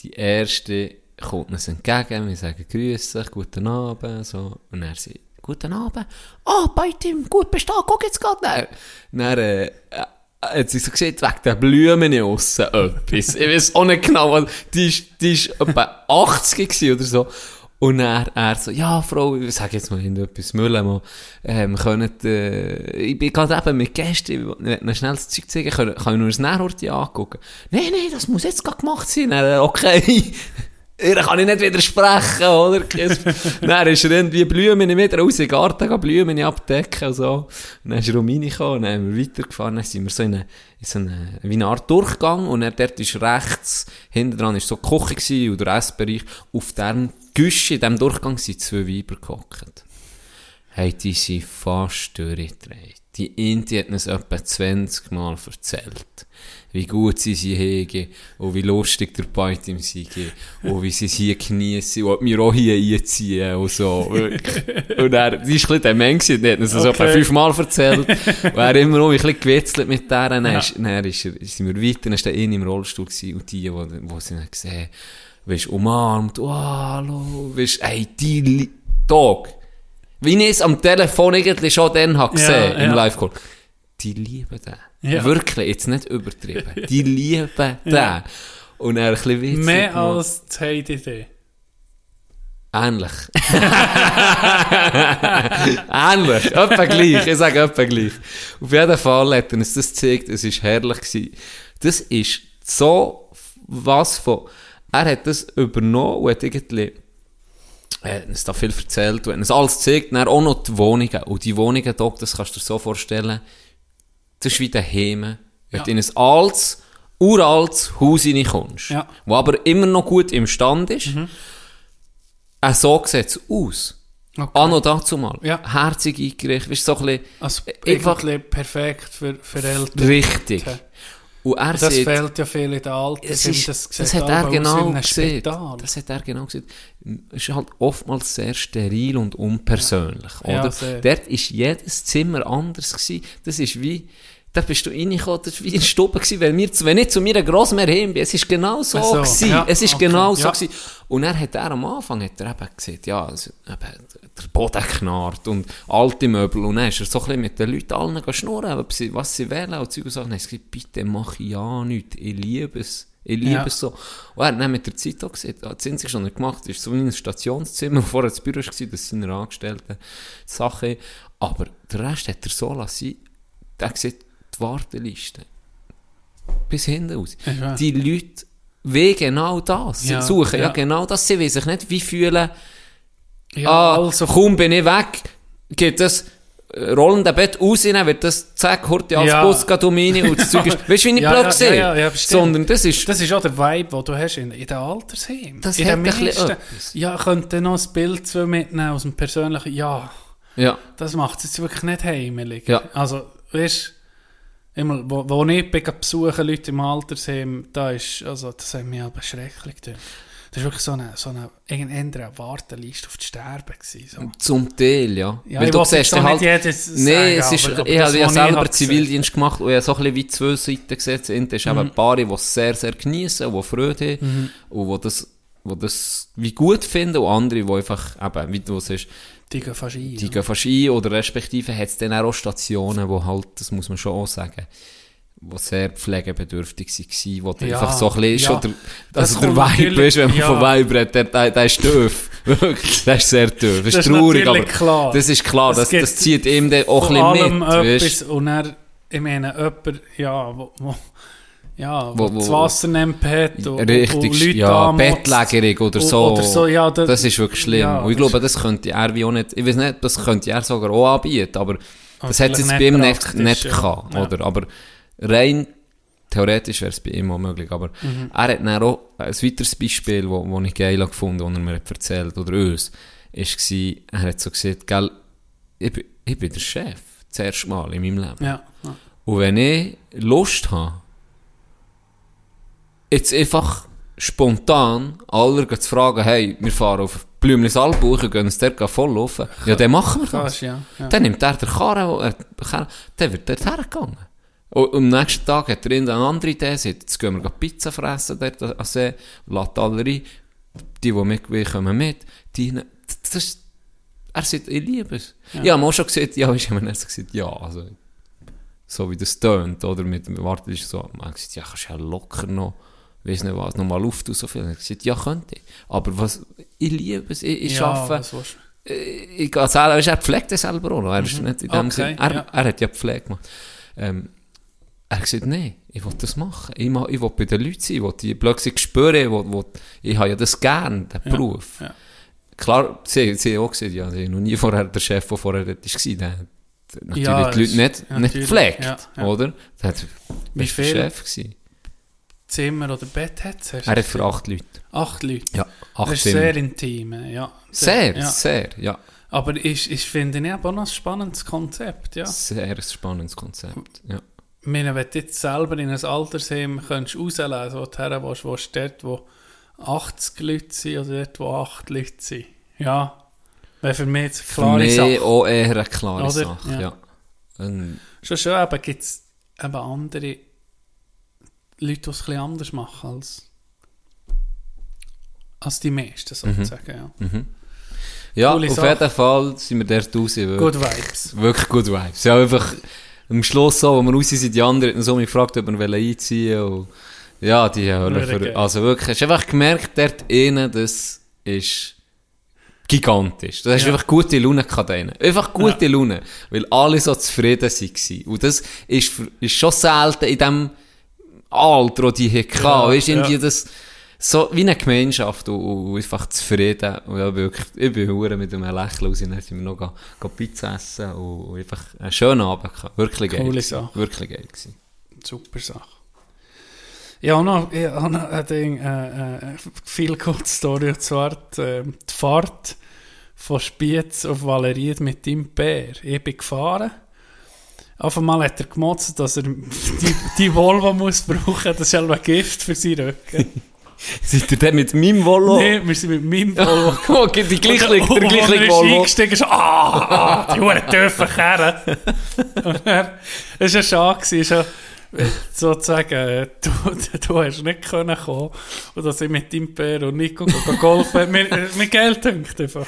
Die erste kommt uns entgegen, wir sagen Grüße, guten Abend, so. Und er sagt, guten Abend. Ah, bei Tim, gut bist du da, guck jetzt gerade. Dann, dann äh, hat sie so gesagt, wegen der Blumen aussen etwas. Ich weiß auch nicht genau, die ist, die ist etwa 80 gewesen oder so. Und er, er so, ja, Frau, ich sage jetzt mal irgendetwas, Müllermann, ähm, können, äh, ich bin gerade eben mit Gästen, ich will schnell das Zeug zeigen, kann ich nur das Nährhorti angucken? Nein, nein, das muss jetzt gerade gemacht sein. Dann, okay. Ihr kann ich nicht widersprechen, oder? dann ist er irgendwie Blumen wieder raus in den Garten, Blumen abdecken und so. Und dann ist er um reingekommen, und dann haben wir weitergefahren, dann sind wir so in, eine, in so eine, wie eine Art Durchgang, und dann dort ist rechts, hinten dran ist so die Küche gewesen, oder der Essbereich, auf diesem Güsche, in diesem Durchgang sind zwei Weiber gehockt. Hey, die sind fast durchgedreht. Die Indie hat uns etwa 20 Mal erzählt, wie gut sie sie hegen und wie lustig der Beit im sie und wie sie es hier geniessen und ob wir auch hier einziehen und so. Und er, die war ein der Mann, gewesen, der hat uns das Okay. etwa fünfmal erzählt und er immer noch ein bisschen gewitzelt mit der. Dann, ist, dann ist er, sind wir weiter, dann war der eine im Rollstuhl gewesen, und die, die, die sie dann gesehen weißt, umarmt, oh, hallo, weißt, ey, die Dog. Wie ich es am Telefon eigentlich schon dann habe gesehen, Ja, im ja. Live-Call. Die lieben den. Ja. Wirklich, jetzt nicht übertrieben. Die lieben den. Und er ein bisschen witzig Mehr gemacht. als die Heidi. Ähnlich. Ähnlich. Etwa gleich. Ich sage etwa gleich. Auf jeden Fall hat er uns das gezeigt. Es war herrlich. Gewesen. Das ist so was von... Er hat das übernommen und hat irgendwie... Er hat uns da viel erzählt und hat uns alles gezeigt. Dann auch noch die Wohnungen. Und die Wohnungen, Doc, das kannst du dir so vorstellen, das ist wie daheim. Wenn Ja. du in ein altes, uraltes Haus reinkommst, Ja. wo aber immer noch gut im Stand ist, äh, so sieht es aus. Okay. Anno dazu mal. Ja. Herzig eingerichtet, weißt so ein Also Einfach- perfekt für, für bisschen Eltern. richtig. Und er Das sieht, fehlt ja viel in den Alten. es ist, das, das, hat er genau gesehen. Das hat er genau gesehen. Es ist halt oftmals sehr steril und unpersönlich, Ja, oder? sehr. Dort ist jedes Zimmer anders gewesen. Das ist wie, da bist du reingekommen, das war wie in der Stube gewesen, wenn, wir, wenn ich zu mir Grossmär hin bin. Es ist genau so, so, gewesen. ja, Es ist okay, genau so ja. gewesen. Und er hat er am Anfang hat er eben gesagt, ja, also, eben, der Boden knarrt und alte Möbel. Und dann ist er so ein bisschen mit den Leuten allen schnurren, was sie wählen und Zeug und Sachen. Dann hat gesagt, bitte mach ja nichts, ich liebe es. Ich liebe Ja. es so. Und er hat dann mit der Zeit auch gesagt, das einzige, was er gemacht hat, ist so in einem Stationszimmer, wo vorher das Büro war, das sind seine Angestellten Sachen. Aber den Rest hat er so lassen. Er hat gesagt, die Warteliste. Bis hinten aus. Wahr. Die Leute wollen genau das. Sie Ja, suchen ja. ja. genau das. Sie wollen sich nicht wie fühlen, ja, ah, also, kaum bin ich weg, geht das rollende Bett rausnehmen, wird das zack, als Ja. Bus geht um rein und das Zeug ist, weißt du, wie ich Ja, blöd ja, sehe? ja, ja. Sondern das ist, das ist auch der Vibe, den du hast in, in den Altersheimen. Das in hat meisten. Ja, könnte noch ein Bild mitnehmen aus dem persönlichen. Ja, ja, das macht es jetzt wirklich nicht heimelig. Ja. Also, weißt immer, wo, wo ich besuchen, Leute im Altersheim, da ist, also, das hat mich aber schrecklich gedacht. Das war wirklich so eine, so eine, irgendeine Warteliste auf das Sterben gewesen, so. zum Teil, ja. Ja, Weil ich du siehst auch halt, nee, es ist, aber- ich habe ja selber halt Zivildienst gemacht und ich habe so ein bisschen wie zwei Seiten gesehen. Das eine ist Mhm. eben ein paar, die es sehr, sehr genießen, die Freude haben und die das, die das wie gut finden und andere, die einfach, eben, wie du sagst, Die gehen fast ein. Die gehen fast ein, oder respektive hat es dann auch Stationen, wo halt, das muss man schon auch sagen, wo sehr pflegebedürftig waren, wo du Ja, einfach so ein bisschen ja. schon der, Das also der Vibe ist, wenn man ja. von Vibe redet, der, der, der ist doof. Wirklich, der ist sehr doof. Das ist Das ist traurig, aber klar. das ist klar, das, das zieht ihm dann auch ein bisschen mit, etwas, weißt und er, ich meine, jemand, ja, wo, wo, ja, wo, Wo- das Wasser nimmt und, Richtig, und Leute ja. Bettlägerung oder so. oder so, ja, das- das ist wirklich schlimm. ja, und ich das glaube, das könnte er wie auch nicht, ich weiß nicht, das könnte er sogar auch anbieten, aber das hat es jetzt bei ihm nicht nicht, ja. gehabt, oder? Aber rein theoretisch wäre es bei ihm auch möglich, aber Mhm. er hat dann auch ein weiteres Beispiel, wo, wo ich geil gefunden habe, das er mir hat erzählt oder uns, ist war, er hat so gesagt, gell, ich, bin- ich bin der Chef, das erste Mal in meinem Leben. Ja. Und wenn ich Lust habe, jetzt einfach spontan alle zu fragen, hey, wir fahren auf Blümlis Albuch und gehen uns dort voll laufen. Ja, dann machen wir das. Ja, ja. Dann nimmt er den Karren, äh, dann wird dort hergegangen. Und am nächsten Tag hat er irgendeine andere Idee, sagt, jetzt gehen wir Pizza fressen dort an See, lässt alle rein. Die, die mit wollen, kommen mit. Die, das, ist- er sagt, ich liebe es. Ja. Ich habe ihm auch schon gesagt, ja, ihm dann so gesagt, ja, also, so wie das tönt, oder mit dem Warten ist so, man gesagt, ja, kannst ja locker noch, weiss nicht was, nochmal Luft und so viel. Ich habe gesagt, ja, könnte ich. Aber was, ich liebe es, ich, ich ja, arbeite, willst du? ich gehe selber, er pflegt das selber auch noch. Er, ist nicht in dem Okay, Sinn, er, ja. er hat ja Pflege gemacht. Ähm, er hat gesagt, nein, ich will das machen. Ich, ma- ich will bei den Leuten sein, ich will die plötzlich spüren, ich, will, will, ich habe ja das gern, den Ja, Beruf. ja. Klar, sie, sie haben auch gesagt, ja, sie haben noch nie vorher der Chef, der vorher dort war, der hat natürlich Ja, die Leute das- nicht, nicht ja. oder? Der bester viel? Chef gewesen. Zimmer oder Bett hat? Er hat für acht Leute. Acht Leute. Ja, acht Das ist Zimmer. sehr intim, ja. Sehr, ja. sehr, ja. Aber ich, ich finde ich aber noch ein spannendes Konzept, ja. Sehr ein spannendes Konzept, ja. Ich meine, wenn du jetzt selber in ein Altersheim könntest rauslesen, wo du her willst, wo dort, wo 80 Leute sind oder dort, wo 8 Leute sind. Ja, wäre für mich jetzt eine Für klare mich Sache. auch eher eine klare Oder? Sache, Ja. ja. Ähm, Schon schon, aber gibt es eben andere Leute, die es ein anders machen als, als die meisten, sozusagen. Ja. ja, Coole auf Sache. jeden Fall sind wir dort raus. Wirklich, Good Vibes. wirklich gut Vibes. Ja, einfach am Schluss so, wo wir raus sind, die anderen haben so mich gefragt, ob wir einziehen wollen. Und ja, die haben für. Also wirklich, hast du einfach gemerkt, dort innen, das ist gigantisch. Du hast Ja. einfach gute Laune gehabt. Einfach gute Laune. Weil alle so zufrieden waren. Und das ist, für- ist schon selten in dem Alter, die hatten. Ja, weißt, irgendwie ja. das, so wie eine Gemeinschaft und, und einfach zufrieden. Und ja, wirklich, ich bin hure mit einem Lächeln raus. Dann sind wir noch ga Pizza essen und, und einfach einen schönen Abend gehabt. Wirklich geil. Coole gewesen. Sache. Wirklich geil gewesen. Super Sache. Ich habe noch, ich habe noch ein Ding, äh, äh, viel gute Story, und zwar die, äh, die Fahrt von Spiez auf Valeried mit dem Bär. Ich bin gefahren. Auf einmal hat er gemotzt, dass er die, die Volvo muss brauchen, das ist ja ein Gift für seinen Rücken. Seid ihr denn mit meinem Volo? Nee, wir sind mit meinem Volvo Oh, die gleiche, der Und- und gleiche als er ist eingestiegen ah, ah, die Huren dürfen Kerren. Und er, es war ja schade, schon, äh, sozusagen, äh, du, du hast nicht können kommen und dass ich mit deinem Bär und Nico go- go golfen, mir, äh, mir Geld dünkt einfach.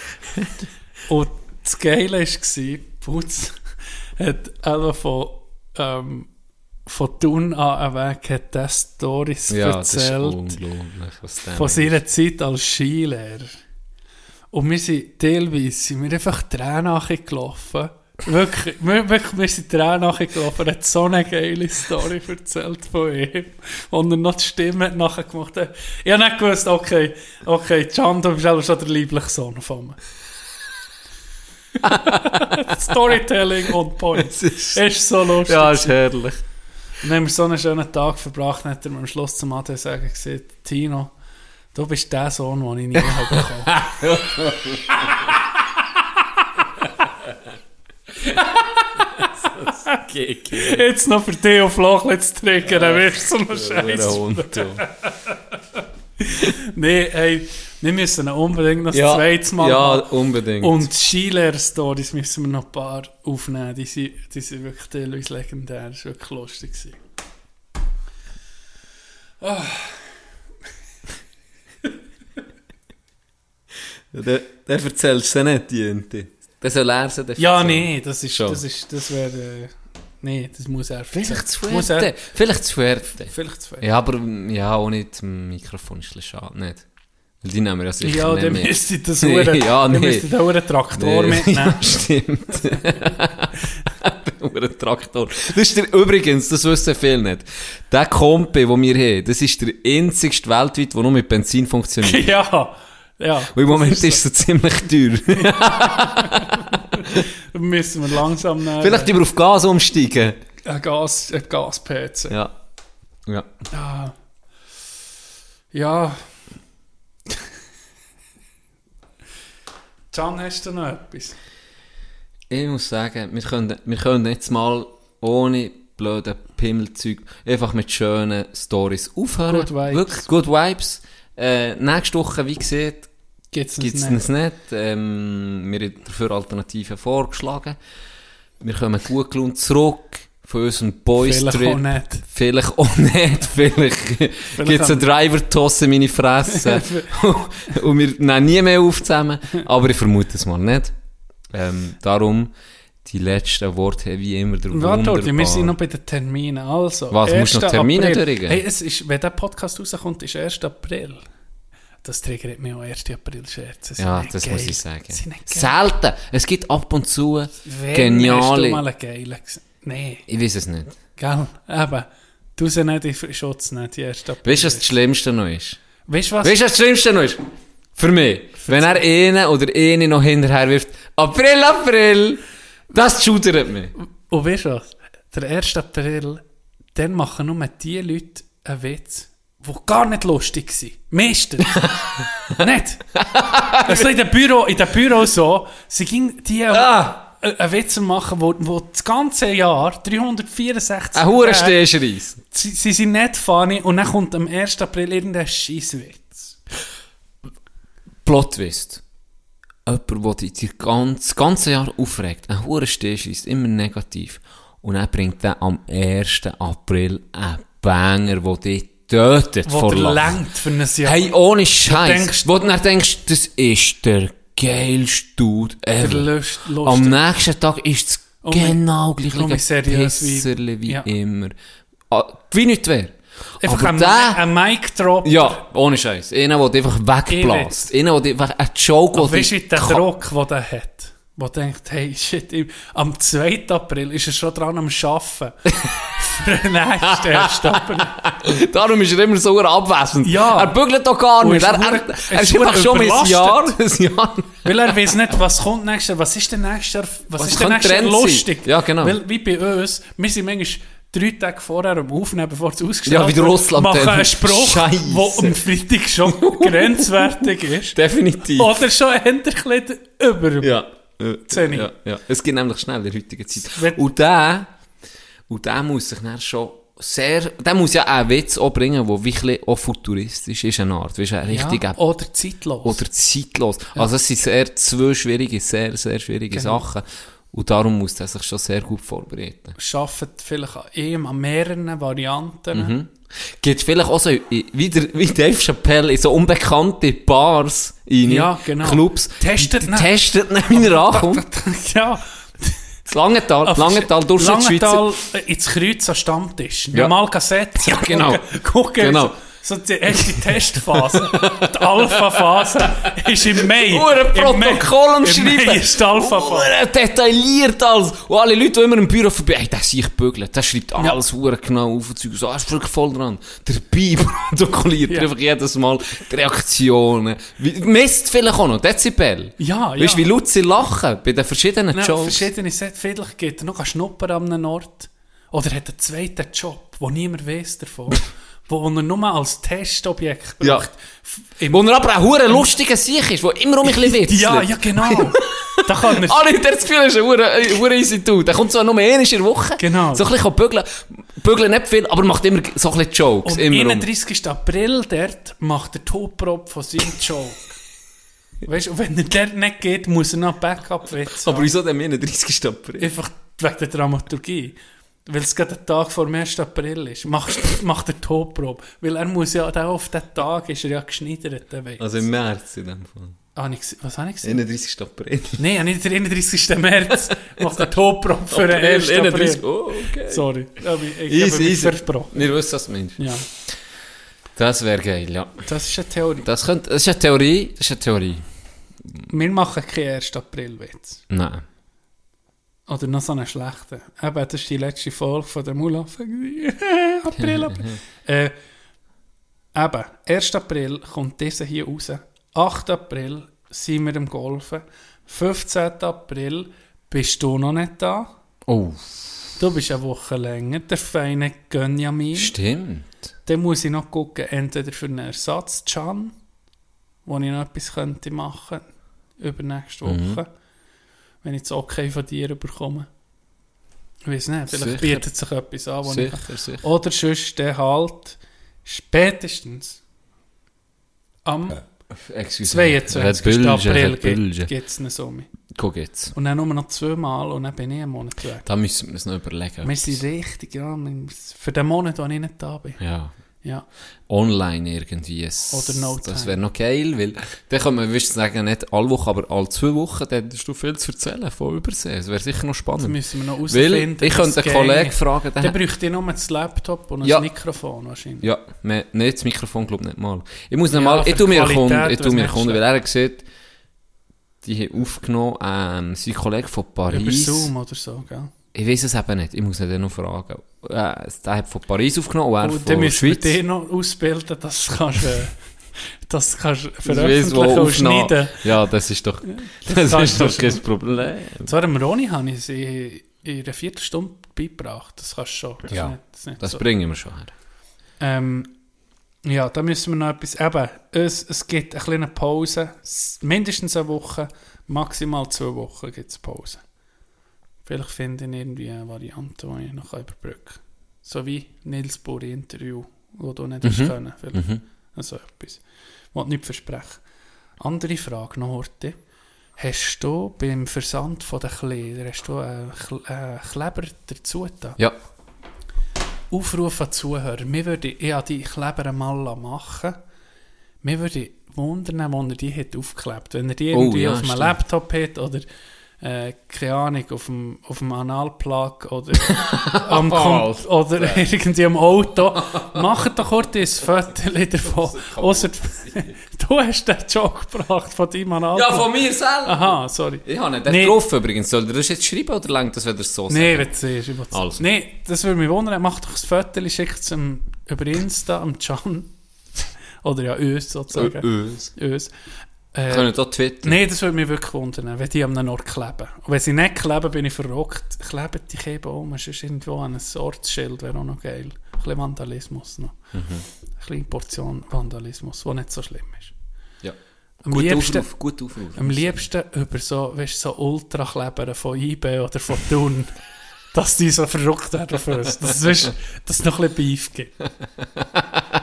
Und das Geile war, Putz hat einfach von, ähm, von Thun an Weg hat der Storys Ja, erzählt von seiner Zeit als Skilehrer. Und wir sind teilweise sind wir einfach Tränen nachgelaufen. Wirklich, wir, wirklich, wir sind Tränen nachgelaufen. Er hat so eine geile Story erzählt von ihm. Und er noch die Stimme hat nachher gemacht. hat. Ich habe nicht gewusst, okay, okay, Can, du bist selber schon der liebliche Sohn von mir. Storytelling on point. Es ist- Ist so lustig. Ja, ist herrlich. Und dann haben wir so einen schönen Tag verbracht, dann hat er mir am Schluss zum Ade sagen gesagt, Tino, du bist der Sohn, den ich nie habe bekommen. Jetzt noch für auf Loch zu triggern, dann wirst du so einen Scheiß. Nee, hey, wir müssen unbedingt noch das Ja, zweite Mal ja, machen. unbedingt. Und Skilehrer-Stories müssen wir noch ein paar aufnehmen. Die sind, die sind wirklich teilweise legendär. Das war wirklich lustig. gewesen. der, der erzählst du nicht, die Ente. Der soll er sie dann Ja, nee, das ist, Schon. das ist, das wäre, äh, nee, das muss er Vielleicht zu Fuerte. Vielleicht zu Fuerte. vielleicht zu Ja, aber ja, ohne das Mikrofon ist schade, nicht? Die nehmen wir ja sicher Ja, nicht müsste ich das Nee, ja, nee. müsste ich den Uhren Traktor Nee, mitnehmen. Ja, stimmt. Ein Traktor. Das ist der, übrigens, das wissen viele nicht. Der Kompi, den wir haben, das ist der einzigste weltweit, der nur mit Benzin funktioniert. ja, ja. Und im Moment das ist es ziemlich teuer. Müssen wir langsam äh, Vielleicht über auf Gas umsteigen. ein Gas, ein Gas-PC. Ja. Ja. Ja. Ja. Can, hast du noch etwas? Ich muss sagen, wir können, wir können jetzt mal ohne blöde Pimmelzeug einfach mit schönen Stories aufhören. Good Vibes. Wirklich, good Vibes. Äh, nächste Woche, wie gesagt, gibt es nicht? es nicht. Ähm, wir haben dafür Alternativen vorgeschlagen. Wir kommen gut gelaunt zurück von unserem Boys Vielleicht Trip. auch nicht. Vielleicht auch nicht. Vielleicht, gibt es einen Driver-Toss in meine Fresse. und wir nehmen nie mehr auf zusammen. Aber ich vermute es mal nicht. Ähm, darum, die letzten Worte wie immer der Warte, wir sind noch bei den Terminen. Also, Was, musst du noch 1. Termine April. durchgehen? Hey, es ist, wenn der Podcast rauskommt, ist 1. April. Das triggert mich auch 1. April-Scherze. Sind Ja, das geil. muss ich sagen. Selten. Es gibt ab und zu Wann Hast du geniale... mal einen geilen gesehen? Nein, Ich weiß es nicht. gell? Eben. Du sie nicht in Schutz nicht, die 1. April. Weißt du, was das Schlimmste noch ist? Weißt du was? Weißt du, was das Schlimmste noch ist? Für mich. Wenn er einen oder eine noch hinterher wirft, April, April, das schudert mich. Und weißt du was? Der 1. April, dann machen nur die Leute einen Witz, die gar nicht lustig sind. Meistens. nicht. Also in dem Büro, in dem Büro so, sie ging die Ah. Äh, einen Witz machen, wo, wo das ganze Jahr, 364 Ein sie, sie sind nicht funny und dann kommt am 1. April irgendein Scheisswitz. Plot Twist. Jemand, der dich das ganze, ganze Jahr aufregt, ein hoher Stehschreis, immer negativ. Und dann bringt er am 1. April einen Banger, der dich tötet vor Lachen. für ein Jahr. Hey, ohne Scheiß. Wo du dann denkst, das ist der geilste Dude ever. Am nächsten Tag ist es mit- genau gleich mit seriös wie- ja. immer. Ah, wie nicht wäre. Einfach ein, der- ein Mic-Drop. Ja, ohne Scheiß. Einer, der einfach wegbläst. Einer, der einfach, ein Joke, der weißt du, der Druck, den der hat? Wo denkt, hey, shit, am 2. April ist er schon dran am Arbeiten. Für den nächsten 1. April. Darum ist er immer so abwesend. Ja. Er bügelt doch gar nicht. Er, er, er ist einfach schon ein. Jahr. Jahr. Weil er weiß nicht, was kommt nächstes Jahr, was ist denn nächstes Jahr, was, Was ist denn nächstes Jahr lustig. Ja, genau. Weil, wie bei uns, wir sind manchmal drei Tage vorher am Aufnehmen, bevor es ausgestrahlt Ja, wie wird, Russland machen einen Spruch, der am Freitag schon grenzwertig ist. Definitiv. Oder schon ein bisschen über. Ja. Äh, Zehn. Ja, ja. Es geht nämlich schnell in der heutigen Zeit. Und der, und der muss sich dann schon sehr, der muss ja auch einen Witz auch bringen, der wirklich auch futuristisch ist, eine Art. Weißt du, ein richtiger Ja, oder zeitlos. oder zeitlos. Also es sind sehr zwei schwierige, sehr, sehr schwierige Genau. Sachen. Und darum muss er sich schon sehr gut vorbereiten. arbeitet vielleicht ihm, an mehreren Varianten. Geht vielleicht auch so, wie, der, wie Dave Chappelle, in so unbekannte Bars, in Ja, genau. Clubs. Testet ihn. Testet ihn, wie er ankommt. ja. Das Langenthal, Auf- Langenthal, Durchschnittsschweizer. Langenthal äh, ins Kreuz am Stammtisch. Ja. Normal setzen. Ja, genau. Gucken, gucken Genau. So die erste Testphase, die Alpha-Phase, ist im Mai. Im Protokoll am Im Mai Schreiben. ist die Alpha-Phase. Detailliert alles. Und alle Leute, die immer im Büro vorbei, hey, der sich bügelt, der schreibt alles hure genau auf und Zeug. So, er ist wirklich voll dran. Dabei protokolliert er Ja. einfach jedes Mal die Reaktionen. Misst vielleicht auch noch Dezibel. Ja, ja. Weißt du, wie laut sie lachen bei den verschiedenen Nein, Jokes? verschiedene Set. Vielleicht geht er noch schnuppern an einem Ort. Oder hat einen zweiten Job, wo niemand weiß davon. Wo er nur als Testobjekt Ja. braucht. Im Wo er aber ein hure lustiger Sieg ist, der immer um ein bisschen ja, ja, genau. da kann er... Alle haben das Gefühl, er ist ein ein hure easy Dude. Der kommt zwar nur einmal in der Woche. Genau. So ein bisschen bügeln. Bügeln nicht viel, aber macht immer so ein bisschen Jokes. Und immer um. 31. April dort macht der Topprop von seinem Joke. weißt du, wenn er dort nicht geht, muss er noch Backup-Witz Aber wieso der 31. April? Einfach wegen der Dramaturgie. Weil es gerade der Tag vor dem 1. April ist. Macht, macht der Topprop. Weil er muss ja, auch auf den Tag ist er ja geschneidert, der. Also im März in dem Fall. Ah, gese- was habe ich gesagt? 31. April. Nein, nicht der 31. März macht der Topprop für den 1. April. Oh, okay. Sorry, ich ich Easy, habe mich versprochen. Wir wissen, was du meinst. Ja, Das wäre geil, ja. das ist eine Theorie. Das, könnte, das ist eine Theorie. Das ist eine Theorie. Wir machen keinen 1. April-Witz. Nein. Oder noch so einen schlechten. Eben, das ist die letzte Folge von der Mulaffen. April, April. äh, eben, 1. April kommt dieser hier raus. 8. April sind wir im Golfen. 15. April bist du noch nicht da. Oh, Du bist eine Woche länger. Der feine Gönjamin. stimmt. Dann muss ich noch gucken, entweder für einen Ersatz, Can, wo ich noch etwas könnte machen übernächste Woche. Wenn ich das Okay von dir bekomme. Ich weiß nicht, vielleicht Sicher. bietet sich etwas an, wo ich Sicher, sicher. Oder sonst der halt spätestens am Excuse 22. Red Bull, April gibt es einen Sommer. Guck jetzt. Und dann nur noch zweimal und dann bin ich einen Monat weg. Da müssen wir uns noch überlegen. Wir sind richtig, ja, für den Monat, wo ich nicht da bin. Ja. Ja. online irgendwie. Oder no Das wäre noch geil, weil dann willst du sagen, nicht alle Wochen, aber alle zwei Wochen, dann hättest du viel zu erzählen von Übersee. Das wäre sicher noch Das spannend. müssen wir noch Weil, herausfinden. ich könnte einen Kollegen fragen, der Dann bräuchte nur das Laptop und ein Ja. Mikrofon wahrscheinlich. Ja, me- nicht das Mikrofon, glaube ich, nicht mal. Ich muss Ja, mal, ich tu mir ich nicht erkunden, weil er gesagt, die haben aufgenommen, ähm, sein Kollege von Über Paris. Zoom oder so, gell? Ich weiß es eben nicht, ich muss ihn noch fragen. Äh, der hat von Paris aufgenommen und er Und von wir Schweiz. dich noch ausbilden, dass du kannst, äh, das kannst Das weiss, veröffentlichen wo und schneiden. Ja, das ist doch, das kannst ist du doch kein. Problem. Zwar am Roni habe ich sie in einer Viertelstunde beigebracht. Das kannst du schon. Das Ja, nicht, das Das so. bringen wir schon her. Ähm, ja, da müssen wir noch etwas. Eben, es, es gibt eine kleine Pause. Mindestens eine Woche, maximal zwei Wochen gibt es Pause. Vielleicht finde ich irgendwie eine Variante, die ich noch überbrücken kann. So wie Nils Buri Interview, wo du nicht hast Mhm. können. Vielleicht. Mhm. Also etwas. Ich will nicht versprechen. Andere Frage noch, Horti. Hast du beim Versand von den Kleidern, hast du einen Kle- einen Kleber dazu getan? Ja, Aufruf an Zuhörer. Mir würde, ich habe die Kleber mal machen Mir würde wundern, wo er die hat aufgeklebt. Wenn er die Oh, irgendwie ja, auf einem. Laptop hat oder äh, keine Ahnung, auf dem, auf dem Analplug oder, am Kom oder irgendwie am Auto. Macht doch kurz ein Foto davon. Ausser, du hast den Joke gebracht von deinem Analplug. ja von mir selber. Aha, sorry. Ich habe nicht Nee. drauf übrigens. Soll er das jetzt schreiben oder längt das, wenn er es so Nein, sagt? wenn du siehst. ich will's- Also. Nee, das würde mich wundern. Mach doch das Foto, schickt es über Insta, am Can. Oder ja, uns sozusagen. Uns. Uns. Äh, Können da twittern. Nein, das würde mich wirklich wundern, wenn die am Ort kleben. Und wenn sie nicht kleben, bin ich verrückt. Kleben die eben um, es ist irgendwo an ein Ortsschild, wäre auch noch geil. Ein bisschen Vandalismus noch. Mhm. Eine kleine Portion Vandalismus, die nicht so schlimm ist. Ja. Am Gut liebsten, Aufruf, gut Aufruf. am liebsten über so, weißt, so Ultrakleber von eBay oder von Thun. dass die so verrückt werden für uns. Dass es noch ein bisschen Beef gibt.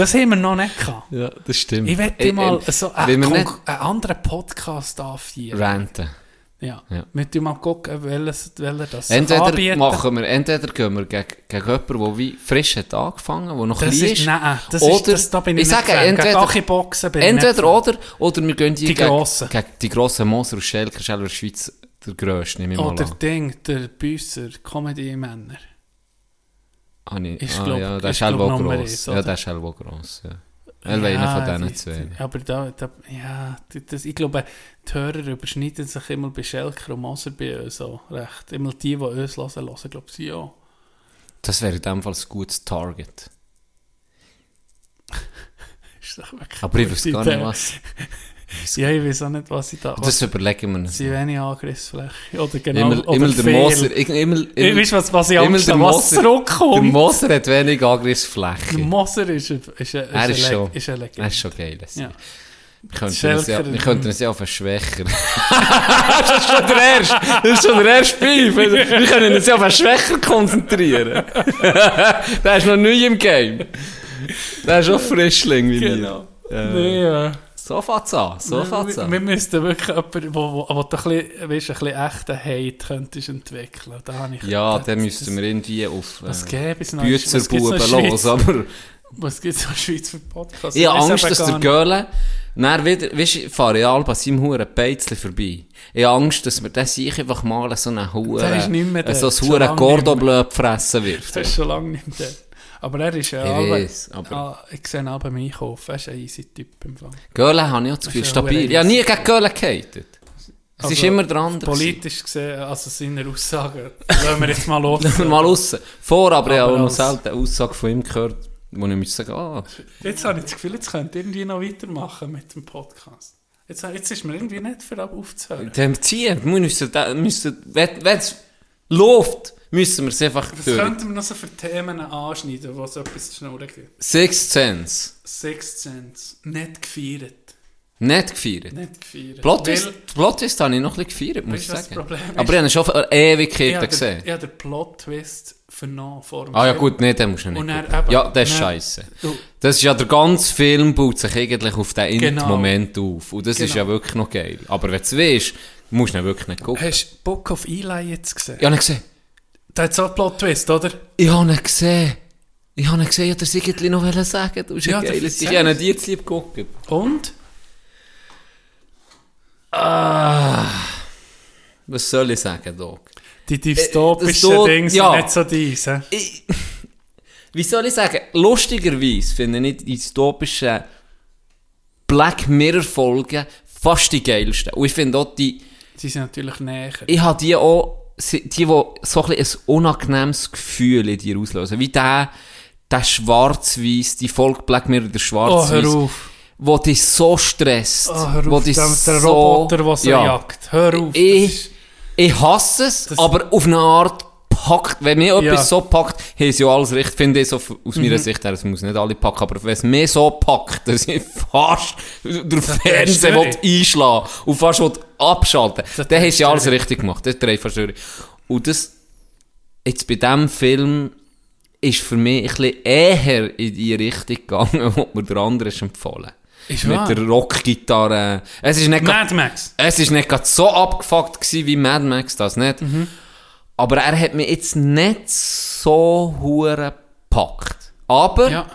Das haben wir noch nicht gehabt. Ja, das stimmt. Ich wette Ey, mal so einen, nicht- einen anderen Podcast anführen. Ranten. Ja. Ja. Wir tun mal gucken, welches, welcher das Entweder anbieten. machen wir, entweder gehen wir gegen, gegen jemanden, der wie frisch hat angefangen, der noch Das klein ist, nein, das oder, ist, das, da bin ich, ich sage. Gegen entweder, Achi-Boxen bin ich nicht entweder Fan. oder, oder wir gehen die, Die gegen, Grossen. gegen die grossen Moser aus Schelker, Schelker Schweiz, der grösste, nehme ich mal Oder an. Ding, der Büsser, Comedy-Männer. Ah, nee. ist, ah, glaub- ja, der ist, ist selber glaub, auch Nummer gross. eins, Ja, der ist auch gross, ja. Er wäre einer von diesen zwei. Aber da, da ja, das, ich glaube, die Hörer überschneiden sich immer bei Schelker und Moser bei uns so recht. Immer die, die uns hören, hören, glaube ich, sie auch. Das wäre in dem Fall ein gutes Target. Ist doch wirklich Aber ich weiß gar nicht, was. Ja, ich weiß auch nicht, was ich da... Was Das überlegen wir uns. sie wenig Angriffsfläche. Oder genau, Immer, oder immer der. Moser. Immer, immer, Ich weiss, was, was ich Angst der habe, was Moser- Der zurückkommt. Moser hat wenig Der Angriffsfläche. Moser ist ist ist Er ist schon- ist ein Das Legende. ist schon geil. Das Ja. Wir könnten uns ja, auf einen Schwächer. das ist schon der erste. Das ist schon der erste Beef. Wir können uns ja auf einen Schwächer konzentrieren. der ist noch neu im Game. Der ist schon Frischling wie Genau. wir. Ja. So fängt's an. So fängt's wir, an. wir müssten wirklich jemanden, wo, wo, wo du ein bisschen, weißt, ein bisschen echten Hate könntest entwickeln. Da habe ich, Ja, das- dann müssten wir irgendwie auf äh, der los. Aber Was gibt es in der Schweiz für Podcasts? ich habe Angst, dass der. Göhle dann wieder, weißt du, ich fahre ja alle bei seinem Huren Peizli vorbei. Ich habe Angst, dass mir das sich einfach mal so einen Huren, Der ist nicht mehr so ein Huren lange Gordoblöp fressen wirft. Das ist schon lange nicht mehr. Aber er ist ja Ich aber, weiss, aber- ah, ich sehe ihn aber beim Einkaufen. Er ist ein easy Typ im Fall. Göhle habe ich auch das Gefühl, ist ja stabil. Ich habe nie gegen Göhle gehatet. Es ist Also, immer der andere. gewesen. Politisch gesehen, also seine Aussagen, lassen wir jetzt mal los. mal raus. Vor, aber ich Aber habe auch noch selten eine Aussage von ihm gehört, wo ich muss sagen, ah, Jetzt habe ich das Gefühl, jetzt könnt ihr irgendwie noch weitermachen mit dem Podcast. Jetzt, jetzt ist mir irgendwie nicht für aufzuhören. dem ziehen. Wir müssen, müssen, wenn es läuft, müssen wir es einfach Was durch. könnten wir noch so für Themen anschneiden, wo es etwas zu schnurren gibt? Sixth Sense. Sixth Sense. Nicht gefeiert. Nicht gefeiert. Nicht gefeiert. Plot Twist, Plot Twist habe ich noch ein bisschen gefeiert, muss ich was das sagen. Problem ist? Aber ich habe ihn schon vor ich Ewigkeiten habe gesehen. ich habe den Plot-Twist vernommen vor dem Ah ja Film. gut, nee, den musst du nicht Und dann gucken. eben- Ja, das ist dann- scheiße. Du- Das ist ja, der ganze Film baut sich eigentlich auf den Genau. Int-Moment auf. Und das ist Genau. ja wirklich noch geil. Aber wenn du es weißt, musst du ihn wirklich nicht gucken. Hast du Book of Eli jetzt gesehen? Habe ihn gesehen. Da hat so einen Plot-Twist, oder? Ich habe ihn gesehen. Ich habe ihn gesehen, ja, der Sigitli noch sagen. Du bist Ja, ein geiles. Ich habe dir zu lieb geguckt. Und? Ah. Was soll ich sagen, Doc? Die Äh, dystopischen das tut- Dinge sind ja. nicht so dies. hä? Ich, wie soll ich sagen? Lustigerweise finde ich die dystopischen Black Mirror-Folgen fast die geilsten. Und ich finde auch die, Sie sind natürlich näher. ich habe die auch, die, die so ein, ein unangenehmes Gefühl in dir auslösen. Wie der, der Schwarz-Weiß, die Folge Black Mirror, der Oh, Schwarz-Weiß. hör auf. wo dich so stresst. Oh, hör wo auf. dich Der, der so, Roboter, der so ja. jagt. Hör auf. Ich, ich hasse es, aber auf eine Art packt, wenn mich etwas Ja. Mhm. so packt, haben sie ja alles recht, finde ich so aus meiner Sicht, her, es muss nicht alle packen, aber wenn es mich so packt, dass ich fast den Fernseher will einschlagen und fast will abschalten Das dann haben sie durch. alles richtig gemacht, das fast durch. Und das, jetzt bei diesem Film, ist für mich ein bisschen eher in die Richtung gegangen, wo mir der andere ist empfohlen. Ist Mit wahr. der Rockgitarre. Es ist nicht grad- Mad Max. es ist nicht so abgefuckt gewesen wie Mad Max, das nicht. Mhm. Aber er hat mich jetzt nicht so hure gepackt. Aber Ja.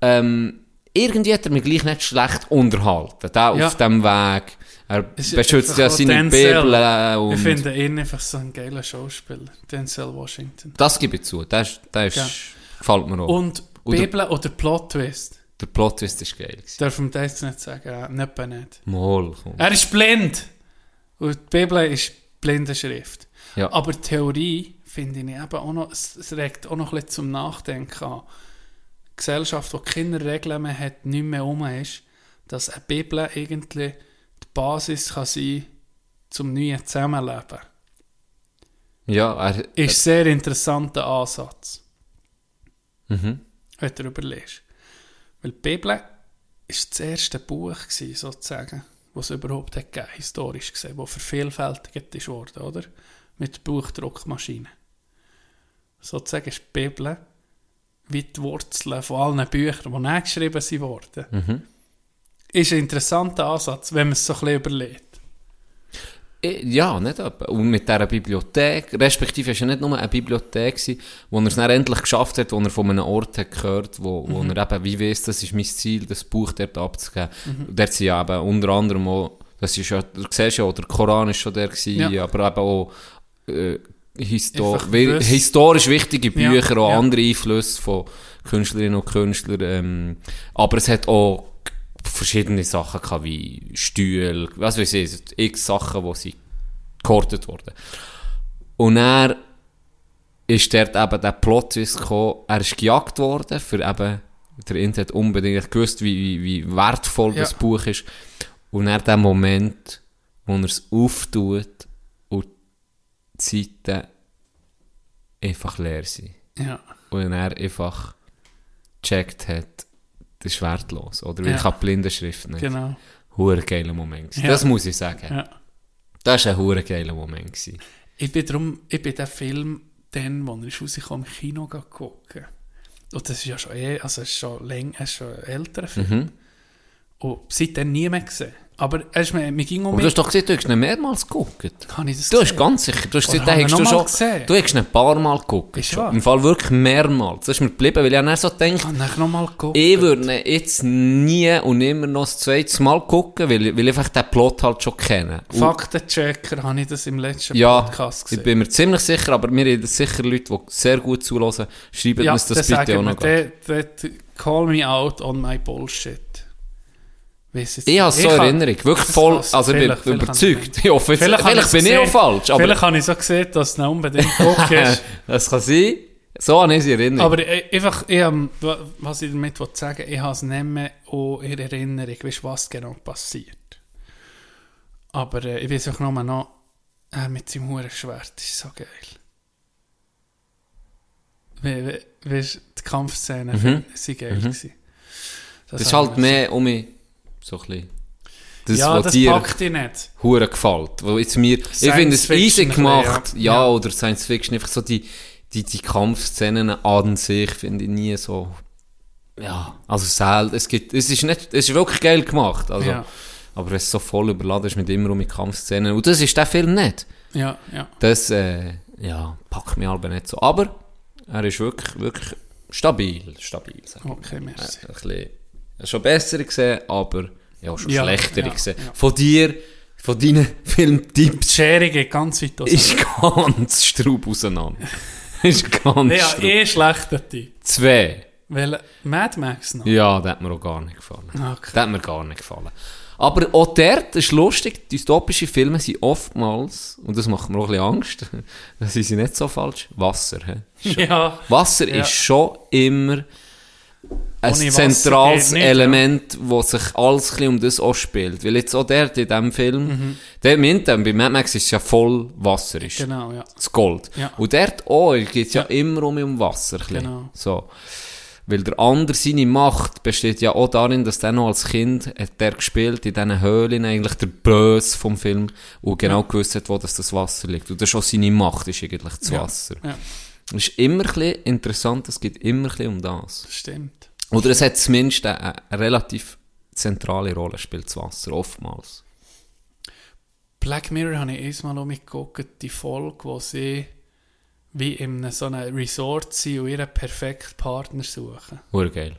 ähm, irgendwie hat er mich gleich nicht schlecht unterhalten. Der Ja. auf dem Weg. Er Es beschützt ja seine. Bibel äh, Ich finde ihn einfach so ein geiler Schauspieler. Denzel Washington. das gebe ich zu. Das, ist- das ist, Ja. gefällt mir auch. Und Und der- Bibel oder Plot Twist? der Plot-Twist ist geil. gewesen. Dürfen wir das nicht sagen? Ja, nicht bei nicht. Mal, komm. Er ist blind. Und die Bibel ist blinde Schrift. Ja. Aber die Theorie finde ich eben auch noch, es, regt auch noch ein bisschen zum Nachdenken an. Eine Gesellschaft, die keine Regeln mehr hat, nicht mehr um ist, dass eine Bibel irgendwie die Basis kann sein zum neuen Zusammenleben. Ja, er, Ist ein sehr interessanter Ansatz, mhm. wenn du überlegst. Weil die Bibel war das erste Buch, gewesen, sozusagen, was es überhaupt hat gegeben, historisch gesehen, das vervielfältigt ist worden, oder? Mit Buchdruckmaschinen. Sozusagen ist die Bibel wie die Wurzeln von allen Büchern, die nicht geschrieben sind worden. Mhm. Ist ein interessanter Ansatz, wenn man es so ein bisschen überlegt. Eh, Ja, nicht etwa. Und mit dieser Bibliothek, respektive es war ja nicht nur eine Bibliothek, gewesen, wo er es dann endlich geschafft hat, wo er von einem Ort hat gehört, wo, wo er eben, wie weiss, das ist mein Ziel, das Buch dort abzugeben. Und dort sind ja eben unter anderem auch, das ist ja, du siehst ja, der Koran ist schon der gewesen, Ja. aber eben auch äh, histo Einfach wi- wissen. historisch wichtige Ja, Bücher, ja. andere Einflüsse von Künstlerinnen und Künstlern. Ähm, aber es hat auch verschiedene Sachen gehabt, wie Stühle, was weiß ich, x Sachen, die sie gehortet wurden. Und er ist dort eben der Plot-Twist gekommen, er ist gejagt worden, für eben, der Int hat unbedingt gewusst, wie, wie, wertvoll Ja. das Buch ist. Und er der Moment, wo er es auftut und die Seiten einfach leer sind. Ja. Und er einfach gecheckt hat, das ist wertlos. Oder weil Ja. ich habe blinde Schrift nicht. Genau. Hure geiler Moment. Ja. Das muss ich sagen. Ja. Das war ein hure geiler Moment. Gewesen. Ich bin drum, ich bin den Film, dann, wo er ist rausgekommen, im Kino gucken. Und das ist ja schon, eh, also ist schon länger, ist schon ein älterer Film. Mhm. Und seitdem nie mehr gesehen. Aber er ist mir, mir ging um Aber du hast doch gesagt, du hast ihn mehrmals geguckt. kann ich das Du hast gesehen? ganz sicher, du hast gesagt, den ich hast du schon, gesehen? du hast ihn ein paar Mal geguckt. Ist schon. Im Fall wirklich mehrmals. Das ist mir geblieben, weil ich dann so gedacht, Habe ich nochmal geguckt. ich würde ihn jetzt nie und immer noch das zweite Mal gucken, weil, ich- weil ich einfach den Plot halt schon kenne. Faktenchecker habe ich das im letzten Ja, Podcast ich gesehen. bin mir ziemlich sicher, aber mir haben sicher Leute, die sehr gut zulassen, schreiben uns das bitte auch noch. wir, der, call me out on my bullshit. Weiss Ich habe so kann- Erinnerung, wirklich das voll, also ich bin überzeugt. Ich hoffe, jetzt- Vielleicht, vielleicht, bin ich auch falsch, aber Vielleicht habe ich so gesehen, dass es nicht unbedingt gut ist. das kann sein. So habe ich sie Erinnerung. Aber ich, einfach, ich, wa- was ich damit will sagen ich habe es nicht mehr auch in Erinnerung, weißt, was genau passiert. Aber äh, ich weiß auch nur noch, er mit seinem Hurenschwert ist so geil. Weißt, die Kampfszenen Mhm. sind geil gewesen. das ist habe halt mehr um mich, so ein bisschen, das, ja, was das dir packt dich nicht. hure gefällt. Wo jetzt mir, ich finde es easy gemacht, ja. ja, oder Science Fiction, einfach so die, die, die Kampfszenen an sich finde ich nie so, ja, also selten, es gibt, es ist nicht, es ist wirklich geil gemacht, also, Ja. aber wenn es so voll überladen ist mit immer um mit Kampfszenen, und das ist der Film nicht. Ja, ja. Das, äh, ja, packt mich aber nicht so. Aber er ist wirklich, wirklich stabil, stabil. Okay, merci. Äh, ein bisschen, schon besser gesehen, aber ja, schon Ja, schlechter ja, gesehen. ja. Von dir, von deinen Die Filmtipps Schere geht ganz weit auseinander. ist ganz straub auseinander. ist ganz Ja, straub. eh schlechter Typ. Zwei. Weil Mad Max noch. Ja, das hat mir auch gar nicht gefallen. Okay. Das hat mir gar nicht gefallen. Aber auch dort ist lustig, dystopische Filme sind oftmals, und das macht mir auch ein bisschen Angst, das sind sie nicht so falsch, Wasser. He? Ja. Wasser Ja. ist schon immer ein Wasser zentrales nicht, ja. Element, wo sich alles ein um das auch spielt. Weil jetzt auch dort in diesem Film, der im Intern, bei Mad Max ist es ja voll wasserisch. Genau, ja. Das Gold. Ja. Und dort auch geht es ja. Ja. immer um, um Wasser. Genau. So. Weil der andere, seine Macht besteht ja auch darin, dass der noch als Kind hat der gespielt in diesen Höhlen, eigentlich der Böse vom Film, und genau gewusst hat, wo das, das Wasser liegt. Und das ist auch seine Macht, ist eigentlich das Ja. Wasser. Ja, Es ist immer ein bisschen interessant, es geht immer ein bisschen um das stimmt. Oder es hat zumindest eine, eine relativ zentrale Rolle, spielt das Wasser, oftmals. Black Mirror habe ich einmal mitgeguckt, die Folge, wo sie wie in so einem Resort sind und ihren perfekten Partner suchen. Hure geil.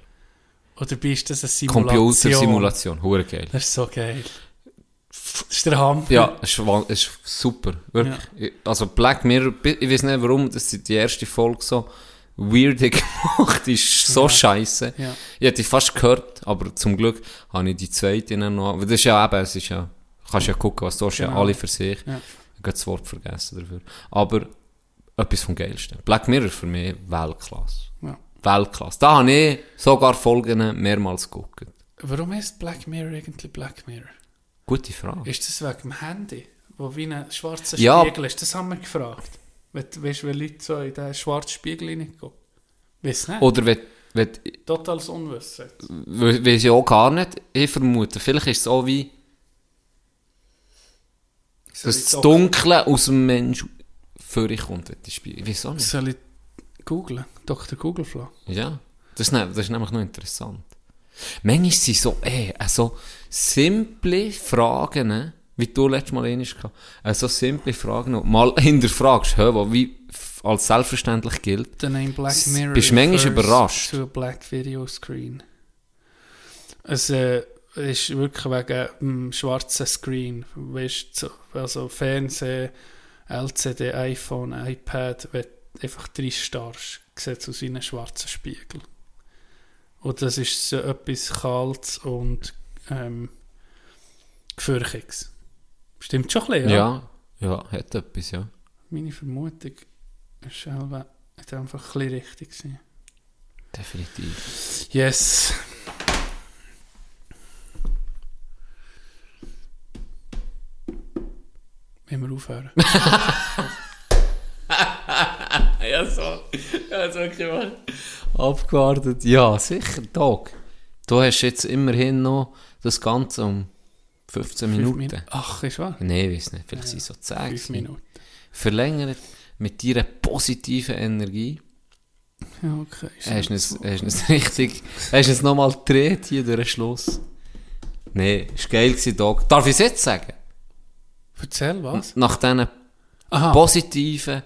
Oder bist das eine Simulation? Computersimulation, hure geil. Das ist so geil. Das ist der Hammer. Ja, es ist, ist super. Wirklich. Also Black Mirror, ich weiß nicht warum, dass die erste Folge so weird gemacht ist. So Ja. scheiße. Ja. Ich hätte fast gehört, aber zum Glück habe ich die zweite noch. weil Das ist ja eben, es ist ja, kannst ja gucken, was du hast, ja Genau. alle für sich. Ja. Ich habe das Wort vergessen dafür. Aber etwas vom Geilsten. Black Mirror für mich Weltklasse. Ja. Weltklasse. Da habe ich sogar Folgen mehrmals geguckt. Warum ist Black Mirror eigentlich Black Mirror? Gute Frage. Ist das wegen dem Handy, wo wie ein schwarzer Ja. Spiegel ist? Das haben wir gefragt. Wenn, weißt du, wenn Leute so in diesen schwarzen Spiegel reingucken? Weiss nicht. Oder wenn, wenn, Totales Unwissen. We- Weiß ich auch gar nicht. Ich vermute, vielleicht ist es auch wie, dass das Dunkle aus dem Mensch vorkommt, wenn die Spiegel. Wieso nicht? Soll ich googlen? Dr. Googleflow. Ja, das ist, ne- das ist nämlich noch interessant. Manchmal sind so, eh, so simple Fragen, ne? Wie du letztes Mal einmal gehabt äh, so simple Fragen, die mal hinterfragst, hä, wo wie als selbstverständlich gilt. The name Black Mirror bist manchmal überrascht. To a black video screen. Es äh, ist wirklich wegen dem schwarzen Screen. Weißt, so, also Fernsehen, LCD, iPhone, iPad, wenn du einfach drei starrst, sieht es aus wie einen schwarzen Spiegel. Und das ist so etwas Kaltes und ähm, Gefürchiges. Stimmt schon ein bisschen, Ja. ja, hat etwas, ja. Meine Vermutung ist einfach ein bisschen richtig gewesen. Definitiv. Yes. Wenn wir aufhören. Ja, so. Ja, so okay, Abgewartet. Ja, sicher, Tag. Du hast jetzt immerhin noch das Ganze um 15 Fünf Minuten. Minuten. Ach, ist wahr? Nein, ich weiß nicht. Vielleicht sind es so 10. Fünf gewesen. Minuten. Verlängert mit deiner positiven Energie. Ja, okay. Ist Hast du nicht es, es richtig, hast du es nochmal gedreht hier durch den Schluss? Nein, ist geil gewesen, Doc. Darf ich es jetzt sagen? Erzähl was? Nach diesen Aha. positiven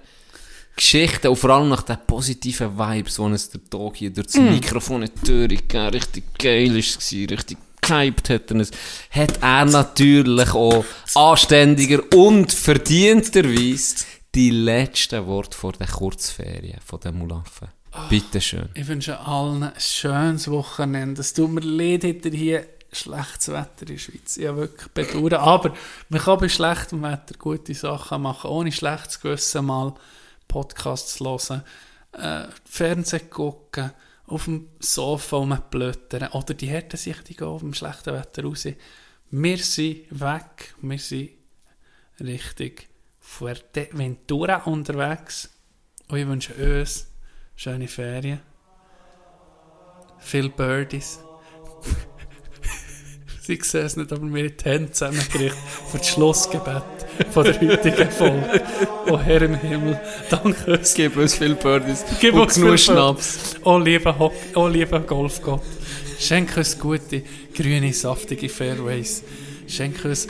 Geschichten und vor allem nach den positiven Vibes, die uns der Tag hier durch das Mm. Mikrofon in die Tür gegeben richtig geil es, richtig gehypt hat er es, hat er natürlich auch anständiger und verdienterweise die letzten Worte vor der Kurzferien von den Mulaffen. Ah. Bitteschön. Ich wünsche allen ein schönes Wochenende. Es tut mir leid, hinter hier schlechtes Wetter in der Schweiz. Ja, wirklich bedauern. Aber man kann bei schlechtem Wetter gute Sachen machen, ohne schlechtes Gewissen mal Podcasts hören, äh, Fernsehen gucken, auf dem Sofa rumblöttern oder die Härten sich gehen auf dem schlechten Wetter raus. Wir sind weg, wir sind richtig Fuerteventura unterwegs. Und ich wünsche uns schöne Ferien. Viele Birdies. Sie sehen es nicht, aber wir haben die Hände zusammengerichtet für das Schlussgebet von der heutigen Folge. Oh Herr im Himmel, danke uns. Gib uns viel Birdies Gib und uns genug Schnaps. Oh lieber, Hock oh lieber Golfgott, schenk uns gute, grüne, saftige Fairways. Schenk uns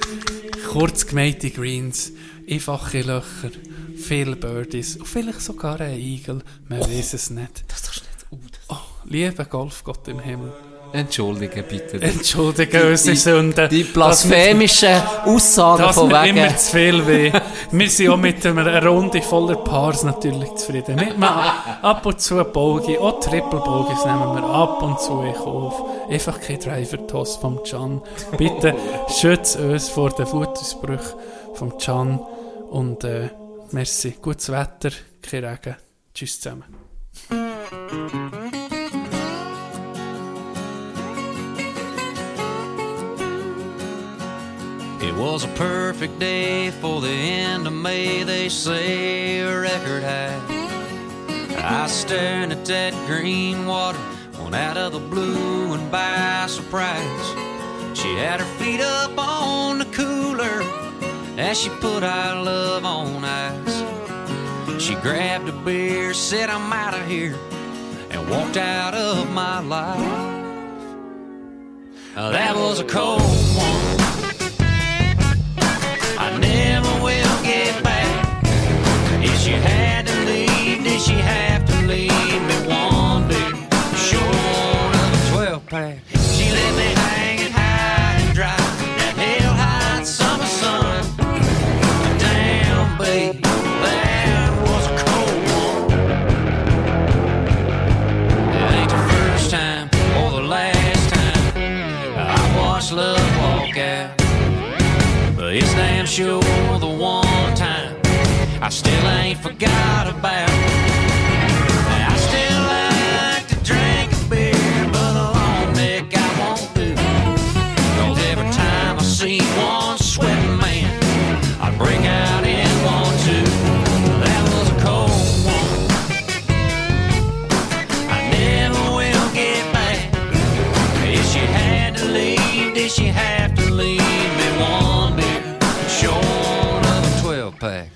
kurz gemähte Greens, einfache Löcher, viele Birdies und vielleicht sogar ein Igel. Man weiß es nicht. Das du nicht Oh, lieber Golfgott im Himmel. Entschuldige bitte. Entschuldige unsere Sünden. Die blasphemischen Aussagen Das von wegen. immer zu viel weh. Wir sind auch mit einer Runde voller Paars natürlich zufrieden. Mit einem ab und zu Bogi, auch Triple Bogies nehmen wir ab und zu in Kauf. Einfach kein Driver-Toss vom Can. Bitte schützt uns vor den Fußausbrüchen vom Can. Und äh, merci. Gutes Wetter, kein Regen. Tschüss zusammen. It was a perfect day for the end of May, they say a record high. I staring at that green water, one out of the blue and by surprise. She had her feet up on the cooler as she put our love on ice. She grabbed a beer, said, I'm out of here, and walked out of my life. That was a cold one. I never will get back. If she had to leave, did she have to leave me a 12 pack. Sure the one time I still ain't forgot about. I still like to drink beer, but a long neck I won't every time I see one sweating man, I out pay.